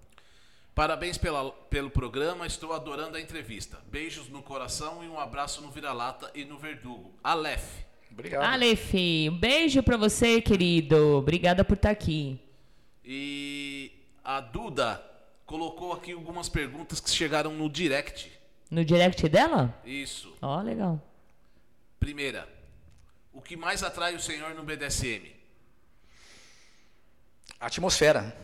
Parabéns pela, pelo programa, estou adorando a entrevista. Beijos no coração e um abraço no Vira-Lata e no Verdugo. Aleph. Obrigado. Aleph, um beijo pra você, querido. Obrigada por estar aqui. E a Duda colocou aqui algumas perguntas que chegaram no direct. No direct dela? Isso. Ó, legal. Primeira, o que mais atrai o senhor no BDSM? A atmosfera.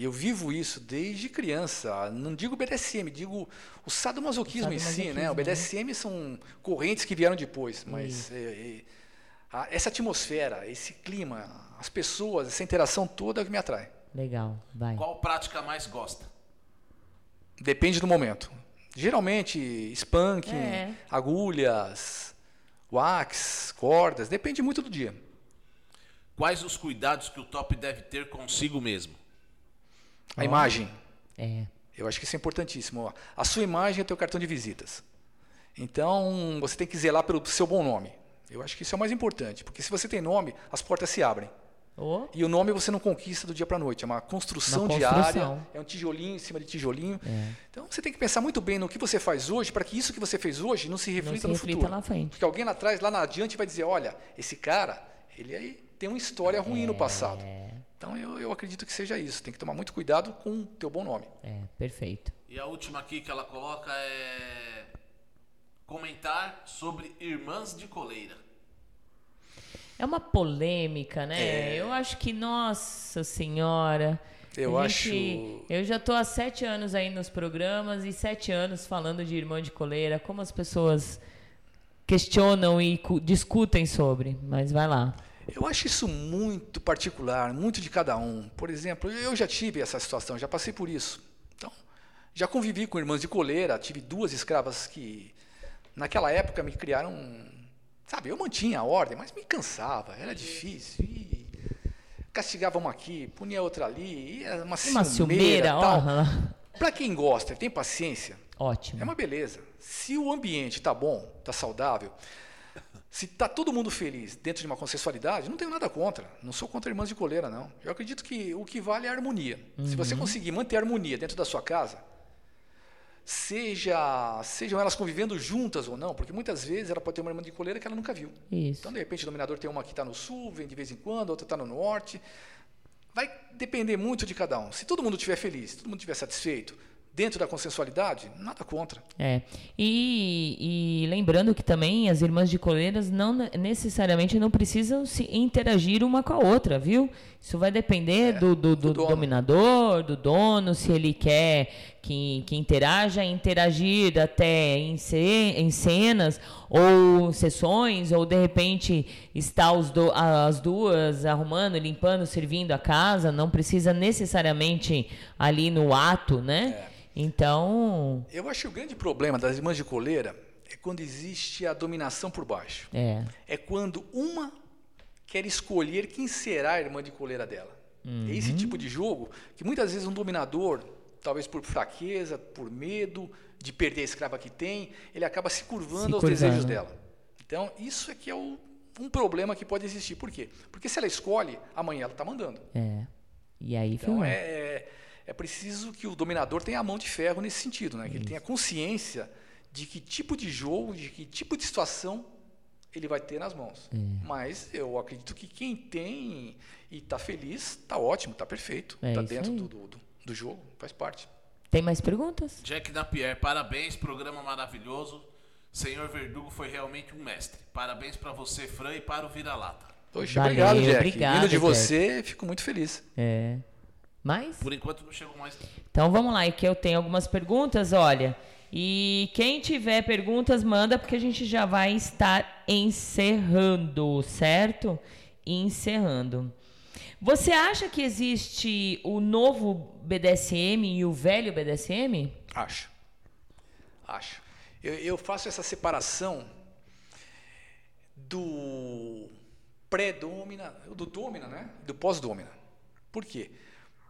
E eu vivo isso desde criança. Não digo BDSM, digo o sadomasoquismo, em si, né? O BDSM são correntes que vieram depois, mas é, é, a- essa atmosfera, esse clima, as pessoas, essa interação toda é o que me atrai. Legal, vai. Qual prática mais gosta? Depende do momento. Geralmente, spanking, É. agulhas, wax, cordas, depende muito do dia. Quais os cuidados que o top deve ter consigo mesmo? A imagem. É. Eu acho que isso é importantíssimo. A sua imagem é o teu cartão de visitas. Então, você tem que zelar pelo seu bom nome. Eu acho que isso é o mais importante, porque se você tem nome, as portas se abrem. Ô, E o nome você não conquista do dia para a noite, é uma construção, Uma diária, construção. é um tijolinho em cima de tijolinho. É. Então você tem que pensar muito bem no que você faz hoje, para que isso que você fez hoje não se não reflita se no reflita futuro. lá frente. Porque alguém lá atrás, lá na adiante, vai dizer: olha, esse cara, ele aí tem uma história ruim no passado. Então eu, eu acredito que seja isso. Tem que tomar muito cuidado com o teu bom nome. É, perfeito. E a última aqui que ela coloca é comentar sobre irmãs de coleira. É uma polêmica, né? Eu acho que, nossa senhora. Eu gente- acho- Eu já tô há sete anos aí nos programas e sete anos falando de irmã de coleira, como as pessoas questionam e cu- discutem sobre. Mas vai lá. Eu acho isso muito particular, muito de cada um. Por exemplo, eu já tive essa situação, já passei por isso. Então, já convivi com irmãs de coleira, tive duas escravas que, naquela época, me criaram. Sabe, eu mantinha a ordem, mas me cansava, era difícil. E castigava uma aqui, punia outra ali, era uma, Uma ciumeira. Para quem gosta, tem paciência, Ótimo. é uma beleza. Se o ambiente está bom, está saudável, se está todo mundo feliz dentro de uma consensualidade, não tenho nada contra. Não sou contra irmãs de coleira, não. Eu acredito que o que vale é a harmonia. Se você conseguir manter a harmonia dentro da sua casa, seja sejam elas convivendo juntas ou não, porque muitas vezes ela pode ter uma irmã de coleira que ela nunca viu. Isso. Então, de repente, o dominador tem uma que está no sul, vem de vez em quando, outra está no norte. Vai depender muito de cada um. Se todo mundo estiver feliz, se todo mundo estiver satisfeito, dentro da consensualidade, nada contra. É. E, e lembrando que também as irmãs de coleiras não ne- necessariamente não precisam se interagir uma com a outra, viu? Isso vai depender do, do, do do dono. dominador, do dono, se ele quer que, que interaja, interagir até em, ce, em cenas ou sessões, ou de repente está do, as duas arrumando, limpando, servindo a casa, não precisa necessariamente ali no ato, né? Então, Eu acho que o grande problema das irmãs de coleira é quando existe a dominação por baixo. é. É quando uma quer escolher quem será a irmã de coleira dela. É Uhum. esse tipo de jogo que muitas vezes um dominador, talvez por fraqueza, por medo de perder a escrava que tem, ele acaba se curvando Se aos curvando. desejos dela. Então, isso é que é o- um problema que pode existir. Por quê? Porque se ela escolhe, amanhã ela está mandando. É. E aí Então filmou. é, é preciso que o dominador tenha a mão de ferro nesse sentido, né? que ele tenha consciência de que tipo de jogo, de que tipo de situação ele vai ter nas mãos. É. Mas eu acredito que quem tem e está feliz, está ótimo, está perfeito, É está isso dentro aí. do, do, do jogo, faz parte. Tem mais perguntas? Jack Napier, parabéns, programa maravilhoso. Senhor Verdugo foi realmente um mestre. Parabéns pra você, Fran, e para o Vira-Lata. Poxa, Valeu, obrigado, Jack. obrigado, Vindo de Jack. você, fico muito feliz. É. Mais? Por enquanto não chegou mais. Então vamos lá, e que eu tenho algumas perguntas, olha. E quem tiver perguntas, manda, porque a gente já vai estar encerrando, certo? Encerrando. Você acha que existe o novo BDSM e o velho BDSM? Acho. Acho. Eu, eu faço essa separação do pré-domina, do domina, né? Do pós-domina. Por quê?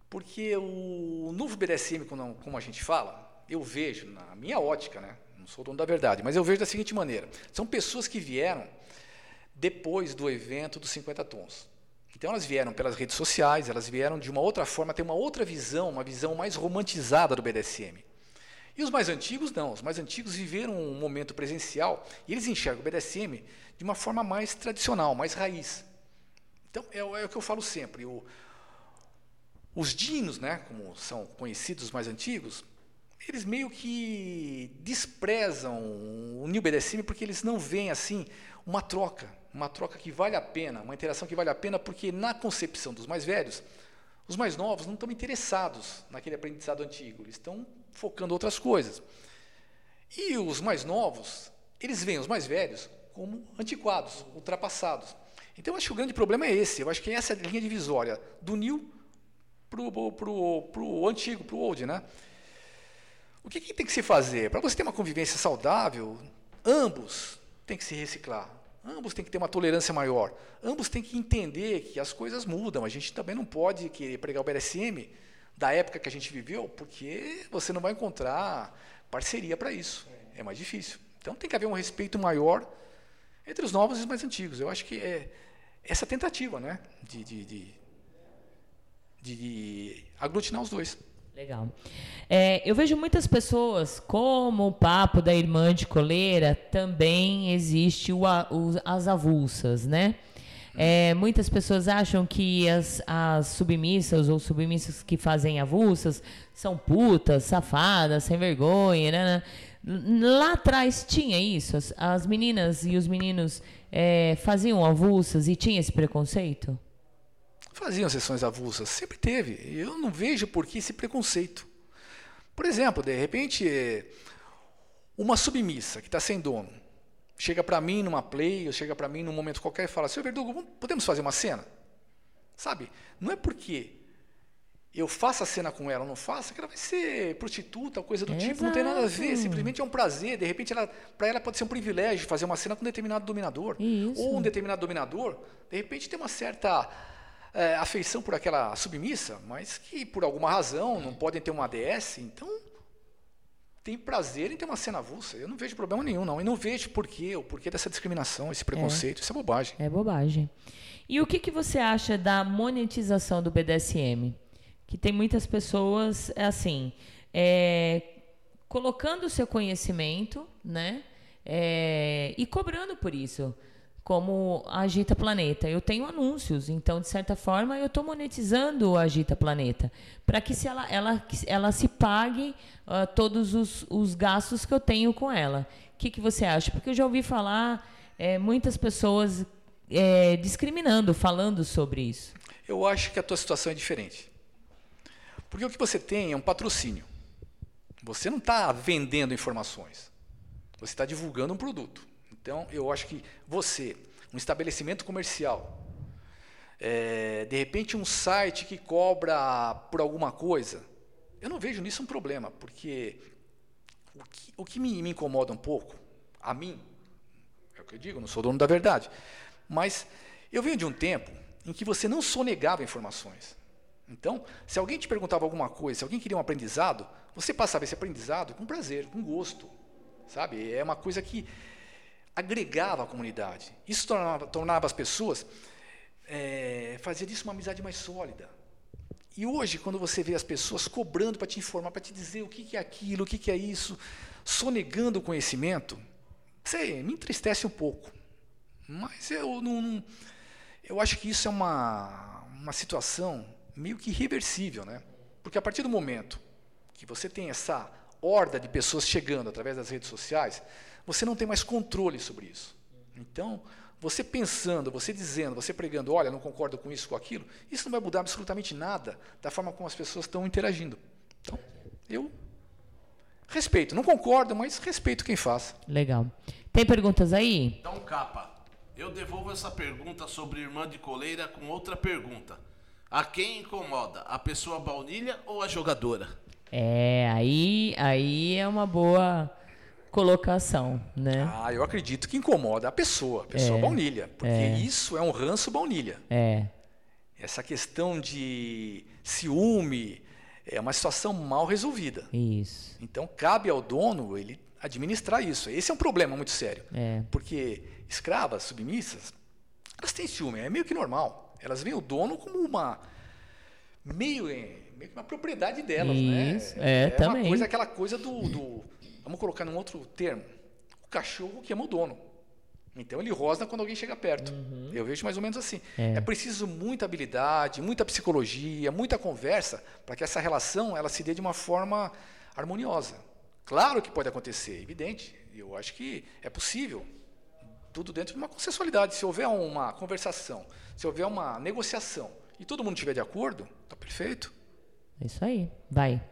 Porque o novo BDSM, como, a gente fala, eu vejo, na minha ótica, né? Não sou dono da verdade, mas eu vejo da seguinte maneira: são pessoas que vieram depois do evento dos 50 tons. Então elas vieram pelas redes sociais, elas vieram de uma outra forma, ter uma outra visão, uma visão mais romantizada do BDSM. E os mais antigos não, os mais antigos viveram um momento presencial e eles enxergam o BDSM de uma forma mais tradicional, mais raiz. Então é, é o que eu falo sempre, o, os dinos, né, como são conhecidos os mais antigos, eles meio que desprezam o New BDSM porque eles não veem assim uma troca, uma troca que vale a pena, uma interação que vale a pena, porque na concepção dos mais velhos, os mais novos não estão interessados naquele aprendizado antigo, eles estão focando outras coisas. E os mais novos, eles veem os mais velhos como antiquados, ultrapassados. Então, eu acho que o grande problema é esse. Eu acho que essa é a linha divisória do new para o antigo, para o old. Né? O que, que tem que se fazer? Para você ter uma convivência saudável, ambos têm que se reciclar. Ambos têm que ter uma tolerância maior. Ambos têm que entender que as coisas mudam. A gente também não pode querer pregar o BDSM da época que a gente viveu, porque você não vai encontrar parceria para isso. É mais difícil. Então tem que haver um respeito maior entre os novos e os mais antigos. Eu acho que é essa tentativa né, de, de, de, de aglutinar os dois. Legal. É, eu vejo muitas pessoas, como o papo da irmã de coleira, também existe o, o, as avulsas, né? É, muitas pessoas acham que as, as submissas ou submissas que fazem avulsas são putas, safadas, sem vergonha, né? Lá atrás tinha isso? As, as meninas e os meninos é, faziam avulsas e tinha esse preconceito? Faziam sessões avulsas, sempre teve. Eu não vejo por que esse preconceito. Por exemplo, de repente, uma submissa que está sem dono chega para mim numa play, ou chega para mim num momento qualquer e fala: Seu Verdugo, podemos fazer uma cena? Sabe? Não é porque eu faço a cena com ela ou não faço, que ela vai ser prostituta, coisa do Exato. tipo, não tem nada a ver, simplesmente é um prazer, de repente para ela pode ser um privilégio fazer uma cena com um determinado dominador, Isso. ou um determinado dominador, de repente tem uma certa é, afeição por aquela submissa, mas que por alguma razão não podem ter uma ADS, então tem prazer em ter uma cena avulsa. Eu não vejo problema nenhum, não. E não vejo porquê, o porquê dessa discriminação, esse preconceito. Isso é bobagem. É bobagem. E o que, que você acha da monetização do BDSM? Que tem muitas pessoas, é assim, é, colocando o seu conhecimento, né? É, e cobrando por isso como a Agita Planeta. Eu tenho anúncios, então, de certa forma, eu estou monetizando a Agita Planeta, para que se ela, ela, ela se pague uh, todos os, os gastos que eu tenho com ela. O que, que você acha? Porque eu já ouvi falar é, muitas pessoas é, discriminando, falando sobre isso. Eu acho que a tua situação é diferente. Porque o que você tem é um patrocínio. Você não está vendendo informações. Você está divulgando um produto. Então, eu acho que você, um estabelecimento comercial, é, de repente um site que cobra por alguma coisa, eu não vejo nisso um problema, porque o que, o que me, me incomoda um pouco, a mim, é o que eu digo, não sou dono da verdade, mas eu venho de um tempo em que você não sonegava informações. Então, se alguém te perguntava alguma coisa, se alguém queria um aprendizado, você passava esse aprendizado com prazer, com gosto. Sabe? É uma coisa que agregava a comunidade. Isso tornava, tornava as pessoas, é, fazia disso uma amizade mais sólida. E hoje, quando você vê as pessoas cobrando para te informar, para te dizer o que, é aquilo, o que, é isso, sonegando o conhecimento, sei, me entristece um pouco. Mas eu não, eu acho que isso é uma, uma situação meio que irreversível, né? Porque a partir do momento que você tem essa horda de pessoas chegando através das redes sociais, você não tem mais controle sobre isso. Então, você pensando, você dizendo, você pregando, olha, não concordo com isso, com aquilo, isso não vai mudar absolutamente nada da forma como as pessoas estão interagindo. Então, eu respeito, não concordo, mas respeito quem faz. Legal. Tem perguntas aí? Então, capa, eu devolvo essa pergunta sobre irmã de coleira com outra pergunta. A quem incomoda, a pessoa baunilha ou a jogadora? É, aí, aí é uma boa colocação, né? Ah, eu acredito que incomoda a pessoa, a pessoa É, baunilha, porque é. isso é um ranço baunilha. É, Essa questão de ciúme é uma situação mal resolvida. isso. Então cabe ao dono ele administrar isso. Esse é um problema muito sério. É. Porque escravas, submissas, elas têm ciúme, é meio que normal. Elas veem o dono como uma meio, meio que uma propriedade delas, Isso, né? é, uma também. coisa, aquela coisa do, do- vamos colocar num outro termo, o cachorro que ama o dono. Então ele rosna quando alguém chega perto. Eu vejo mais ou menos assim. É. É. preciso muita habilidade, muita psicologia, muita conversa para que essa relação ela se dê de uma forma harmoniosa. Claro que pode acontecer, evidente. Eu acho que é possível. Tudo dentro de uma consensualidade. Se houver uma conversação, se houver uma negociação e todo mundo estiver de acordo, tá perfeito. É isso aí. Vai.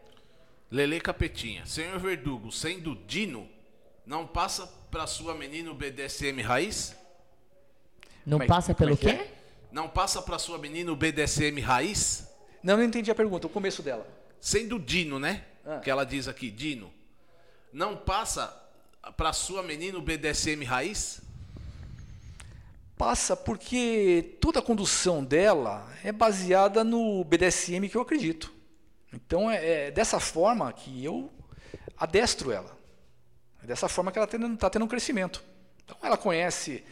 Lele Capetinha. Senhor Verdugo, sendo Dino, não passa pra sua menina o BDSM raiz? Não Como é- passa como pelo é quê? é? Não passa pra sua menina o BDSM raiz? Não, não entendi a pergunta, o começo dela. Sendo Dino, né? Ah. Que ela diz aqui, Dino. Não passa pra sua menina o BDSM raiz? Passa porque toda a condução dela é baseada no BDSM que eu acredito. Então é, é dessa forma que eu adestro ela. É dessa forma que ela está tendo um crescimento. Então ela conhece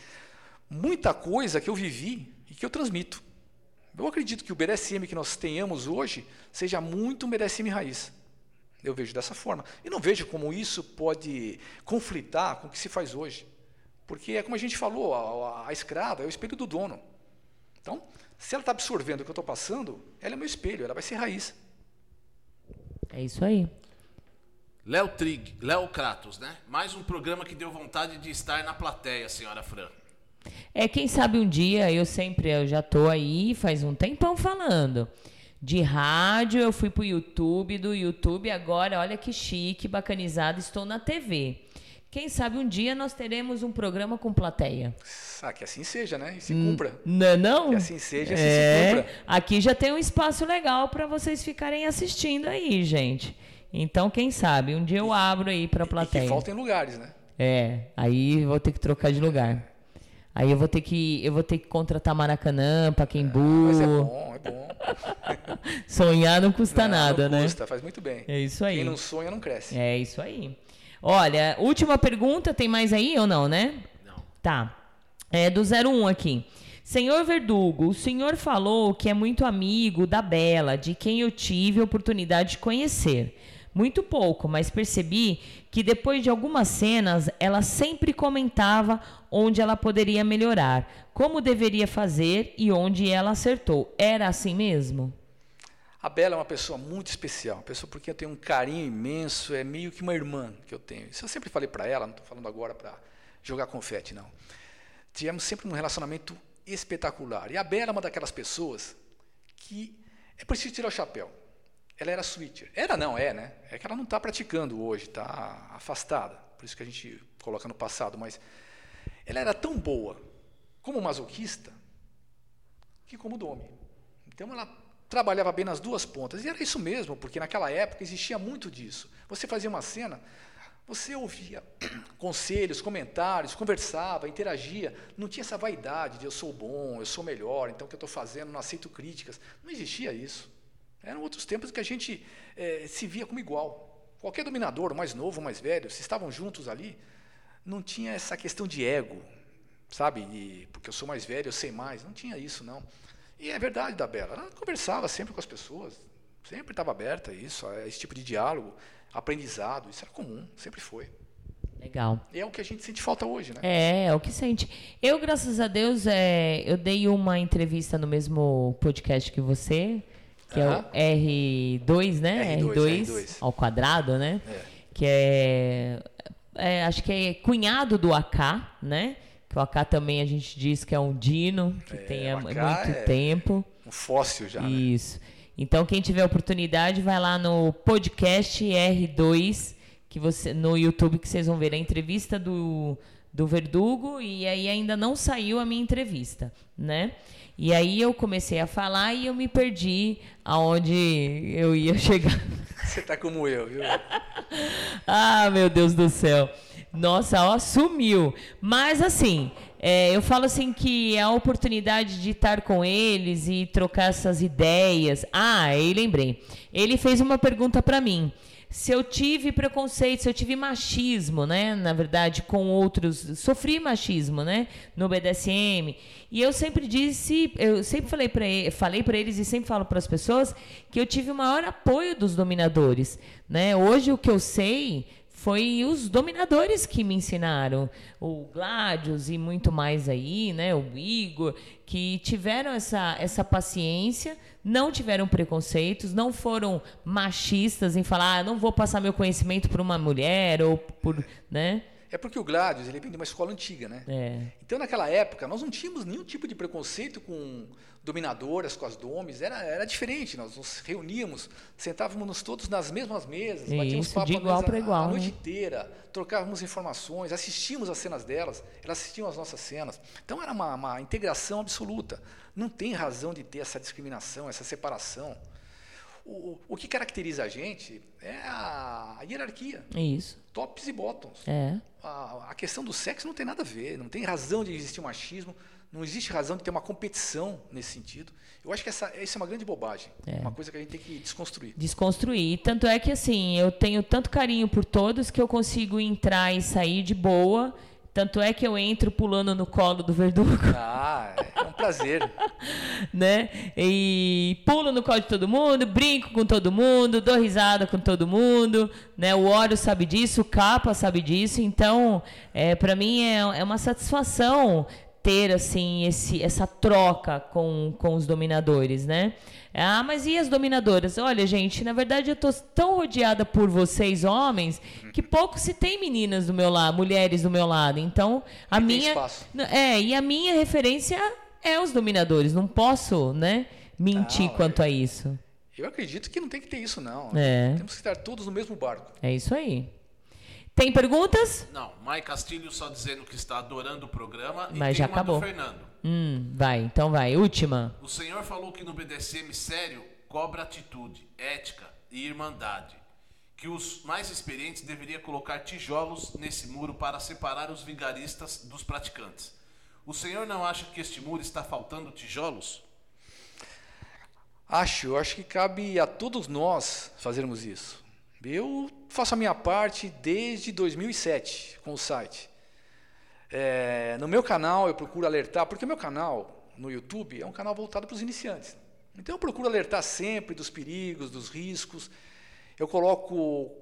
muita coisa que eu vivi e que eu transmito. Eu acredito que o BDSM que nós tenhamos hoje seja muito um BDSM raiz. Eu vejo dessa forma. E não vejo como isso pode conflitar com o que se faz hoje. Porque é como a gente falou, a, a- a escrava é o espelho do dono. Então, se ela está absorvendo o que eu estou passando, ela é meu espelho, ela vai ser raiz. É isso aí. Léo Trig, Léo Kratos, né? Mais um programa que deu vontade de estar na plateia, senhora Fran. É, quem sabe um dia, eu sempre, eu já tô aí faz um tempão falando. De rádio, eu fui pro YouTube, do YouTube agora, olha que chique, bacanizado, estou na TV. Quem sabe um dia nós teremos um programa com plateia. Ah, que assim seja, né? E se cumpra. Não, é não? Que assim seja, assim se é, cumpra. Aqui já tem um espaço legal para vocês ficarem assistindo aí, gente. Então, quem sabe, um dia eu abro aí pra E plateia. que faltem lugares, né? É, aí vou ter que trocar de lugar. Aí eu vou ter que eu vou ter que contratar Maracanã, Pacaembu. Mas é bom, é bom. Sonhar não custa Não, nada, não né? custa, faz muito bem. É isso aí. Quem não sonha não cresce. É isso aí. Olha, última pergunta, tem mais aí ou não, né? Não. Tá. É do 01 aqui. Senhor Verdugo, o senhor falou que é muito amigo da Bela, de quem eu tive a oportunidade de conhecer. Muito pouco, mas percebi que depois de algumas cenas, ela sempre comentava onde ela poderia melhorar, como deveria fazer e onde ela acertou. Era assim mesmo? A Bela é uma pessoa muito especial, uma pessoa porque eu tenho um carinho imenso, é meio que uma irmã que eu tenho. Isso eu sempre falei para ela, não estou falando agora para jogar confete, não. Tivemos sempre um relacionamento espetacular. E a Bela é uma daquelas pessoas que é preciso tirar o chapéu. Ela era switcher. Era não, é, né? É que ela não está praticando hoje, está afastada. Por isso que a gente coloca no passado. Mas ela era tão boa como masoquista que como dome. Então ela trabalhava bem nas duas pontas. E era isso mesmo, porque naquela época existia muito disso. Você fazia uma cena, você ouvia conselhos, comentários, conversava, interagia. Não tinha essa vaidade de eu sou bom, eu sou melhor, então o que eu estou fazendo, não aceito críticas. Não existia isso. Eram outros tempos que a gente eh, se via como igual. Qualquer dominador, mais novo, mais velho, se estavam juntos ali, não tinha essa questão de ego, sabe? De, porque eu sou mais velho, eu sei mais. Não tinha isso, não. E é verdade da Bela. Ela conversava sempre com as pessoas, sempre estava aberta a isso, a esse tipo de diálogo, aprendizado. Isso era comum, sempre foi. Legal. E é o que a gente sente falta hoje, né? É, é o que sente. Eu, graças a Deus, é, eu dei uma entrevista no mesmo podcast que você, que é o R2, né? R2, R2. ao quadrado, né? É. Que é, é, acho que é cunhado do AK, né? AK também a gente diz que é um dino, que tem há muito é- tempo. Um fóssil já, né? Isso. Então, quem tiver oportunidade, vai lá no podcast R2, que você, no YouTube, que vocês vão ver a entrevista do, do Verdugo, e aí ainda não saiu a minha entrevista, né? E aí eu comecei a falar e eu me perdi aonde eu ia chegar. Você tá como eu, viu? Ah, meu Deus do céu. Nossa, ó, sumiu. Mas assim, É, eu falo assim que a oportunidade de estar com eles e trocar essas ideias. Ah, e lembrei. Ele fez uma pergunta para mim se eu tive preconceito, se eu tive machismo, né? Na verdade, com outros, sofri machismo, né? No BDSM. E eu sempre disse, eu sempre falei para falei para eles e sempre falo para as pessoas que eu tive o maior apoio dos dominadores, né? Hoje o que eu sei foi os dominadores que me ensinaram, o Gladius e muito mais aí, né, o Igor, que tiveram essa, essa paciência, não tiveram preconceitos, não foram machistas em falar, ah, não vou passar meu conhecimento para uma mulher ou por, né? É porque o Gladius ele vem de uma escola antiga, né? É. Então naquela época nós não tínhamos nenhum tipo de preconceito com dominadoras, com as domes, era, era diferente. Nós nos reuníamos, sentávamos todos nas mesmas mesas, batíamos Isso, papo de a, igual para igual, a noite né? inteira, trocávamos informações, assistíamos as cenas delas, elas assistiam as nossas cenas. Então era uma, uma integração absoluta. Não tem razão de ter essa discriminação, essa separação. O, o que caracteriza a gente é a, a hierarquia. Isso. Tops e bottoms. É. A, a questão do sexo não tem nada a ver, não tem razão de existir um machismo, não existe razão de ter uma competição nesse sentido. Eu acho que essa, essa é uma grande bobagem, É. uma coisa que a gente tem que desconstruir. Desconstruir. Tanto é que assim, eu tenho tanto carinho por todos que eu consigo entrar e sair de boa. Tanto é que eu entro pulando no colo do verdugo. Ah, é um prazer. né? E pulo no colo de todo mundo, brinco com todo mundo, dou risada com todo mundo, né? O Oro sabe disso, o Capa sabe disso, então, é, para mim é, é uma satisfação ter assim esse, essa troca com, com os dominadores, né? Ah, mas e as dominadoras? Olha, gente, na verdade eu tô tão rodeada por vocês homens que pouco se tem meninas do meu lado, mulheres do meu lado. Então, a tem minha é, e a minha referência é os dominadores. Não posso, né, mentir Não, quanto a isso. Eu acredito que não tem que ter isso, não. É. Temos que estar todos no mesmo barco. É isso aí. Tem perguntas? Não, Mai Castilho só dizendo que está adorando o programa. e Mas já uma acabou. do Fernando. Hum, vai, então vai. Última. O senhor falou que no BDSM sério cobra atitude, ética e irmandade. Que os mais experientes deveriam colocar tijolos nesse muro para separar os vigaristas dos praticantes. O senhor não acha que este muro está faltando tijolos? Acho, eu acho que cabe a todos nós fazermos isso. Eu faço a minha parte desde 2007 com o site. É, no meu canal eu procuro alertar, porque o meu canal no YouTube é um canal voltado para os iniciantes. Então eu procuro alertar sempre dos perigos, dos riscos. Eu coloco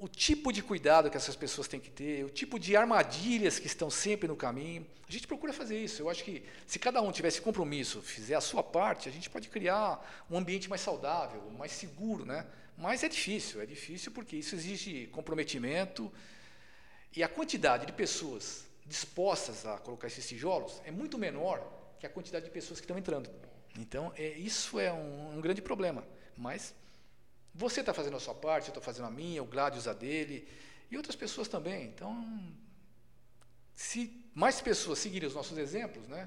o tipo de cuidado que essas pessoas têm que ter, o tipo de armadilhas que estão sempre no caminho. A gente procura fazer isso. Eu acho que se cada um tivesse compromisso, fizer a sua parte, a gente pode criar um ambiente mais saudável, mais seguro, né? Mas é difícil, é difícil porque isso exige comprometimento e a quantidade de pessoas dispostas a colocar esses tijolos é muito menor que a quantidade de pessoas que estão entrando. Então, é, isso é um, um grande problema. Mas você está fazendo a sua parte, eu estou fazendo a minha, o Gladius a dele, e outras pessoas também. Então, se mais pessoas seguirem os nossos exemplos, né,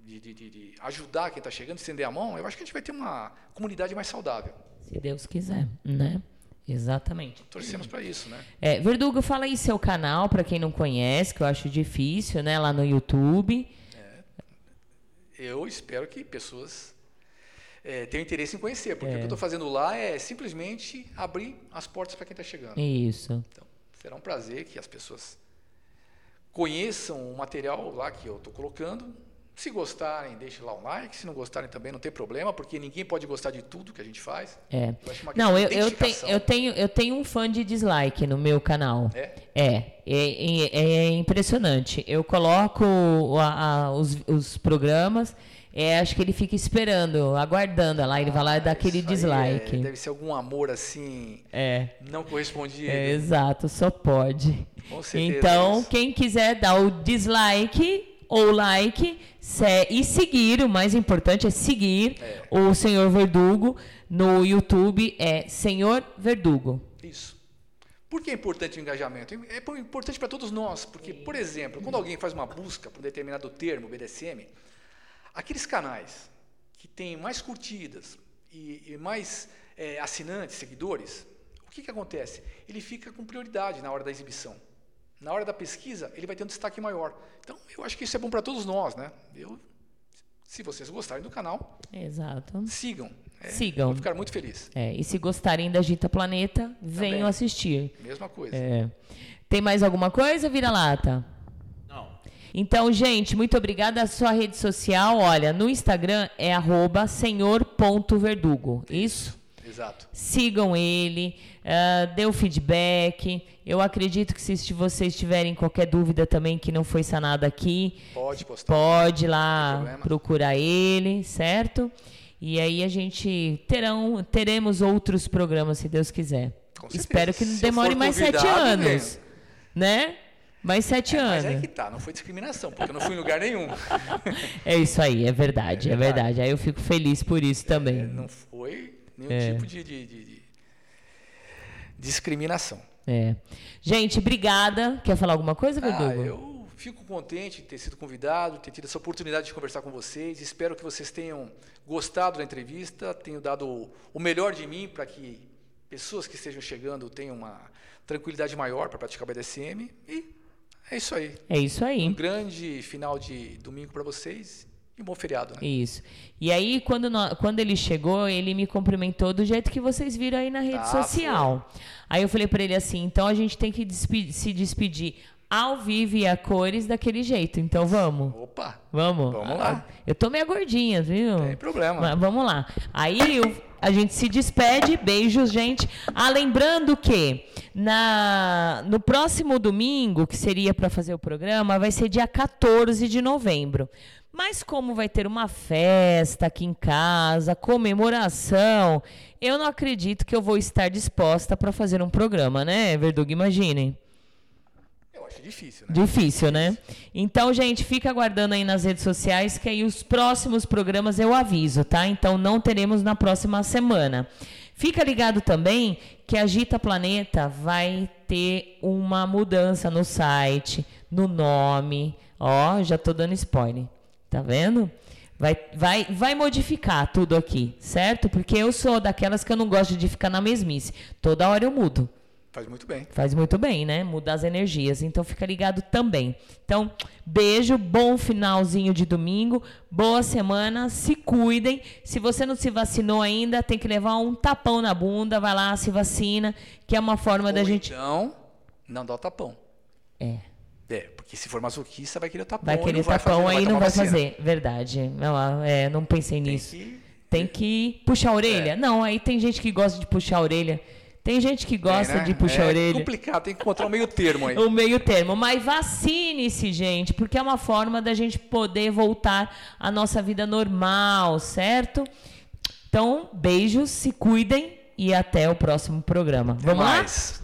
de, de- de- ajudar quem está chegando, estender a mão, eu acho que a gente vai ter uma comunidade mais saudável. Se Deus quiser, né? Exatamente. Torcemos para isso, né? É, Verdugo, fala aí seu canal para quem não conhece, que eu acho difícil, né? Lá no YouTube. Eu espero que pessoas eh, tenham interesse em conhecer, porque É. o que eu estou fazendo lá é simplesmente abrir as portas para quem está chegando. Isso. Então, será um prazer que as pessoas conheçam o material lá que eu estou colocando. Se gostarem, deixem lá um like. Se não gostarem também, não tem problema, porque ninguém pode gostar de tudo que a gente faz. É. Eu Não, eu, eu, tenho, eu, tenho, eu tenho um fã de dislike no meu canal. É? É, é, é- é impressionante. Eu coloco a- a- os, os programas, é, acho que ele fica esperando, aguardando lá, ele vai lá e dá aquele Ah, Isso aí dislike. é- deve ser algum amor assim, É. não correspondido. É, exato, só pode. Com certeza, Então, isso. quem quiser dar o dislike ou like se- e seguir, o mais importante é seguir o Senhor Verdugo no YouTube, é Senhor Verdugo. Isso. Por que é importante o engajamento? É po- importante para todos nós, porque, por exemplo, quando alguém faz uma busca por um determinado termo, BDSM, aqueles canais que têm mais curtidas e, e mais eh, assinantes, seguidores, o que, que acontece? Ele fica com prioridade na hora da exibição. Na hora da pesquisa, ele vai ter um destaque maior. Então, eu acho que isso é bom para todos nós, né? Eu, se vocês gostarem do canal, Exato. sigam. É, Sigam. Vou ficar muito feliz. É, e se gostarem da Gita Planeta, venham Também. assistir. Mesma coisa. É. Tem mais alguma coisa, Vira-Lata? Não. Então, gente, muito obrigada. A sua rede social, olha, no Instagram é arroba senhor.verdugo. Isso? Exato. Sigam ele, ah, dê o feedback. Eu acredito que se vocês tiverem qualquer dúvida também que não foi sanada aqui, Pode postar. pode lá procurar ele, certo? E aí a gente terão, teremos outros programas, se Deus quiser. Espero que não demore mais sete anos. Né? Mais sete É, mas anos. é que tá, não foi discriminação, porque eu não fui em lugar nenhum. É isso aí, é verdade, é verdade. Aí eu fico feliz por isso também. É, não foi nenhum É. tipo de, de- de- de discriminação. É. Gente, obrigada. Quer falar alguma coisa, Ah, Verdugo? eu fico contente de ter sido convidado, ter tido essa oportunidade de conversar com vocês. Espero que vocês tenham gostado da entrevista, tenham dado o melhor de mim para que pessoas que estejam chegando tenham uma tranquilidade maior para praticar o BDSM. E é isso aí. É isso aí. Um grande final de domingo para vocês e um bom feriado. Né? Isso. E aí, quando, quando ele chegou, ele me cumprimentou do jeito que vocês viram aí na rede Ah, social. Aí eu falei pra ele assim: então a gente tem que se despedir ao vivo e a cores daquele jeito. Então vamos. Opa, Vamos? Vamos lá. Ah, Eu tô meio gordinha, viu? Não tem problema. Mas vamos lá. Aí eu- a gente se despede. Beijos, gente. Ah, lembrando que na, no próximo domingo, que seria para fazer o programa, vai ser dia 14 de novembro. Mas como vai ter uma festa aqui em casa, comemoração, eu não acredito que eu vou estar disposta para fazer um programa, né, Verdugo? Imaginem. eu acho difícil, né? Difícil, né? Então, gente, fica aguardando aí nas redes sociais que aí os próximos programas eu aviso, tá? Então não teremos na próxima semana. Fica ligado também que a Gita Planeta vai ter uma mudança no site, no nome. Ó, já tô dando spoiler. Tá vendo? Vai, vai, vai modificar tudo aqui, certo? Porque eu sou daquelas que eu não gosto de ficar na mesmice. Toda hora eu mudo. Faz muito bem. Faz muito bem, né? Mudar as energias. Então fica ligado também. Então, beijo, bom finalzinho de domingo, boa semana, se cuidem. Se você não se vacinou ainda, tem que levar um tapão na bunda, vai lá, se vacina, que é uma forma da Ou gente. Então, não dá o tapão. É. É, porque se for masoquista, vai querer o tapão. Vai querer não vai tapão fazer, aí, não vai vacina. fazer. Verdade. Não, é, não pensei Tem nisso. que- Tem que puxar a orelha? É. Não, aí tem gente que gosta de puxar a orelha. Tem gente que gosta Tem, né? de puxar é a orelha. complicado, tem que encontrar um meio termo aí. O meio termo. Mas vacine-se, gente, porque é uma forma da gente poder voltar à nossa vida normal, certo? Então, beijos, se cuidem e até o próximo programa. Vamos lá? mais.